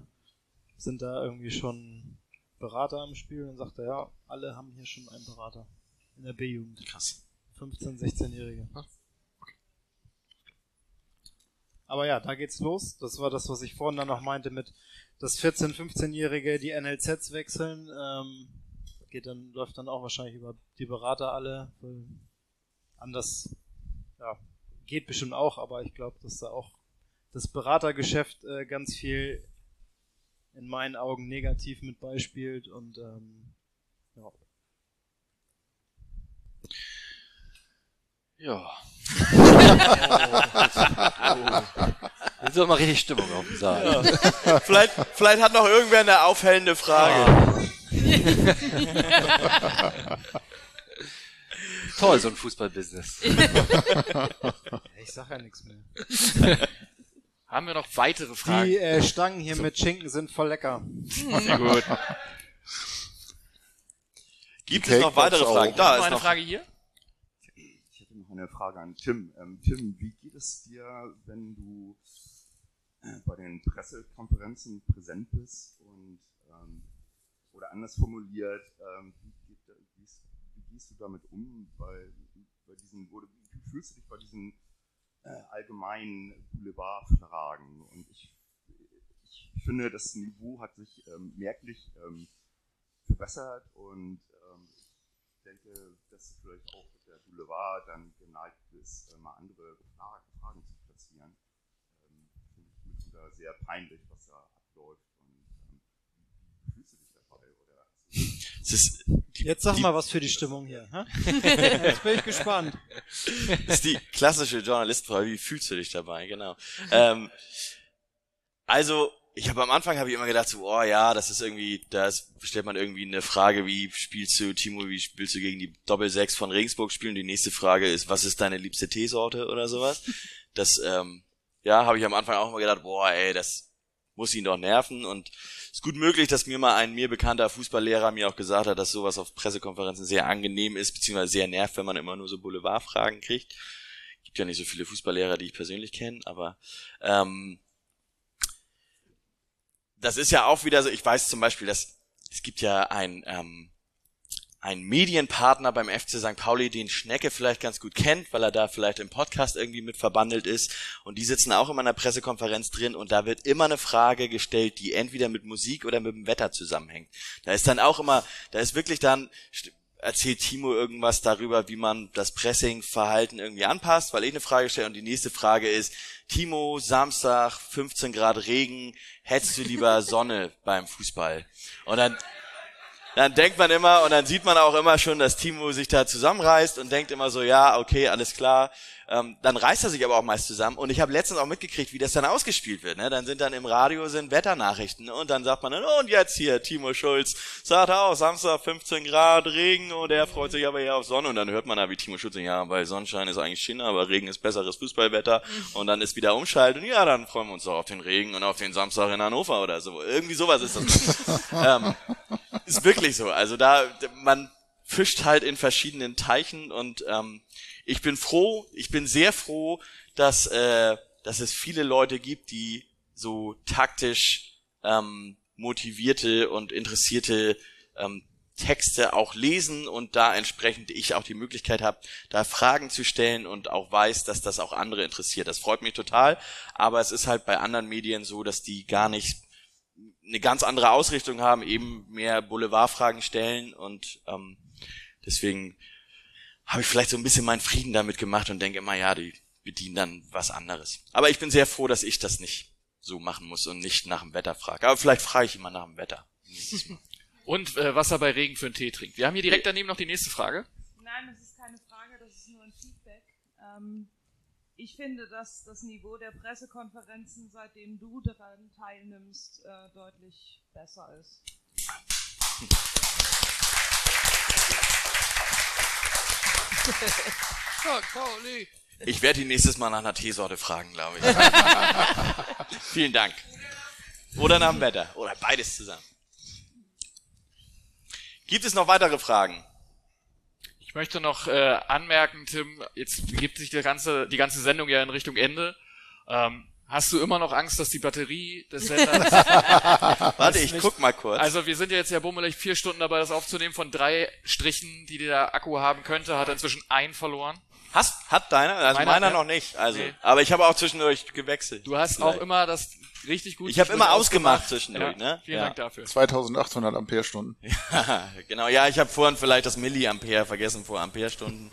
sind da irgendwie schon Berater im Spiel? Und sagt er, ja, alle haben hier schon einen Berater in der B-Jugend. krass. 15-, 16-Jährige. Aber ja, da geht's los. Das war das, was ich vorhin dann noch meinte mit, dass 14-, 15-Jährige die NLZs wechseln. Ähm, geht dann, läuft dann auch wahrscheinlich über die Berater alle. Weil Anders, ja, geht bestimmt auch, aber ich glaube, dass da auch das Beratergeschäft äh, ganz viel in meinen Augen negativ mit beispielt und ähm, ja. Ja. [LAUGHS] Jetzt ist mal richtig Stimmung auf dem Saal. vielleicht, vielleicht hat noch irgendwer eine aufhellende Frage. [LAUGHS] Toll, so ein Fußballbusiness. Ich sag ja nichts mehr. Haben wir noch weitere Fragen? Die äh, Stangen hier mit Schinken sind voll lecker. Sehr gut. Gibt es noch weitere Fragen? Da noch ist eine noch. Frage hier? Eine Frage an Tim. Ähm, Tim, wie geht es dir, wenn du äh, bei den Pressekonferenzen präsent bist und ähm, oder anders formuliert, ähm, wie, geht, wie, wie gehst du damit um bei, bei diesen, oder wie fühlst du dich bei diesen äh, allgemeinen Boulevardfragen? Und ich, ich finde, das Niveau hat sich ähm, merklich ähm, verbessert und denke, dass vielleicht auch der Boulevard dann geneigt ist, äh, mal andere Fragen, Fragen zu platzieren. Ähm, Finde ich mitunter sehr peinlich, was da abläuft. Und ähm, wie fühlst du dich dabei? Oder Es ist die, Jetzt sag die, mal was für die Stimmung hier. [LAUGHS] Jetzt bin ich gespannt. Das ist die klassische Journalistenfrage. Wie fühlst du dich dabei? Genau. Ähm, also, ich habe am Anfang habe ich immer gedacht, so, oh ja, das ist irgendwie, da stellt man irgendwie eine Frage, wie spielst du, Timo, wie spielst du gegen die Doppel-Sechs von Regensburg spielen? Die nächste Frage ist, was ist deine liebste Teesorte oder sowas? [LAUGHS] Das, ähm, ja, habe ich am Anfang auch immer gedacht, boah, ey, das muss ihn doch nerven und ist gut möglich, dass mir mal ein mir bekannter Fußballlehrer mir auch gesagt hat, dass sowas auf Pressekonferenzen sehr angenehm ist, beziehungsweise sehr nervt, wenn man immer nur so Boulevardfragen kriegt. Gibt ja nicht so viele Fußballlehrer, die ich persönlich kenne, aber ähm, das ist ja auch wieder so, ich weiß zum Beispiel, dass es gibt ja ein, ähm, einen Medienpartner beim FC St. Pauli, den Schnecke vielleicht ganz gut kennt, weil er da vielleicht im Podcast irgendwie mit verbandelt ist. Und die sitzen auch immer in einer Pressekonferenz drin und da wird immer eine Frage gestellt, die entweder mit Musik oder mit dem Wetter zusammenhängt. Da ist dann auch immer, da ist wirklich dann, erzählt Timo irgendwas darüber, wie man das Pressing-Verhalten irgendwie anpasst, weil ich eine Frage stelle und die nächste Frage ist, Timo, Samstag, 15 Grad Regen, hättest du lieber [LAUGHS] Sonne beim Fußball? Und dann, dann denkt man immer und dann sieht man auch immer schon, dass Timo sich da zusammenreißt und denkt immer so, ja, okay, alles klar. Ähm, dann reißt er sich aber auch meist zusammen. Und ich habe letztens auch mitgekriegt, wie das dann ausgespielt wird. Ne? Dann sind dann im Radio sind Wetternachrichten und dann sagt man dann, und jetzt hier, Timo Schulz sagt auch, Samstag 15 Grad, Regen und er freut sich aber eher auf Sonne. Und dann hört man da, wie Timo Schulz sagt, ja, weil Sonnenschein ist eigentlich China, aber Regen ist besseres Fußballwetter. Und dann ist wieder Umschalt und ja, dann freuen wir uns doch auf den Regen und auf den Samstag in Hannover oder so. Irgendwie sowas ist das. [LAUGHS] ähm, ist wirklich so. Also da, man fischt halt in verschiedenen Teichen und ähm, ich bin froh, ich bin sehr froh, dass, äh, dass es viele Leute gibt, die so taktisch ähm, motivierte und interessierte ähm, Texte auch lesen und da entsprechend ich auch die Möglichkeit habe, da Fragen zu stellen und auch weiß, dass das auch andere interessiert. Das freut mich total, aber es ist halt bei anderen Medien so, dass die gar nicht eine ganz andere Ausrichtung haben, eben mehr Boulevardfragen stellen und ähm, deswegen habe ich vielleicht so ein bisschen meinen Frieden damit gemacht und denke immer, ja, die bedienen dann was anderes. Aber ich bin sehr froh, dass ich das nicht so machen muss und nicht nach dem Wetter frage. Aber vielleicht frage ich immer nach dem Wetter. [LAUGHS] Und äh, was er bei Regen für einen Tee trinkt. Wir haben hier direkt daneben noch die nächste Frage. Nein, das ist keine Frage, das ist nur ein Feedback. Ähm, ich finde, dass das Niveau der Pressekonferenzen, seitdem du daran teilnimmst, äh, deutlich besser ist. [LAUGHS] [LAUGHS] Ich werde ihn nächstes Mal nach einer Teesorte fragen, glaube ich. [LAUGHS] Vielen Dank. Oder nach dem Wetter. Oder beides zusammen. Gibt es noch weitere Fragen? Ich möchte noch äh, anmerken, Tim, jetzt begibt sich die ganze, die ganze Sendung ja in Richtung Ende. Ähm, hast du immer noch Angst, dass die Batterie des [LAUGHS] Senders... [LAUGHS] Warte, ich guck mal kurz. Also wir sind ja jetzt ja bummelig vier Stunden dabei, das aufzunehmen. Von drei Strichen, die der Akku haben könnte, hat er inzwischen einen verloren. Hast, hat deiner? Also Meiner, meiner, ja. noch nicht. Also, Nee. aber ich habe auch zwischendurch gewechselt. Du hast Vielleicht. auch immer das richtig gut Ich habe immer ausgemacht. ausgemacht zwischendurch, Ja, ne? Vielen Ja. Dank dafür. 2800 Ampere-Stunden. [LAUGHS] genau, ja, ich habe vorhin vielleicht das Milliampere vergessen vor Amperestunden.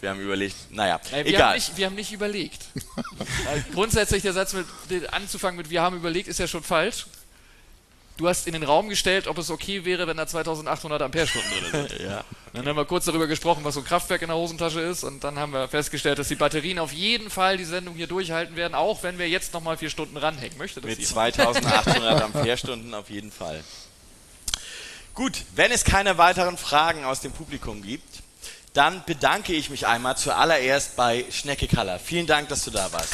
Wir haben überlegt, naja, Ey, wir, egal. Haben nicht, wir haben nicht überlegt. Also grundsätzlich der Satz mit anzufangen mit wir haben überlegt ist ja schon falsch. Du hast in den Raum gestellt, ob es okay wäre, wenn da 2800 Ampere-Stunden drin sind. [LAUGHS] ja. Dann haben wir kurz darüber gesprochen, was so ein Kraftwerk in der Hosentasche ist und dann haben wir festgestellt, dass die Batterien auf jeden Fall die Sendung hier durchhalten werden, auch wenn wir jetzt nochmal vier Stunden ranhängen. Möchte das Mit jemand? 2800 [LAUGHS] Amperestunden auf jeden Fall. Gut, wenn es keine weiteren Fragen aus dem Publikum gibt, dann bedanke ich mich einmal zuallererst bei Schnecke Kaller. Vielen Dank, dass du da warst.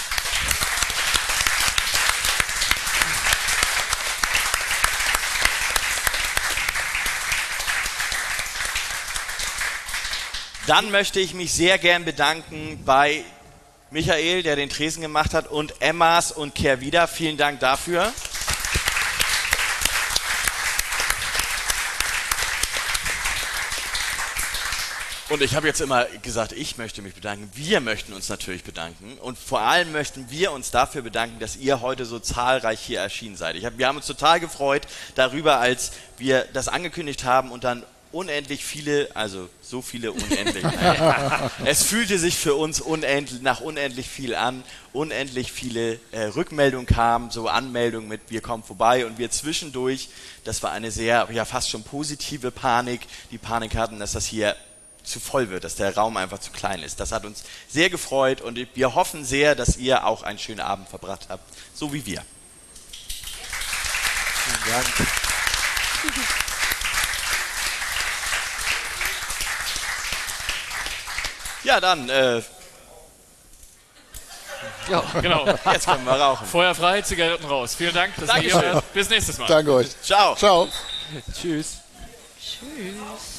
Dann möchte ich mich sehr gern bedanken bei Michael, der den Tresen gemacht hat, und Emmas und Kehrwieder. Vielen Dank dafür. Und ich habe jetzt immer gesagt, ich möchte mich bedanken. Wir möchten uns natürlich bedanken. Und vor allem möchten wir uns dafür bedanken, dass ihr heute so zahlreich hier erschienen seid. Hab, wir haben uns total gefreut darüber, als wir das angekündigt haben und dann unendlich viele, also so viele unendlich. [LAUGHS] Es fühlte sich für uns unendlich, nach unendlich viel an, unendlich viele äh, Rückmeldungen kamen, so Anmeldungen mit wir kommen vorbei und wir zwischendurch, das war eine sehr, ja fast schon positive Panik, die Panik hatten, dass das hier zu voll wird, dass der Raum einfach zu klein ist. Das hat uns sehr gefreut und wir hoffen sehr, dass ihr auch einen schönen Abend verbracht habt, so wie wir. Vielen Dank. Ja, dann, äh, Ja, genau. jetzt können wir rauchen. Feuer frei, Zigaretten raus. Vielen Dank, dass ihr hier Dankeschön. wart. Bis nächstes Mal. Danke euch. Ciao. Ciao. Tschüss. Tschüss.